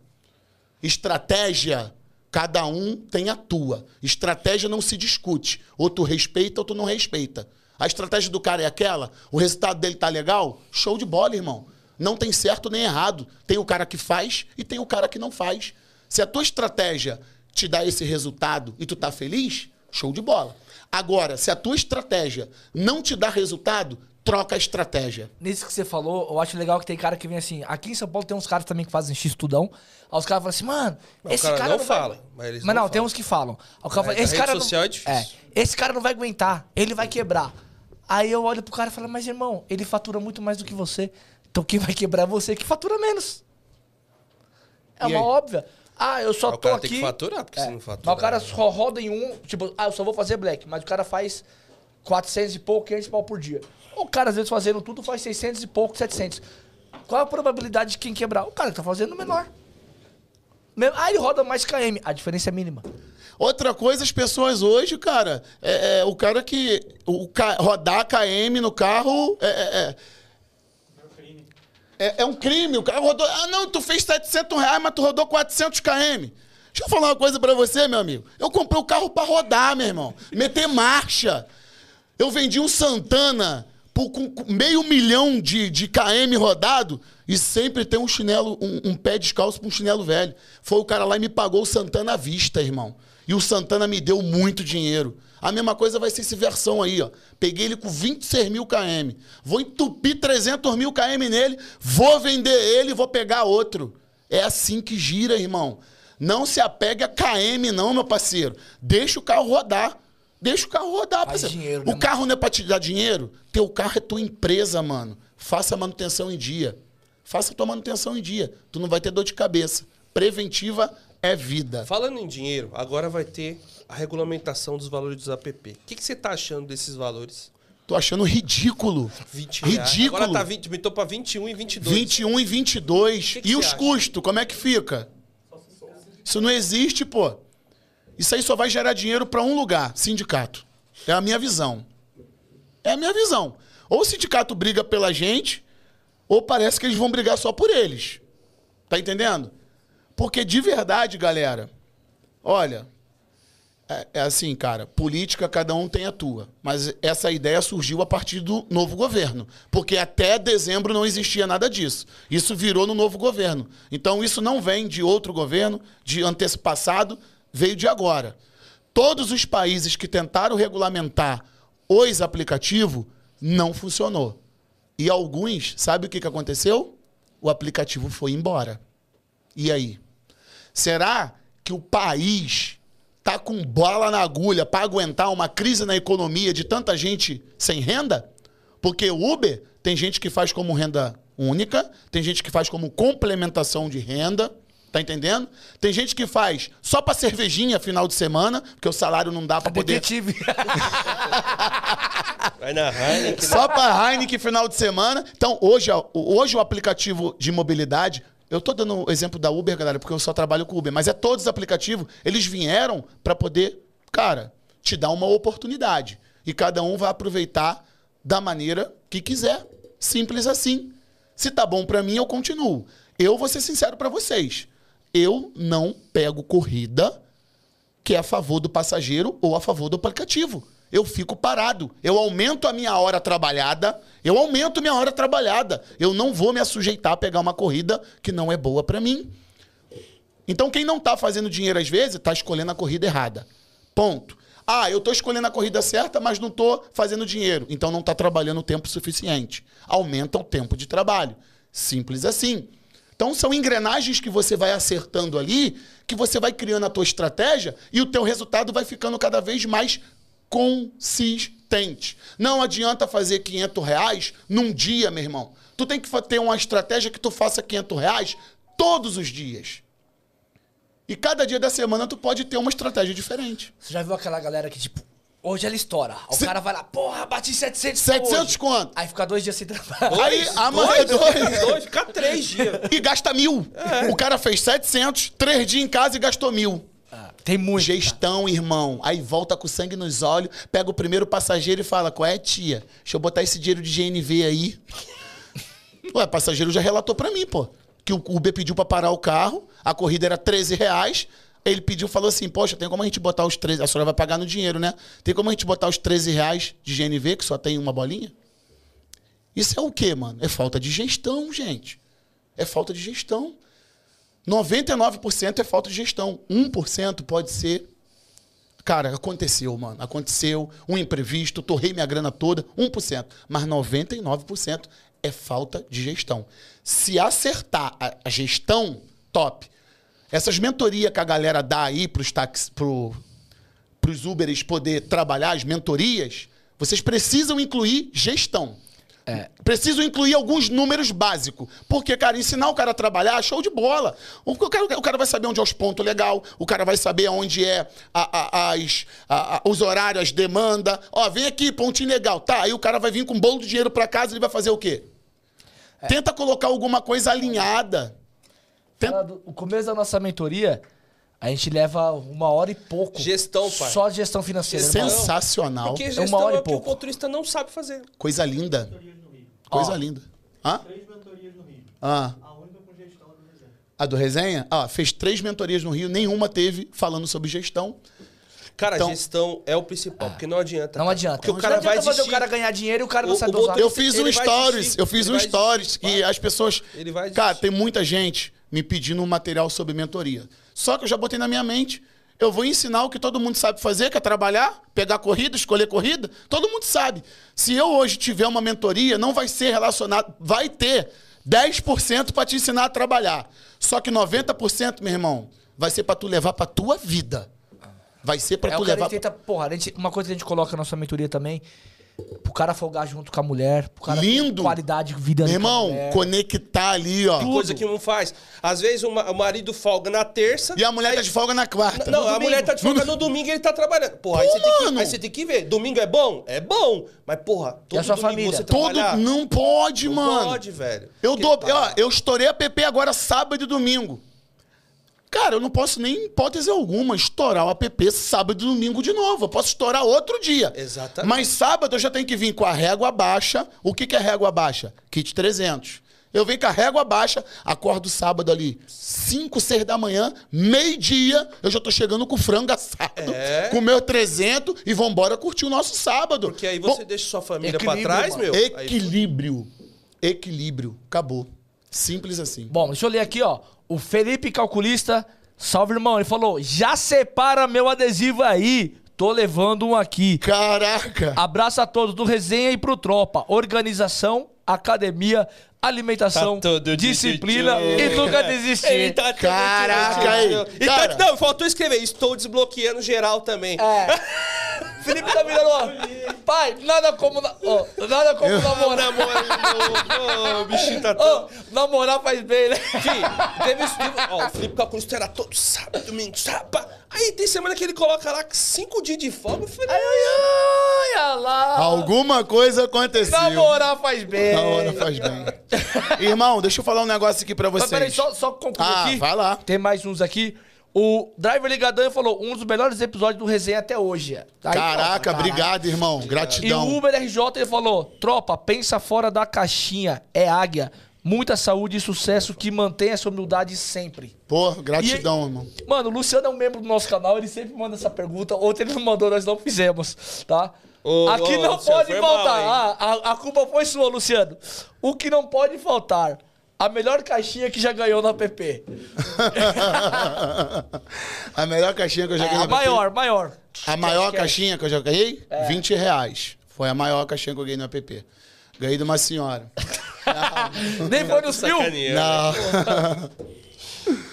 Estratégia, cada um tem a tua. Estratégia não se discute. Ou tu respeita ou tu não respeita. A estratégia do cara é aquela, o resultado dele tá legal, show de bola, irmão. Não tem certo nem errado. Tem o cara que faz e tem o cara que não faz. Se a tua estratégia te dá esse resultado e tu tá feliz, show de bola. Agora, se a tua estratégia não te dá resultado, troca a estratégia. Nisso que você falou, eu acho legal que tem cara que vem assim. Aqui em São Paulo tem uns caras também que fazem X-tudão. Aí os caras falam assim, mano, Não, esse cara cara, não vai- fala, mas não não, tem uns que falam. Aí o cara Mas fala, esse cara social não... é difícil. esse cara não vai aguentar, ele vai quebrar. Aí eu olho pro cara e falo, mas irmão, ele fatura muito mais do que você. Então quem vai quebrar é você que fatura menos. É E uma aí? óbvia. Ah, eu só Mas o tô cara aqui... tem que faturar, porque É, se não faturar... Mas o cara só roda em um, tipo, ah, eu só vou fazer black, mas o cara faz 400 e pouco, 500 pau por dia. O cara, às vezes, fazendo tudo, faz 600 e pouco, 700. Qual a probabilidade de quem quebrar? O cara que tá fazendo menor. Me- Ah, ele roda mais KM. A diferença é mínima. Outra coisa, as pessoas hoje, cara, é, é o cara que. O, rodar KM no carro é, é, é- é- um crime. O cara rodou. Ah, não, tu fez 700 reais, mas tu rodou 400 km. Deixa eu falar uma coisa pra você, meu amigo. Eu comprei o carro pra rodar, meu irmão. Meter marcha. Eu vendi um Santana por com meio milhão de, de KM rodado e sempre tem um chinelo, um, um pé descalço pra um chinelo velho. Foi o cara lá e me pagou o Santana à vista, irmão. E o Santana me deu muito dinheiro. A mesma coisa vai ser esse versão aí, ó. Peguei ele com 26 mil km. Vou entupir 300 mil km nele, vou vender ele, vou pegar outro. É assim que gira, irmão. Não se apegue a KM, não, meu parceiro. Deixa o carro rodar. Deixa o carro rodar, Faz parceiro. dinheiro, o né, carro não é pra te dar dinheiro? Teu carro é tua empresa, mano. Faça a manutenção em dia. Faça a tua manutenção em dia. Tu não vai ter dor de cabeça. Preventiva é vida. Falando em dinheiro, agora vai ter a regulamentação dos valores dos app. O que, que você tá achando desses valores? Tô achando ridículo. 20 reais. Ridículo. Agora tá 20, aumentou pra 21 e 22. 21 e 22. Que que e os acha? custos, como é que fica? Isso não existe, pô. Isso aí só vai gerar dinheiro para um lugar, sindicato. É a minha visão. É a minha visão. Ou o sindicato briga pela gente, ou parece que eles vão brigar só por eles. Tá entendendo? Porque de verdade, galera, olha, é, é assim, cara, política cada um tem a tua. Mas essa ideia surgiu a partir do novo governo. Porque até dezembro não existia nada disso. Isso virou no novo governo. Então isso não vem de outro governo, de antepassado, veio de agora. Todos os países que tentaram regulamentar os aplicativos, não funcionou. E alguns, sabe o que, que aconteceu? O aplicativo foi embora. E aí? Será que o país tá com bola na agulha para aguentar uma crise na economia de tanta gente sem renda? Porque o Uber tem gente que faz como renda única, tem gente que faz como complementação de renda, tá entendendo? Tem gente que faz só para cervejinha final de semana, porque o salário não dá para poder Detetive. Vai na Heineken. só para Heineken final de semana. Então, hoje, hoje o aplicativo de mobilidade, eu tô dando o exemplo da Uber, galera, porque eu só trabalho com Uber, mas é todos os aplicativos, eles vieram para poder, cara, te dar uma oportunidade. E cada um vai aproveitar da maneira que quiser. Simples assim. Se tá bom para mim, eu continuo. Eu vou ser sincero para vocês. Eu não pego corrida que é a favor do passageiro ou a favor do aplicativo. Eu fico parado. Eu aumento a minha hora trabalhada. Eu aumento minha hora trabalhada. Eu não vou me assujeitar a pegar uma corrida que não é boa para mim. Então, quem não tá fazendo dinheiro às vezes, tá escolhendo a corrida errada. Ponto. Ah, eu tô escolhendo a corrida certa, mas não tô fazendo dinheiro. Então não tá trabalhando o tempo suficiente. Aumenta o tempo de trabalho. Simples assim. Então são engrenagens que você vai acertando ali, que você vai criando a tua estratégia e o teu resultado vai ficando cada vez mais consistente. Não adianta fazer 500 reais num dia, meu irmão. Tu tem que ter uma estratégia que tu faça 500 reais todos os dias. E cada dia da semana tu pode ter uma estratégia diferente. Você já viu aquela galera que, tipo, hoje ela estoura. O Cê- cara vai lá, porra, bati 700 700 hoje. quanto? Aí fica dois dias sem trabalhar. Aí, amanhã é dois. dois, fica três dias. E gasta mil. É. O cara fez 700, três dias em casa e gastou mil. Ah, Tem muito. Gestão, irmão. Aí volta com sangue nos olhos, pega o primeiro passageiro e fala: Qual é, tia? Deixa eu botar esse dinheiro de GNV aí. Ué, passageiro já relatou pra mim, pô. Que o Uber pediu pra parar o carro, a corrida era 13 reais. Ele pediu, falou assim: Poxa, tem como a gente botar os 13. A senhora vai pagar no dinheiro, né? Tem como a gente botar os 13 reais de GNV, que só tem uma bolinha? Isso é o quê, mano? É falta de gestão, gente. É falta de gestão. 99% é falta de gestão. 1% pode ser. Cara, aconteceu, mano. Aconteceu. Um imprevisto, torrei minha grana toda. 1%. Mas 99% é falta de gestão. Se acertar a, gestão, top. Essas mentorias que a galera dá aí pros táxi, pro, pros Uberes poder trabalhar, as mentorias, vocês precisam incluir gestão. Preciso incluir alguns números básicos. Porque, cara, ensinar o cara a trabalhar, show de bola. O cara, o cara vai saber onde é os pontos legal, o cara vai saber onde é a- a- as, a- os horários, as demandas. Ó, vem aqui, pontinho legal. Tá, aí o cara vai vir com um bolo de dinheiro pra casa ele vai fazer o quê? Tenta colocar alguma coisa alinhada. Tenta- O começo da nossa mentoria, a gente leva uma hora e pouco. Gestão, pai. Só de gestão financeira. Sensacional. Porque uma gestão hora é e o que o pouco. motorista não sabe fazer. Coisa linda. Coisa Ó. linda. Hã? Três mentorias no Rio. Ah. A única com gestão é do resenha. A do Resenha? Ah, fez três mentorias no Rio, nenhuma teve falando sobre gestão. Cara, Então- gestão é o principal, porque não adianta. Não cara. adianta. Porque o Não cara adianta vai fazer desistir. o cara ganhar dinheiro e o cara não O- sabe o usar. Eu fiz um stories, desistir, eu fiz um stories desistir. Vai. as pessoas. Ele vai Cara, tem muita gente me pedindo um material sobre mentoria. Só que eu já botei na minha mente. Eu vou ensinar o que todo mundo sabe fazer, que é trabalhar, pegar corrida, escolher corrida. Todo mundo sabe. Se eu hoje tiver uma mentoria, não vai ser relacionado. Vai ter 10% para te ensinar a trabalhar. Só que 90%, meu irmão, vai ser para tu levar para tua vida. Vai ser para É tu levar. tenta, porra, gente- uma coisa que a gente coloca na nossa mentoria também, pro cara folgar junto com a mulher, pro cara ter Lindo. qualidade de vida Meu irmão, mulher. conectar ali, ó. Coisa que não faz. Às vezes o, ma- o marido folga na terça. E a mulher tá de folga na quarta. Não, a mulher tá de folga no domingo e ele tá trabalhando. Porra, aí, Pô, você tem que, mano. aí você tem que ver. Domingo é bom? É bom. Mas, porra, todo E a sua domingo família? você Todo. trabalhar? Não pode, Não mano. pode, velho. Eu dou. tá- Ó, eu estourei a PP agora sábado e domingo. Cara, eu não posso nem, em hipótese alguma, estourar o app sábado e domingo de novo. Eu posso estourar outro dia. Exatamente. Mas sábado eu já tenho que vir com a régua baixa. O que, que é régua baixa? Kit 300. Eu venho com a régua baixa, acordo sábado ali, 5, 6 da manhã, meio-dia, eu já tô chegando com frango assado, É. com o meu 300 e vambora curtir o nosso sábado. Porque aí Bom, você deixa sua família pra trás, mano. meu. Aí- Equilíbrio. Equilíbrio. Acabou. Simples assim. Bom, deixa eu ler aqui, ó. O Felipe Calculista, salve, irmão. Ele falou: já separa meu adesivo aí. Tô levando um aqui. Caraca! Abraço a todos do Resenha e pro Tropa. Organização, academia, alimentação, Tá disciplina e nunca desistir. Ele tá Caraca, aí, E tá- cara. não, faltou escrever. Estou desbloqueando geral também. É. Felipe tá virando, ó. Pai, nada como. na- ó, nada como namorar. Namoro, o bichinho tá Ô, todo... namorar faz bem, né? Fih, teve isso. Ó, o Felipe Calculista era todo sábado, domingo, sábado. Aí tem semana que ele coloca lá cinco dias de folga. Eu falei, Ai, ai, ai, olha lá. Alguma coisa aconteceu. Namorar faz bem. Na hora faz bem. Irmão, deixa eu falar um negócio aqui pra Mas vocês. peraí, só, só concluir Ah, aqui. vai lá. Tem mais uns aqui. O Driver Ligadão falou, um dos melhores episódios do Resenha até hoje. Aí, Caraca, tropa, obrigado, irmão. E o Gratidão. Uber RJ ele falou: tropa, pensa fora da caixinha, é águia. Muita saúde e sucesso que mantenha essa humildade sempre. Pô, gratidão, irmão. Mano, o Luciano é um membro do nosso canal, ele sempre manda essa pergunta. Ontem ele não mandou, nós não fizemos, tá? Ô, Aqui ô, não Luciano, pode foi faltar. mal, ah, a, a culpa foi sua, Luciano. O que não pode faltar. A melhor caixinha que já ganhou na app. a melhor caixinha que eu já É, ganhei. a maior, maior. A maior caixinha que eu já ganhei? É. 20 reais. Foi a maior caixinha que eu ganhei no app. Ganhei de uma senhora. Nem foi nos mil. sacaneando. Não.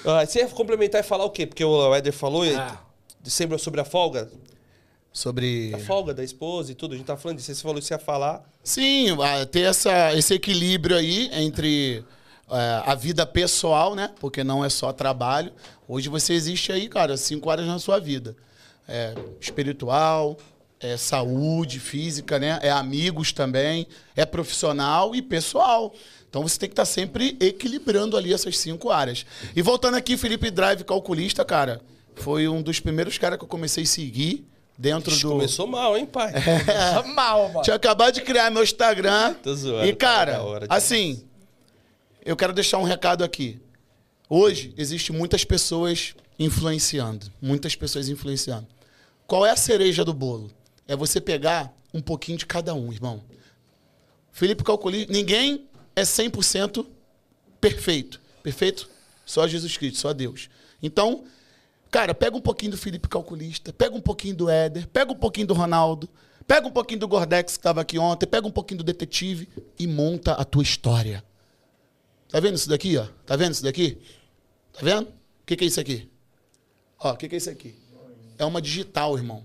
Ah, você ia complementar e falar o quê? Porque o Éder falou Ah. de sempre sobre a folga. Sobre. A folga da esposa e tudo. A gente tá falando disso. Você falou que você ia falar. Sim, a- ter essa, esse equilíbrio aí entre é, a vida pessoal, né? Porque não é só trabalho. Hoje você existe aí, cara, cinco áreas na sua vida. É espiritual, é saúde física, né? É amigos também, é profissional e pessoal. Então você tem que estar sempre equilibrando ali essas cinco áreas. E voltando aqui, Felipe Drive, calculista, cara, foi um dos primeiros caras que eu comecei a seguir dentro Ixi, do. Começou mal, hein, pai? Tá mal, mano. Tinha acabado de criar meu Instagram. Tô zoando, e, cara, tá da hora assim, eu quero deixar um recado aqui. Hoje, existe muitas pessoas influenciando. Muitas pessoas influenciando. Qual é a cereja do bolo? É você pegar um pouquinho de cada um, irmão. Felipe Calculi, ninguém é 100% perfeito. Perfeito? Só Jesus Cristo, só Deus. Então, cara, pega um pouquinho do Felipe Calculista, pega um pouquinho do Éder, pega um pouquinho do Ronaldo, pega um pouquinho do Gordex que estava aqui ontem, pega um pouquinho do Detetive e monta a tua história. Tá vendo isso daqui, ó? Tá vendo isso daqui? Tá vendo? O que, que é isso aqui? Ó, o que, que é isso aqui? É uma digital, irmão.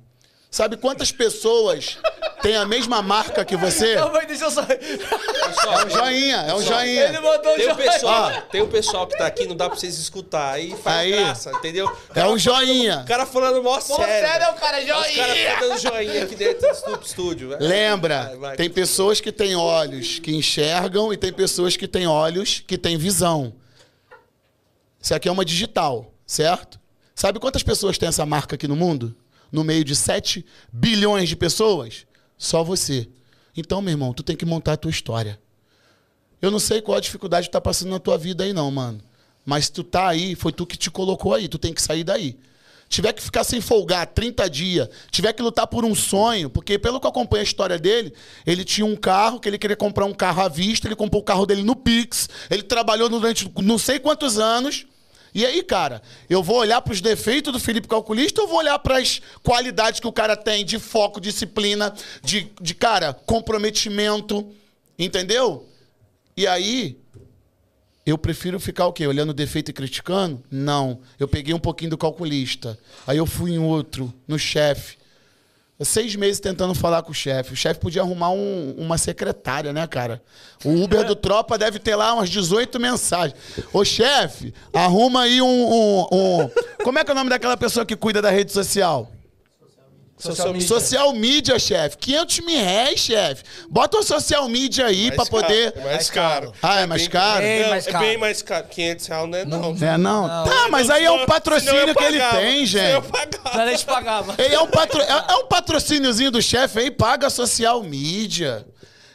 Sabe quantas pessoas têm a mesma marca que você? Não, mas deixa eu só. É um joinha, é um joinha. Ele botou o Tem o, joinha. pessoal, tem o pessoal que tá aqui, não dá pra vocês escutar. Aí faz Aí. graça, entendeu? É um joinha. O cara falando mó sério. sério, o cara é Os caras joinha. ficam dando joinha aqui dentro do estúdio. velho. Lembra, Vai, vai. tem pessoas que têm olhos que enxergam e tem pessoas que têm olhos que têm visão. Isso aqui é uma digital, certo? Sabe quantas pessoas tem essa marca aqui no mundo? No meio de 7 bilhões de pessoas? Só você. Então, meu irmão, tu tem que montar a tua história. Eu não sei qual a dificuldade que tá passando na tua vida aí, não, mano. Mas tu tá aí, foi tu que te colocou aí, tu tem que sair daí. Tiver que ficar sem folgar 30 dias, tiver que lutar por um sonho, porque pelo que eu acompanho a história dele, ele tinha um carro, que ele queria comprar um carro à vista, ele comprou o carro dele no Pix, ele trabalhou durante não sei quantos anos. E aí, cara, eu vou olhar para os defeitos do Felipe Calculista ou vou olhar para as qualidades que o cara tem de foco, disciplina, de, de cara, comprometimento, entendeu? E aí, eu prefiro ficar o quê? Olhando o defeito e criticando? Não. Eu peguei um pouquinho do calculista. Aí eu fui em outro, no chefe. Seis meses tentando falar com o chefe. O chefe podia arrumar um- uma secretária, né, cara? O Uber do Tropa deve ter lá umas 18 mensagens. Ô, chefe, arruma aí um, um- um- Como é que é o nome daquela pessoa que cuida da rede social? Social media. Social media, chefe. 500 mil reais, chefe. Bota o social media aí pra Mais caro, poder... É mais caro. Ah, é mais caro? Bem Não, mais é caro. bem mais caro. 500 reais não é não. É, não? Não. Tá, mas aí é um patrocínio que ele tem, Senão eu gente. pagava. Não, gente pagava. Ele é um, patro... é é um patrocíniozinho do chefe aí, paga social media.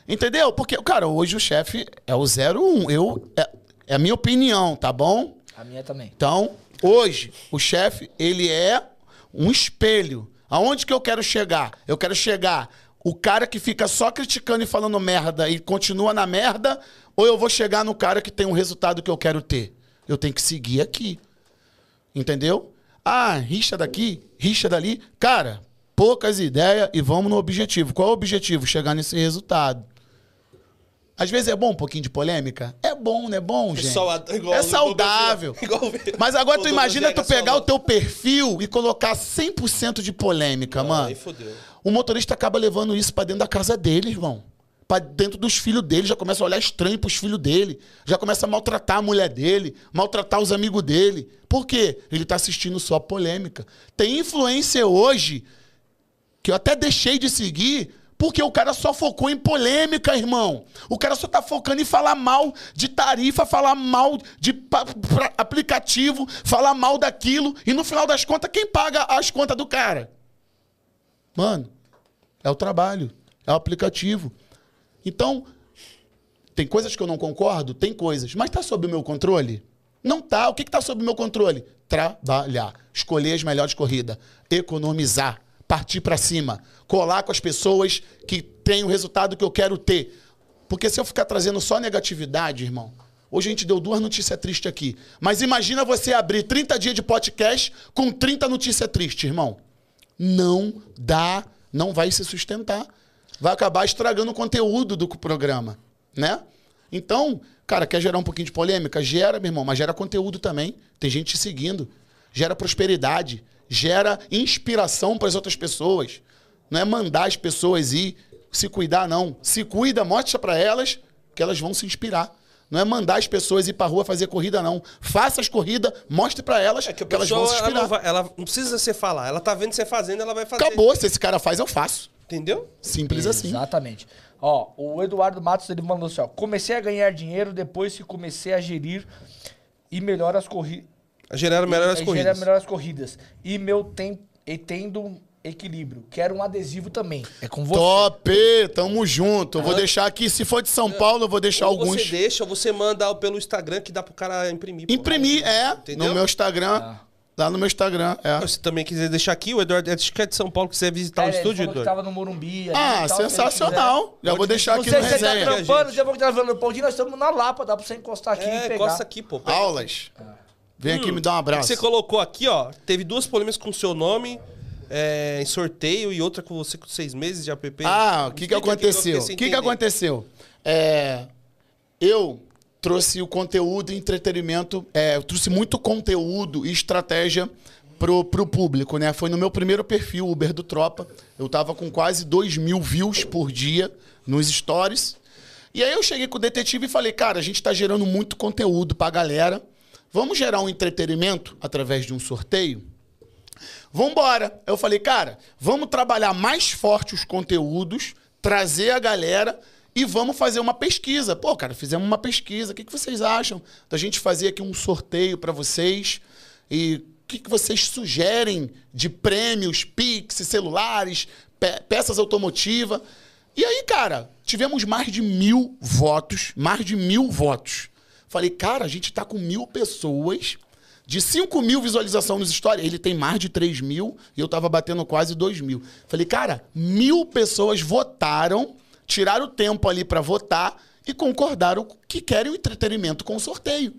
Entendeu? Porque, cara, hoje o chefe é o 01. Eu, é, é a minha opinião, tá bom? A minha também. Então, hoje, o chefe, ele é um espelho. Aonde que eu quero chegar? Eu quero chegar o cara que fica só criticando e falando merda e continua na merda, ou eu vou chegar no cara que tem um resultado que eu quero ter? Eu tenho que seguir aqui. Entendeu? Ah, rixa daqui, rixa dali. Cara, poucas ideias e vamos no objetivo. Qual é o objetivo? Chegar nesse resultado. Às vezes é bom um pouquinho de polêmica? É bom, não é bom, gente? Só a- igual é saudável. igual Mas agora tu imagina tu pegar o teu perfil e colocar 100% de polêmica, mano. Aí fodeu. O motorista acaba levando isso pra dentro da casa dele, irmão. Pra dentro dos filhos dele, já começa a olhar estranho pros filhos dele. Já começa a maltratar a mulher dele, maltratar os amigos dele. Por quê? Ele tá assistindo só polêmica. Tem influência hoje que eu até deixei de seguir porque o cara só focou em polêmica, irmão. O cara só tá focando em falar mal de tarifa, falar mal de aplicativo, falar mal daquilo. E no final das contas, quem paga as contas do cara? Mano, é o trabalho, é o aplicativo. Então, tem coisas que eu não concordo? Tem coisas. Mas tá sob o meu controle? Não tá. O que, que tá sob o meu controle? Trabalhar. Escolher as melhores corridas. Economizar. Partir pra cima. Colar com as pessoas que têm o resultado que eu quero ter. Porque se eu ficar trazendo só negatividade, irmão. Hoje a gente deu duas notícias tristes aqui. Mas imagina você abrir 30 dias de podcast com 30 notícias tristes, irmão não dá, não vai se sustentar. Vai acabar estragando o conteúdo do programa, né? Então, cara, quer gerar um pouquinho de polêmica? Gera, meu irmão, mas gera conteúdo também. Tem gente te seguindo. Gera prosperidade. Gera inspiração para as outras pessoas. Não é mandar as pessoas ir se cuidar, não. Se cuida, mostra para elas que elas vão se inspirar. Não é mandar as pessoas ir pra rua fazer corrida, não. Faça as corridas, mostre pra elas É que que elas vão se ela inspirar. não, vai- ela não precisa você falar. Ela tá vendo você fazendo, ela vai fazer. Acabou. Se esse cara faz, eu faço. Entendeu? Simples assim. Exatamente. Ó, o Eduardo Matos ele mandou assim, ó. Comecei a ganhar dinheiro depois que comecei a gerir e melhor as corridas. Geraram melhor as corridas. melhor as corridas. E meu tempo. E tendo equilíbrio. Quero um adesivo também. É com você. Top! Tamo junto. Eu vou deixar aqui, se for de São Paulo, eu vou deixar Ou alguns. você deixa, ou você manda pelo Instagram que dá pro cara imprimir. pô. Imprimir, é. Entendeu? No meu Instagram. Lá no meu Instagram, é. Se também quiser deixar aqui, o Eduardo acho que é de São Paulo, quiser visitar É, o estúdio, Eduardo. tava no Morumbi. ali Ah, e tal, sensacional. Já vou deixar aqui Não no sei se você tá resenha. trampando, vai que tá falando pão, nós estamos na Lapa, dá pra você encostar aqui e É, pegar. encosta aqui, pô. Aulas. Vem aqui me dar um que abraço. você colocou aqui, ó, teve duas polêmicas com o seu nome é, em sorteio e outra com você com seis meses de app. Ah, o que que aconteceu? O que que aconteceu? É, eu trouxe o conteúdo e entretenimento, é, eu trouxe muito conteúdo e estratégia pro, pro público, né? Foi no meu primeiro perfil, Uber do Tropa. Eu tava com quase 2 mil views por dia nos stories. E aí eu cheguei com o detetive e falei, cara, a gente tá gerando muito conteúdo pra galera. Vamos gerar um entretenimento através de um sorteio? Vambora. Eu falei, cara, vamos trabalhar mais forte os conteúdos, trazer a galera e vamos fazer uma pesquisa. Pô, cara, fizemos uma pesquisa. O que, que vocês acham da gente fazer aqui um sorteio para vocês? E o que, que vocês sugerem de prêmios, Pix, celulares, pe- peças automotivas? E aí, cara, tivemos mais de mil votos, mais de mil votos. Falei, cara, a gente tá com mil pessoas, de 5 mil visualização nos stories. Ele tem mais de 3 mil e eu tava batendo quase 2 mil. Falei, cara, mil pessoas votaram, tiraram o tempo ali pra votar e concordaram que querem o entretenimento com o sorteio.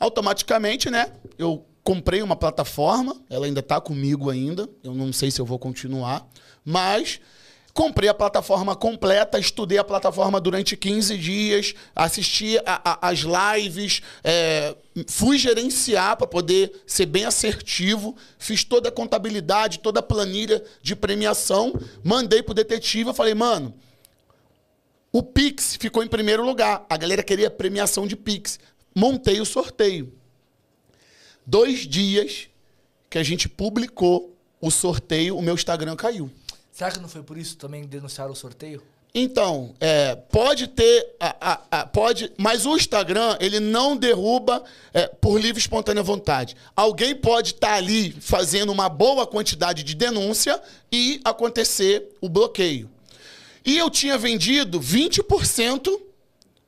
Automaticamente, né? Eu comprei uma plataforma, ela ainda tá comigo ainda. Eu não sei se eu vou continuar, mas comprei a plataforma completa, estudei a plataforma durante 15 dias, assisti a- a- as lives, é, fui gerenciar para poder ser bem assertivo, fiz toda a contabilidade, toda a planilha de premiação, mandei pro detetive, eu falei, mano, o Pix ficou em primeiro lugar. A galera queria premiação de Pix. Montei o sorteio. Dois dias que a gente publicou o sorteio, o meu Instagram caiu. Será que não foi por isso também denunciaram o sorteio? Então, é, pode ter, a- a- a- pode, mas o Instagram ele não derruba é, por livre e espontânea vontade. Alguém pode estar ali fazendo uma boa quantidade de denúncia e acontecer o bloqueio. E eu tinha vendido 20%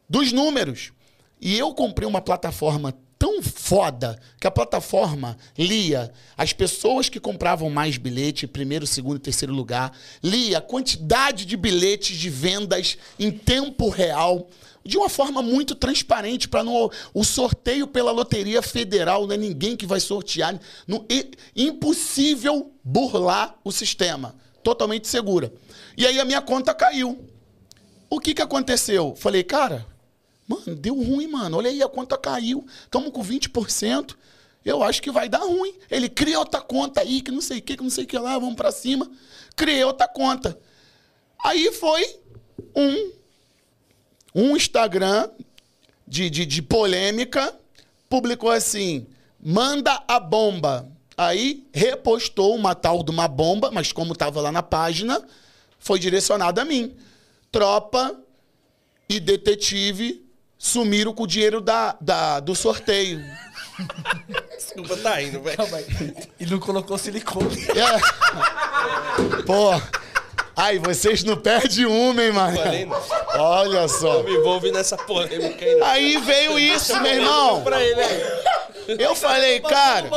dos números. E eu comprei uma plataforma tão foda que a plataforma lia as pessoas que compravam mais bilhete, primeiro, segundo e terceiro lugar, lia a quantidade de bilhetes de vendas em tempo real, de uma forma muito transparente para não o sorteio pela loteria federal não é ninguém que vai sortear, não, é impossível burlar o sistema, totalmente segura. E aí a minha conta caiu. O que que aconteceu? Falei, cara, mano, deu ruim, mano. Olha aí, a conta caiu. Estamos com 20%. Eu acho que vai dar ruim. Ele cria outra conta aí, que não sei o que, que não sei o que lá, vamos pra cima. Criei outra conta. Aí foi um, um Instagram de, de, de polêmica, publicou assim: manda a bomba. Aí repostou uma tal de uma bomba, mas como tava lá na página, foi direcionado a mim. Tropa e detetive sumiram com o dinheiro da, da- do sorteio. Desculpa, tá indo, velho. E não colocou silicone. É. Pô. Ai, vocês não perdem uma, hein, mano? Não. Olha só. Eu me envolve nessa polêmica aí. não. Aí veio isso, meu irmão. Eu falei, cara.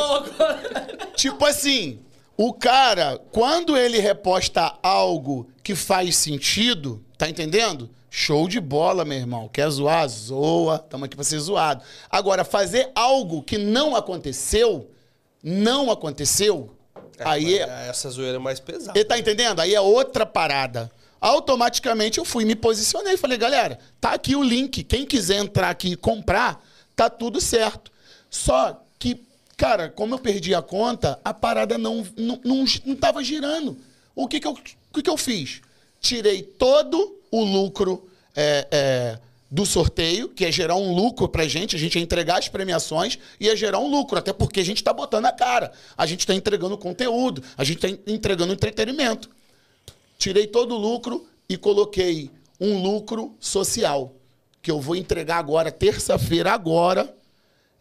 Tipo assim, o cara, quando ele reposta algo que faz sentido, tá entendendo? Show de bola, meu irmão. Quer zoar? Zoa. Tamo aqui pra ser zoado. Agora, fazer algo que não aconteceu, não aconteceu, aí é, Essa zoeira é mais pesada. ele tá entendendo? Aí é outra parada. Automaticamente eu fui me posicionei e falei, galera, tá aqui o link. Quem quiser entrar aqui e comprar, tá tudo certo. Só que, cara, como eu perdi a conta, a parada não, não, não, não tava girando. O que que eu, o que que eu fiz? Tirei todo o lucro é, é, do sorteio, que é gerar um lucro pra gente, a gente ia entregar as premiações e ia gerar um lucro, até porque a gente tá botando a cara. A gente tá entregando conteúdo, a gente tá entregando entretenimento. Tirei todo o lucro e coloquei um lucro social, que eu vou entregar agora, terça-feira, agora.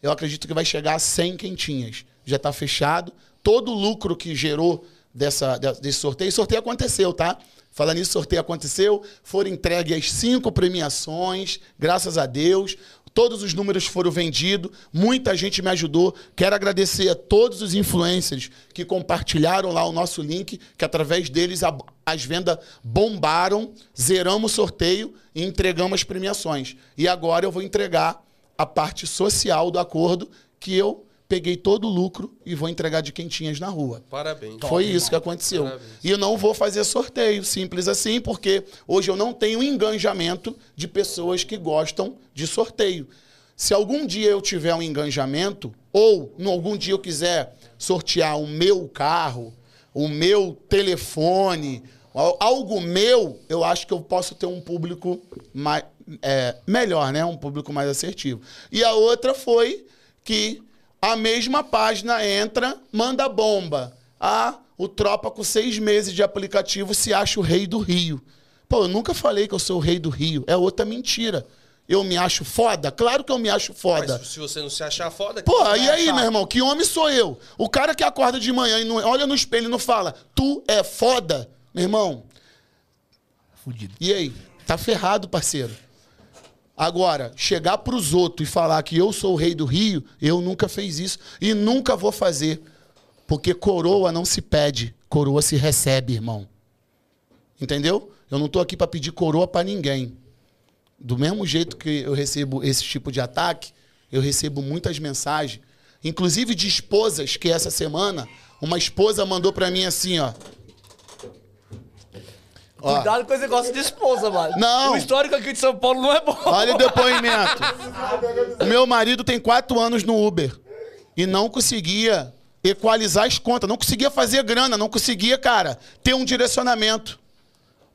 Eu acredito que vai chegar a 100 quentinhas. Já está fechado. Todo o lucro que gerou dessa, de- desse sorteio, sorteio aconteceu, tá? Falando nisso, sorteio aconteceu. Foram entregues as cinco premiações, graças a Deus. Todos os números foram vendidos, muita gente me ajudou. Quero agradecer a todos os influencers que compartilharam lá o nosso link, que através deles a- as vendas bombaram, zeramos o sorteio e entregamos as premiações. E agora eu vou entregar a parte social do acordo, que eu peguei todo o lucro e vou entregar de quentinhas na rua. Parabéns. Foi isso que aconteceu. Parabéns. E eu não vou fazer sorteio, simples assim, porque hoje eu não tenho engajamento de pessoas que gostam de sorteio. Se algum dia eu tiver um engajamento, ou em algum dia eu quiser sortear o meu carro, o meu telefone, al- algo meu, eu acho que eu posso ter um público mais, é, melhor, né? Um público mais assertivo. E a outra foi que a mesma página entra, manda bomba. Ah, o Tropa com seis meses de aplicativo se acha o rei do Rio. Pô, eu nunca falei que eu sou o rei do Rio. É outra mentira. Eu me acho foda? Claro que eu me acho foda. Mas se você não se achar foda... Pô, e aí, achar? meu irmão? Que homem sou eu? O cara que acorda de manhã e não, olha no espelho e não fala, tu é foda, meu irmão. Fudido. E aí? Tá ferrado, parceiro. Agora, chegar pros outros e falar que eu sou o rei do Rio, eu nunca fiz isso e nunca vou fazer. Porque coroa não se pede, coroa se recebe, irmão. Entendeu? Eu não tô aqui para pedir coroa para ninguém. Do mesmo jeito que eu recebo esse tipo de ataque, eu recebo muitas mensagens, inclusive de esposas que essa semana uma esposa mandou para mim assim, ó. Ó. Cuidado com esse negócio de esposa, mano. Não. O histórico aqui de São Paulo não é bom. Olha o depoimento. O meu marido tem quatro anos no Uber e não conseguia equalizar as contas, não conseguia fazer grana, não conseguia, cara, ter um direcionamento.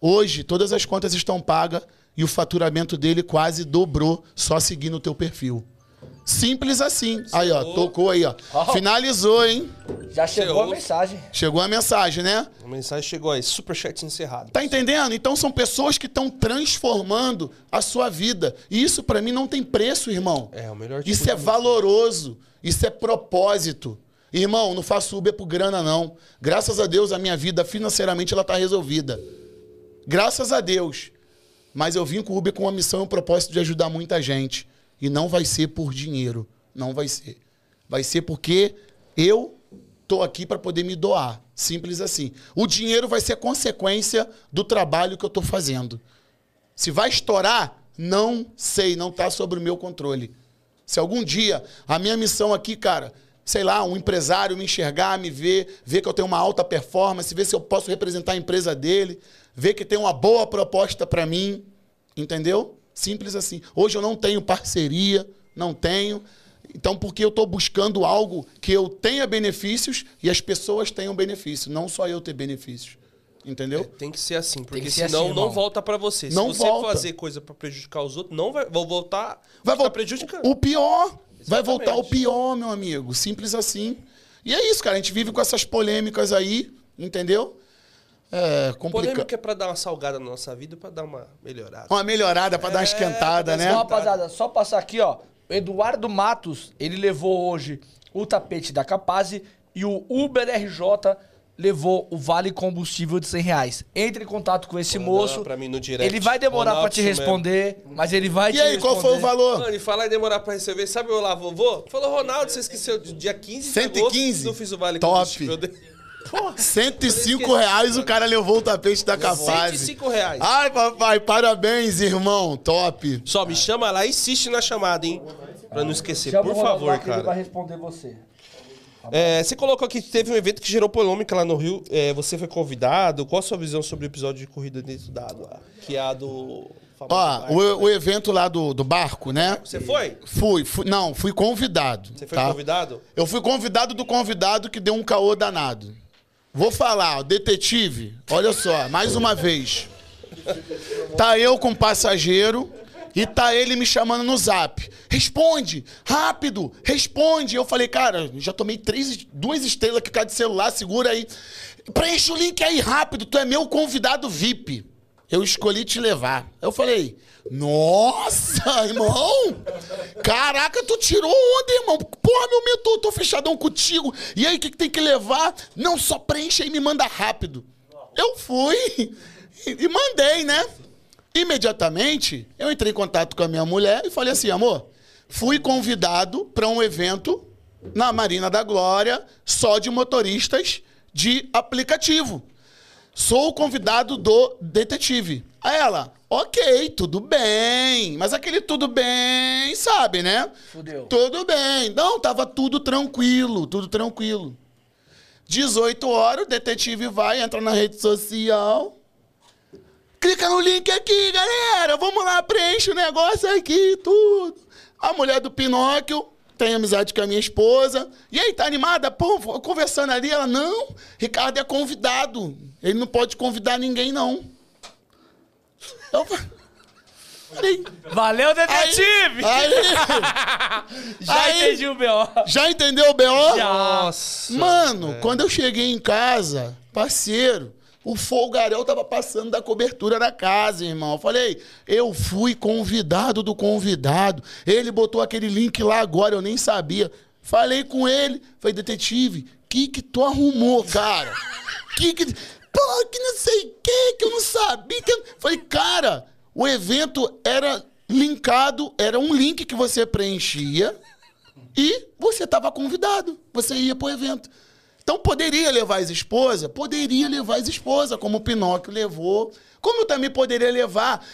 Hoje, todas as contas estão pagas e o faturamento dele quase dobrou só seguindo o teu perfil. Simples assim. Aí, ó, tocou aí, ó. Finalizou, hein? Já chegou a mensagem. Chegou a mensagem, né? A mensagem chegou aí, superchat encerrado. Tá entendendo? Então são pessoas que estão transformando a sua vida. E isso pra mim não tem preço, irmão. É, o melhor tipo Isso é valoroso. Isso é propósito. Irmão, não faço Uber por grana, não. Graças a Deus, a minha vida financeiramente ela tá resolvida. Graças a Deus. Mas eu vim com o Uber com uma missão e um propósito de ajudar muita gente. E não vai ser por dinheiro. Não vai ser. Vai ser porque eu tô aqui para poder me doar. Simples assim. O dinheiro vai ser consequência do trabalho que eu tô fazendo. Se vai estourar, não sei, não tá sobre o meu controle. Se algum dia a minha missão aqui, cara, sei lá, um empresário me enxergar, me ver, ver que eu tenho uma alta performance, ver se eu posso representar a empresa dele, ver que tem uma boa proposta para mim, entendeu? Simples assim. Hoje eu não tenho parceria, não tenho. Então, porque eu estou buscando algo que eu tenha benefícios e as pessoas tenham benefícios, não só eu ter benefícios. Entendeu? Tem que ser assim, porque que ser senão assim, não volta pra você. Se Não você volta. fazer coisa pra prejudicar os outros, não vai vão voltar, Vai voltar prejudicando. o pior. Vai Exatamente. voltar o pior, meu amigo. Simples assim. E é isso, cara. A gente vive com essas polêmicas aí, entendeu? É complicado. Polêmica é pra dar uma salgada na nossa vida, pra dar uma melhorada. Uma melhorada pra dar uma esquentada, né? Então, rapaziada, só passar aqui, ó. Eduardo Matos, ele levou hoje o tapete da Capaz e o Uber RJ levou o Vale Combustível de 100 reais. Entre em contato com esse moço. pra mim no direct. Ele vai demorar pra te responder, mas ele vai te E aí, qual foi o responder. valor? Mano, e falar e demorar pra receber, sabe o lá, vovô? Falou, Ronaldo, você esqueceu de dia 15 de 115? agosto, não fiz o vale Top. combustível dele. 105 reais o cara levou o tapete da Capaz. 105 reais. Ai, papai, parabéns, irmão. Top. Só me chama lá e insiste na chamada, hein? Pra não esquecer, Chama por o Ronaldo lá favor, que Ele vai cara. responder você. É, você colocou aqui que teve um evento que gerou polêmica lá no Rio. É, você foi convidado. Qual a sua visão sobre o episódio de corrida dentro da água? Que é a do. famoso Ó, barco? o, o evento lá do, do barco, né? Você foi? Fui, fui, não, fui convidado. Você foi tá? convidado? Eu fui convidado do convidado que deu um caô danado. Vou falar, detetive, olha só, mais uma vez. Tá eu com passageiro E tá ele me chamando no zap. Responde, rápido, responde. Eu falei, cara, já tomei três, duas estrelas aqui cara de celular, segura aí. Preenche o link aí rápido, tu é meu convidado VIP. Eu escolhi te levar. Eu falei, nossa, irmão! Caraca, tu tirou onda, irmão. Porra, meu mentor, tô fechadão contigo. E aí, o que, que tem que levar? Não, só preenche e me manda rápido. Eu fui e, mandei, né? Imediatamente, eu entrei em contato com a minha mulher e falei assim, amor, fui convidado para um evento na Marina da Glória só de motoristas de aplicativo. Sou o convidado do detetive. Aí ela, ok, tudo bem. Mas aquele tudo bem, sabe, né? Fudeu. Tudo bem. Não, tava tudo tranquilo, tudo tranquilo. 18 horas, o detetive vai, entra na rede social. Clica no link aqui, galera. Vamos lá, preenche o negócio aqui, tudo. A mulher do Pinóquio tem amizade com a minha esposa. E aí, tá animada? Pô, conversando ali, ela, não, Ricardo é convidado. Ele não pode convidar ninguém, não. Eu falei, Valeu, detetive! aí, Já aí- entendi o B.O. já entendeu o B.O.? Já. Nossa. Mano, quando eu cheguei em casa, parceiro, o folgarel tava passando da cobertura da casa, irmão. Eu falei, eu fui convidado do convidado. Ele botou aquele link lá agora, eu nem sabia. Falei com ele, falei, detetive, que que tu arrumou, cara? Que que... que, eu não sabia. Que... eu-" Falei, cara, o evento era linkado, era um link que você preenchia e você estava convidado, você ia pro evento. Então poderia levar as esposas? Poderia levar as esposas, como o Pinóquio levou. Como eu também poderia levar.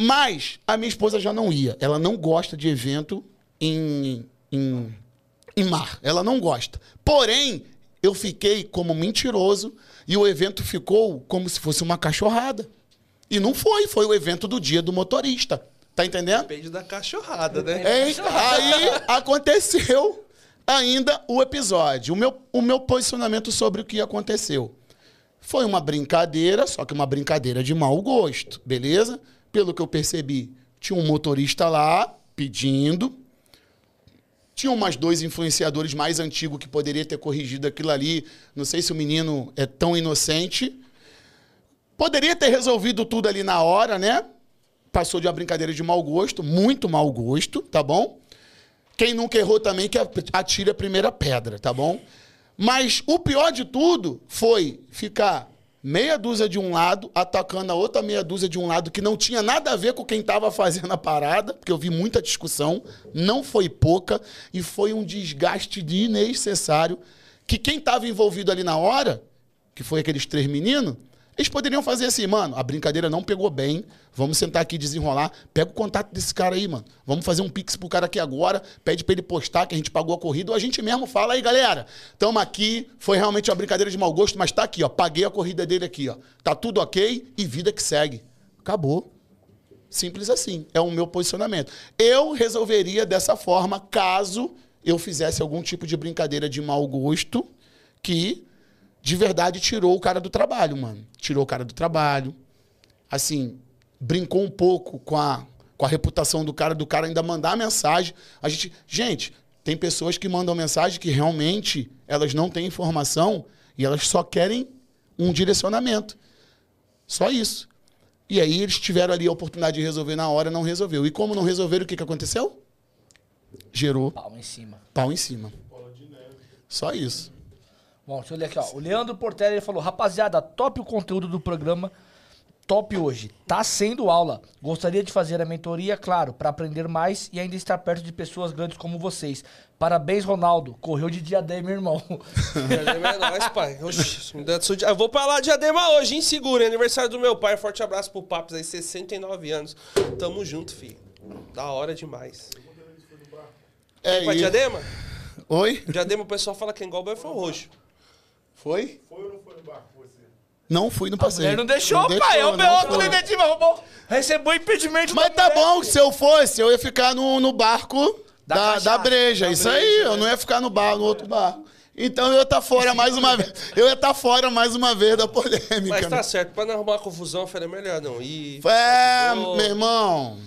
Mas a minha esposa já não ia. Ela não gosta de evento em, em, em mar. Ela não gosta. Porém, eu fiquei como mentiroso e o evento ficou como se fosse uma cachorrada. E não foi, foi o evento do dia do motorista. Tá entendendo? Depende da cachorrada, né? Hein? Aí aconteceu ainda o episódio. O meu, o meu posicionamento sobre o que aconteceu. Foi uma brincadeira, só que uma brincadeira de mau gosto, beleza? Pelo que eu percebi, tinha um motorista lá pedindo. Tinha umas dois influenciadores mais antigos que poderia ter corrigido aquilo ali. Não sei se o menino é tão inocente. Poderia ter resolvido tudo ali na hora, né? Passou de uma brincadeira de mau gosto, muito mau gosto, tá bom? Quem nunca errou também que atire a primeira pedra, tá bom? Mas o pior de tudo foi ficar meia dúzia de um lado, atacando a outra meia dúzia de um lado, que não tinha nada a ver com quem estava fazendo a parada, porque eu vi muita discussão, não foi pouca, e foi um desgaste desnecessário, que quem estava envolvido ali na hora, que foi aqueles três meninos, eles poderiam fazer assim, mano, a brincadeira não pegou bem, vamos sentar aqui e desenrolar, pega o contato desse cara aí, mano, vamos fazer um pix pro cara aqui agora, pede pra ele postar que a gente pagou a corrida, ou a gente mesmo fala aí, galera, tamo aqui, foi realmente uma brincadeira de mau gosto, mas tá aqui, ó, paguei a corrida dele aqui, ó, tá tudo ok e vida que segue. Acabou. Simples assim, é o meu posicionamento. Eu resolveria dessa forma caso eu fizesse algum tipo de brincadeira de mau gosto que de verdade tirou o cara do trabalho, mano. Tirou o cara do trabalho. Assim, brincou um pouco com a, com a reputação do cara, do cara ainda mandar mensagem. A gente, gente, tem pessoas que mandam mensagem que realmente elas não têm informação e elas só querem um direcionamento. Só isso. E aí eles tiveram ali a oportunidade de resolver na hora, não resolveu. E como não resolveram, o que, que aconteceu? Gerou Pau em cima. pau em cima. Só isso. Bom, deixa eu ler aqui, ó. O Leandro Portela ele falou: Rapaziada, top o conteúdo do programa. Top hoje. Tá sendo aula. Gostaria de fazer a mentoria, claro, pra aprender mais e ainda estar perto de pessoas grandes como vocês. Parabéns, Ronaldo. Correu de diadema, irmão. Diadema é nóis, pai. Oxi, me dá sua dia- Eu vou pra lá de Diadema hoje, hein? Segura. é Aniversário do meu pai. Forte abraço pro Papos aí, 69 anos. Tamo junto, filho. Da hora demais. É Pra isso. Diadema? Oi? Diadema o pessoal fala que engol foi roxo. Foi? Foi ou não foi no barco você? Não fui no passeio. Ele não deixou, Não pai. É o não B.O. do foi. detetive. Arrumou. Recebeu impedimento Mas da tá mulher. bom, se eu fosse, eu ia ficar no, no barco Da da, cachaça. da breja. Da Isso breja, aí, eu né? não ia ficar no bar, no outro barco. Então eu ia estar fora mais uma vez. Eu ia estar fora mais uma vez da polêmica. Mas tá né? certo, pra não arrumar confusão, eu falei, é melhor não ir. É, meu irmão.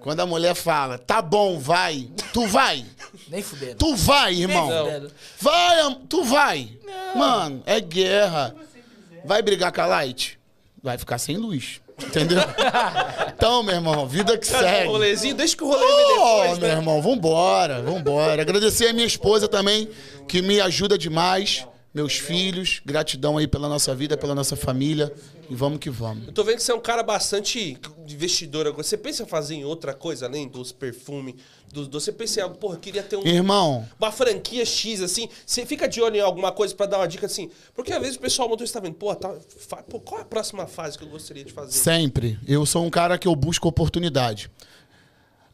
Quando a mulher fala, tá bom, vai, tu vai. Nem fudendo. Tu vai, irmão. Vai, tu vai. Mano, é guerra. Vai brigar com a Light? Vai ficar sem luz. Entendeu? então, meu irmão, vida que Cara, segue. rolezinho, deixa que o rolê Ô, depois, meu né? irmão, vambora, vambora. Agradecer a minha esposa também, que me ajuda demais. Meus filhos, gratidão aí pela nossa vida, pela nossa família. E vamos que vamos. Eu tô vendo que você é um cara bastante investidor. agora. Você pensa em fazer em outra coisa além dos perfumes, dos doces? Você pensa em algo, porra, eu queria ter um, Irmão, uma franquia X, assim. Você fica de olho em alguma coisa pra dar uma dica assim? Porque às vezes o pessoal motorista tá vendo, pô, tá, pô, qual é a próxima fase que eu gostaria de fazer? Sempre. Eu sou um cara que eu busco oportunidade.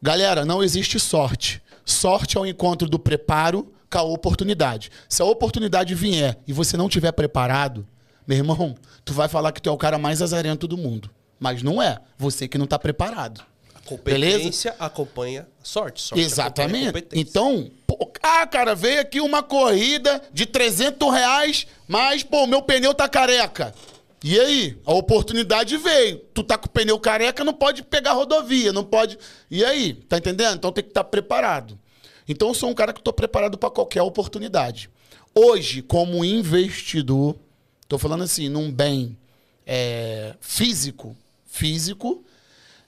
Galera, não existe sorte. Sorte é o encontro do preparo com a oportunidade. Se a oportunidade vier e você não tiver preparado, meu irmão, tu vai falar que tu é o cara mais azarento do mundo. Mas não é. Você que não tá preparado. A competência acompanha a sorte. sorte Exatamente. Então, pô, ah, cara, veio aqui uma corrida de 300 reais, mas, pô, meu pneu tá careca. E aí? A oportunidade veio. Tu tá com o pneu careca, não pode pegar rodovia, não pode. E aí? Tá entendendo? Então tem que estar preparado. Então eu sou um cara que tô preparado para qualquer oportunidade. Hoje, como investidor, tô falando assim, num bem é, físico, físico,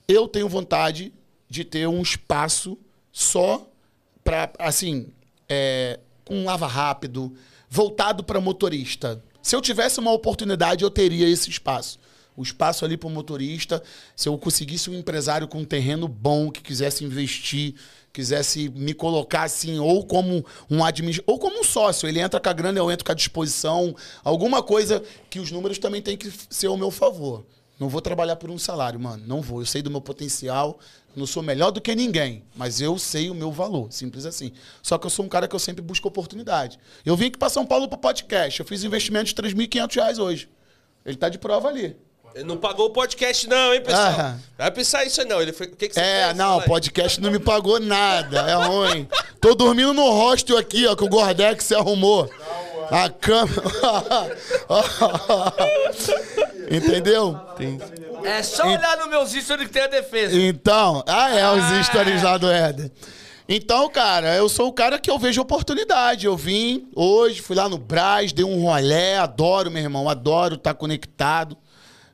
eu tenho vontade de ter um espaço só para, assim, é, com lava rápido, voltado para motorista. Se eu tivesse uma oportunidade, eu teria esse espaço. O espaço ali para o motorista, se eu conseguisse um empresário com um terreno bom, que quisesse investir, quisesse me colocar assim, ou como um administrador, ou como um sócio. Ele entra com a grana, eu entro com a disposição. Alguma coisa que os números também têm que ser ao meu favor. Não vou trabalhar por um salário, mano. Não vou. Eu sei do meu potencial. Não sou melhor do que ninguém, mas eu sei o meu valor. Simples assim. Só que eu sou um cara que eu sempre busco oportunidade. Eu vim aqui para São Paulo pro podcast. Eu fiz investimento de 3.500 reais hoje. Ele tá de prova ali. Ele não pagou o podcast, não, hein, pessoal? Ah. Vai pensar isso, não. Ele foi... O que, que você É, fez? não, o aí. podcast não me pagou nada. É ruim. Tô dormindo no hostel aqui, ó, que o Gordex se arrumou. A cama. Entendeu? É só olhar nos meus stories que tem a defesa. Então, ah, é, os stories lá do Éder. Então, cara, eu sou o cara que eu vejo oportunidade. Eu vim hoje, fui lá no Brás, dei um rolé, adoro, meu irmão, adoro estar conectado.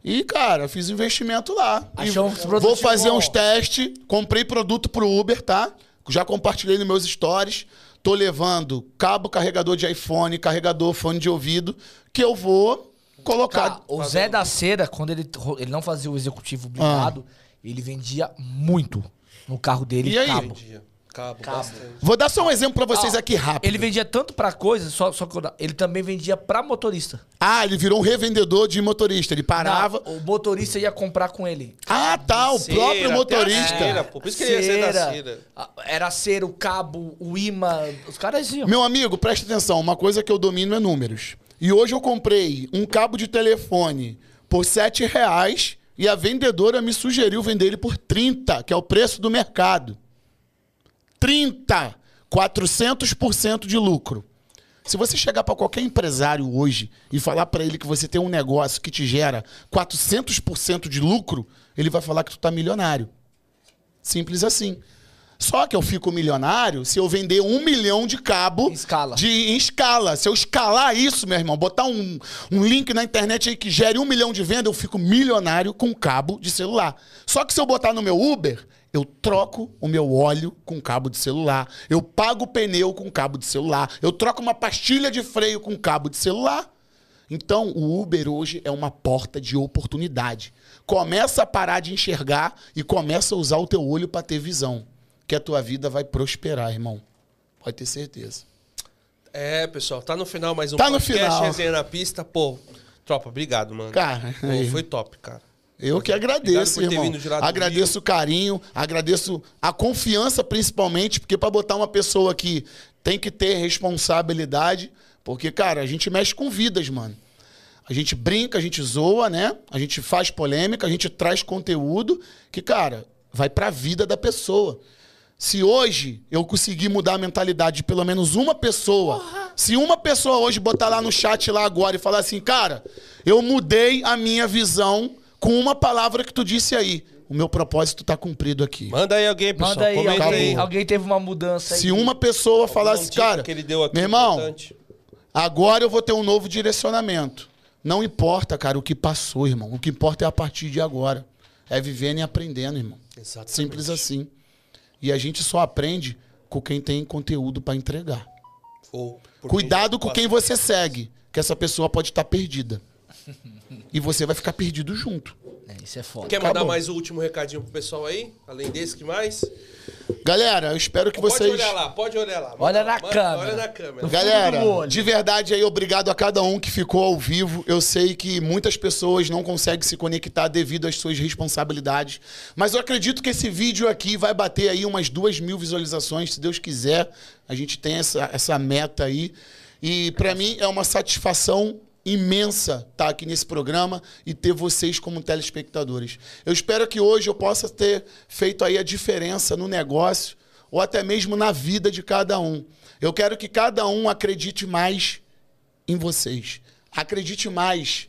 E, cara, fiz investimento lá. Achou uns vou fazer bom. uns testes, comprei produto pro Uber, tá? Já compartilhei nos meus stories. Tô levando cabo carregador de iPhone, carregador fone de ouvido, que eu vou colocar. Cara, o Zé da Cera, quando ele, ele não fazia o executivo blindado, ele vendia muito no carro dele E aí? cabo. Dia. Cabo, Cabo. bastante. Vou dar só um exemplo pra vocês Ah, aqui rápido. Ele vendia tanto pra coisa, só, só ele também vendia pra motorista. Ah, ele virou um revendedor de motorista. Ele parava. Não, o motorista ia comprar com ele. Ah, tá, o Cera, próprio motorista. cera, pô. Por isso que ele ia ser da cera. a- Era cera, o cabo, o imã. Os caras iam. Meu amigo, presta atenção, uma coisa que eu domino é números. E hoje eu comprei um cabo de telefone por 7 reais e a vendedora me sugeriu vender ele por 30, que é o preço do mercado. 30! 400% de lucro. Se você chegar para qualquer empresário hoje e falar para ele que você tem um negócio que te gera 400% de lucro, ele vai falar que tu tá milionário. Simples assim. Só que eu fico milionário se eu vender um milhão de cabo Em escala. de em escala. Se eu escalar isso, meu irmão, botar um, um link na internet aí que gere um milhão de venda, eu fico milionário com cabo de celular. Só que se eu botar no meu Uber, eu troco o meu óleo com cabo de celular. Eu pago o pneu com cabo de celular. Eu troco uma pastilha de freio com cabo de celular. Então, o Uber hoje é uma porta de oportunidade. Começa a parar de enxergar e começa a usar o teu olho para ter visão. Que a tua vida vai prosperar, irmão. Pode ter certeza. É, pessoal, tá no final mais um Tá no podcast final. Resenha na Pista. Pô, tropa, obrigado, mano. Cara, Pô, foi top, cara. Eu que agradeço, irmão. Agradeço o carinho, agradeço a confiança, principalmente, porque para botar uma pessoa que tem que ter responsabilidade, porque, cara, a gente mexe com vidas, mano. A gente brinca, a gente zoa, né? A gente faz polêmica, a gente traz conteúdo que, cara, vai pra vida da pessoa. Se hoje eu conseguir mudar a mentalidade de pelo menos uma pessoa, se uma pessoa hoje botar lá no chat lá agora e falar assim, cara, eu mudei a minha visão com uma palavra que tu disse aí. o meu propósito tá cumprido aqui. Manda aí alguém, pessoal. Manda aí, comenta alguém, aí. alguém teve uma mudança aí. Se uma pessoa falasse, Alguma dica cara, que ele deu aqui meu irmão, importante. agora eu vou ter um novo direcionamento. Não importa, cara, o que passou, irmão. O que importa é a partir de agora. É vivendo e aprendendo, irmão. Exatamente. Simples assim. E a gente só aprende com quem tem conteúdo pra entregar. Cuidado com quem você segue, que essa pessoa pode estar perdida. E você vai ficar perdido junto. É, isso é foda. Quer mandar Acabou. mais o último recadinho pro pessoal aí? Além desse, que mais? Galera, eu espero que vocês. Pode olhar lá, pode olhar lá. Olha na manda- câmera. Olha na câmera. Galera, de verdade aí, obrigado a cada um que ficou ao vivo. Eu sei que muitas pessoas não conseguem se conectar devido às suas responsabilidades. Mas eu acredito que esse vídeo aqui vai bater aí umas duas mil visualizações, se Deus quiser. A gente tem essa, essa meta aí. E pra mim é uma satisfação imensa estar aqui nesse programa e ter vocês como telespectadores. Eu espero que hoje eu possa ter feito aí a diferença no negócio ou até mesmo na vida de cada um. Eu quero que cada um acredite mais em vocês. Acredite mais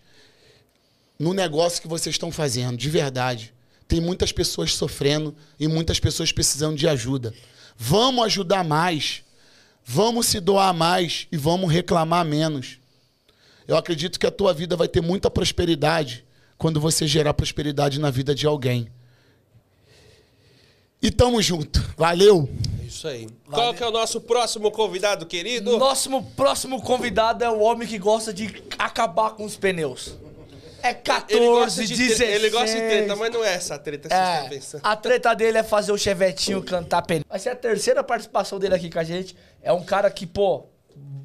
no negócio que vocês estão fazendo, de verdade. Tem muitas pessoas sofrendo e muitas pessoas precisando de ajuda. Vamos ajudar mais. Vamos se doar mais e vamos reclamar menos. Eu acredito que a tua vida vai ter muita prosperidade quando você gerar prosperidade na vida de alguém. E tamo junto. Valeu! É Isso aí. Qual que é o nosso próximo convidado, querido? Nosso próximo convidado é o homem que gosta de acabar com os pneus. É 14, Ele gosta, de 16. treta, ele gosta de treta, mas não é essa treta que vocês estão É, pensando. a treta dele é fazer o chevetinho cantar pneu. Vai ser a terceira participação dele aqui com a gente. É um cara que, pô,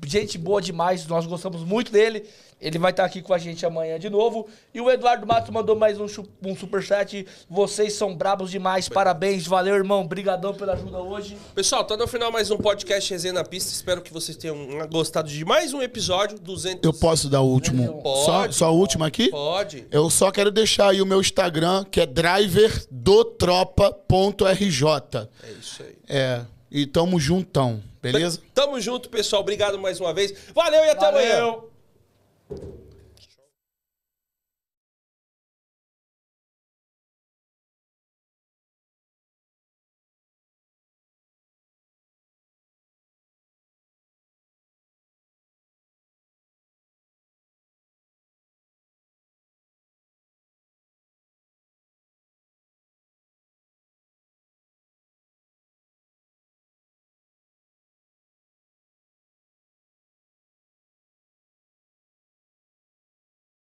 gente boa demais. Nós gostamos muito dele. Ele vai estar aqui com a gente amanhã de novo. E o Eduardo Matos mandou mais um, um superchat. Vocês são brabos demais. Parabéns. Valeu, irmão. Brigadão pela ajuda hoje. Pessoal, tá no final mais um podcast Resenha na Pista. Espero que vocês tenham gostado de mais um episódio. 200... Eu posso dar o último? Pode. Só, só o último aqui? Pode. Eu só quero deixar aí o meu Instagram, que é driverdotropa.rj. É isso aí. É, e tamo juntão, beleza? Tamo junto, pessoal. Obrigado mais uma vez. Valeu e até Valeu. amanhã.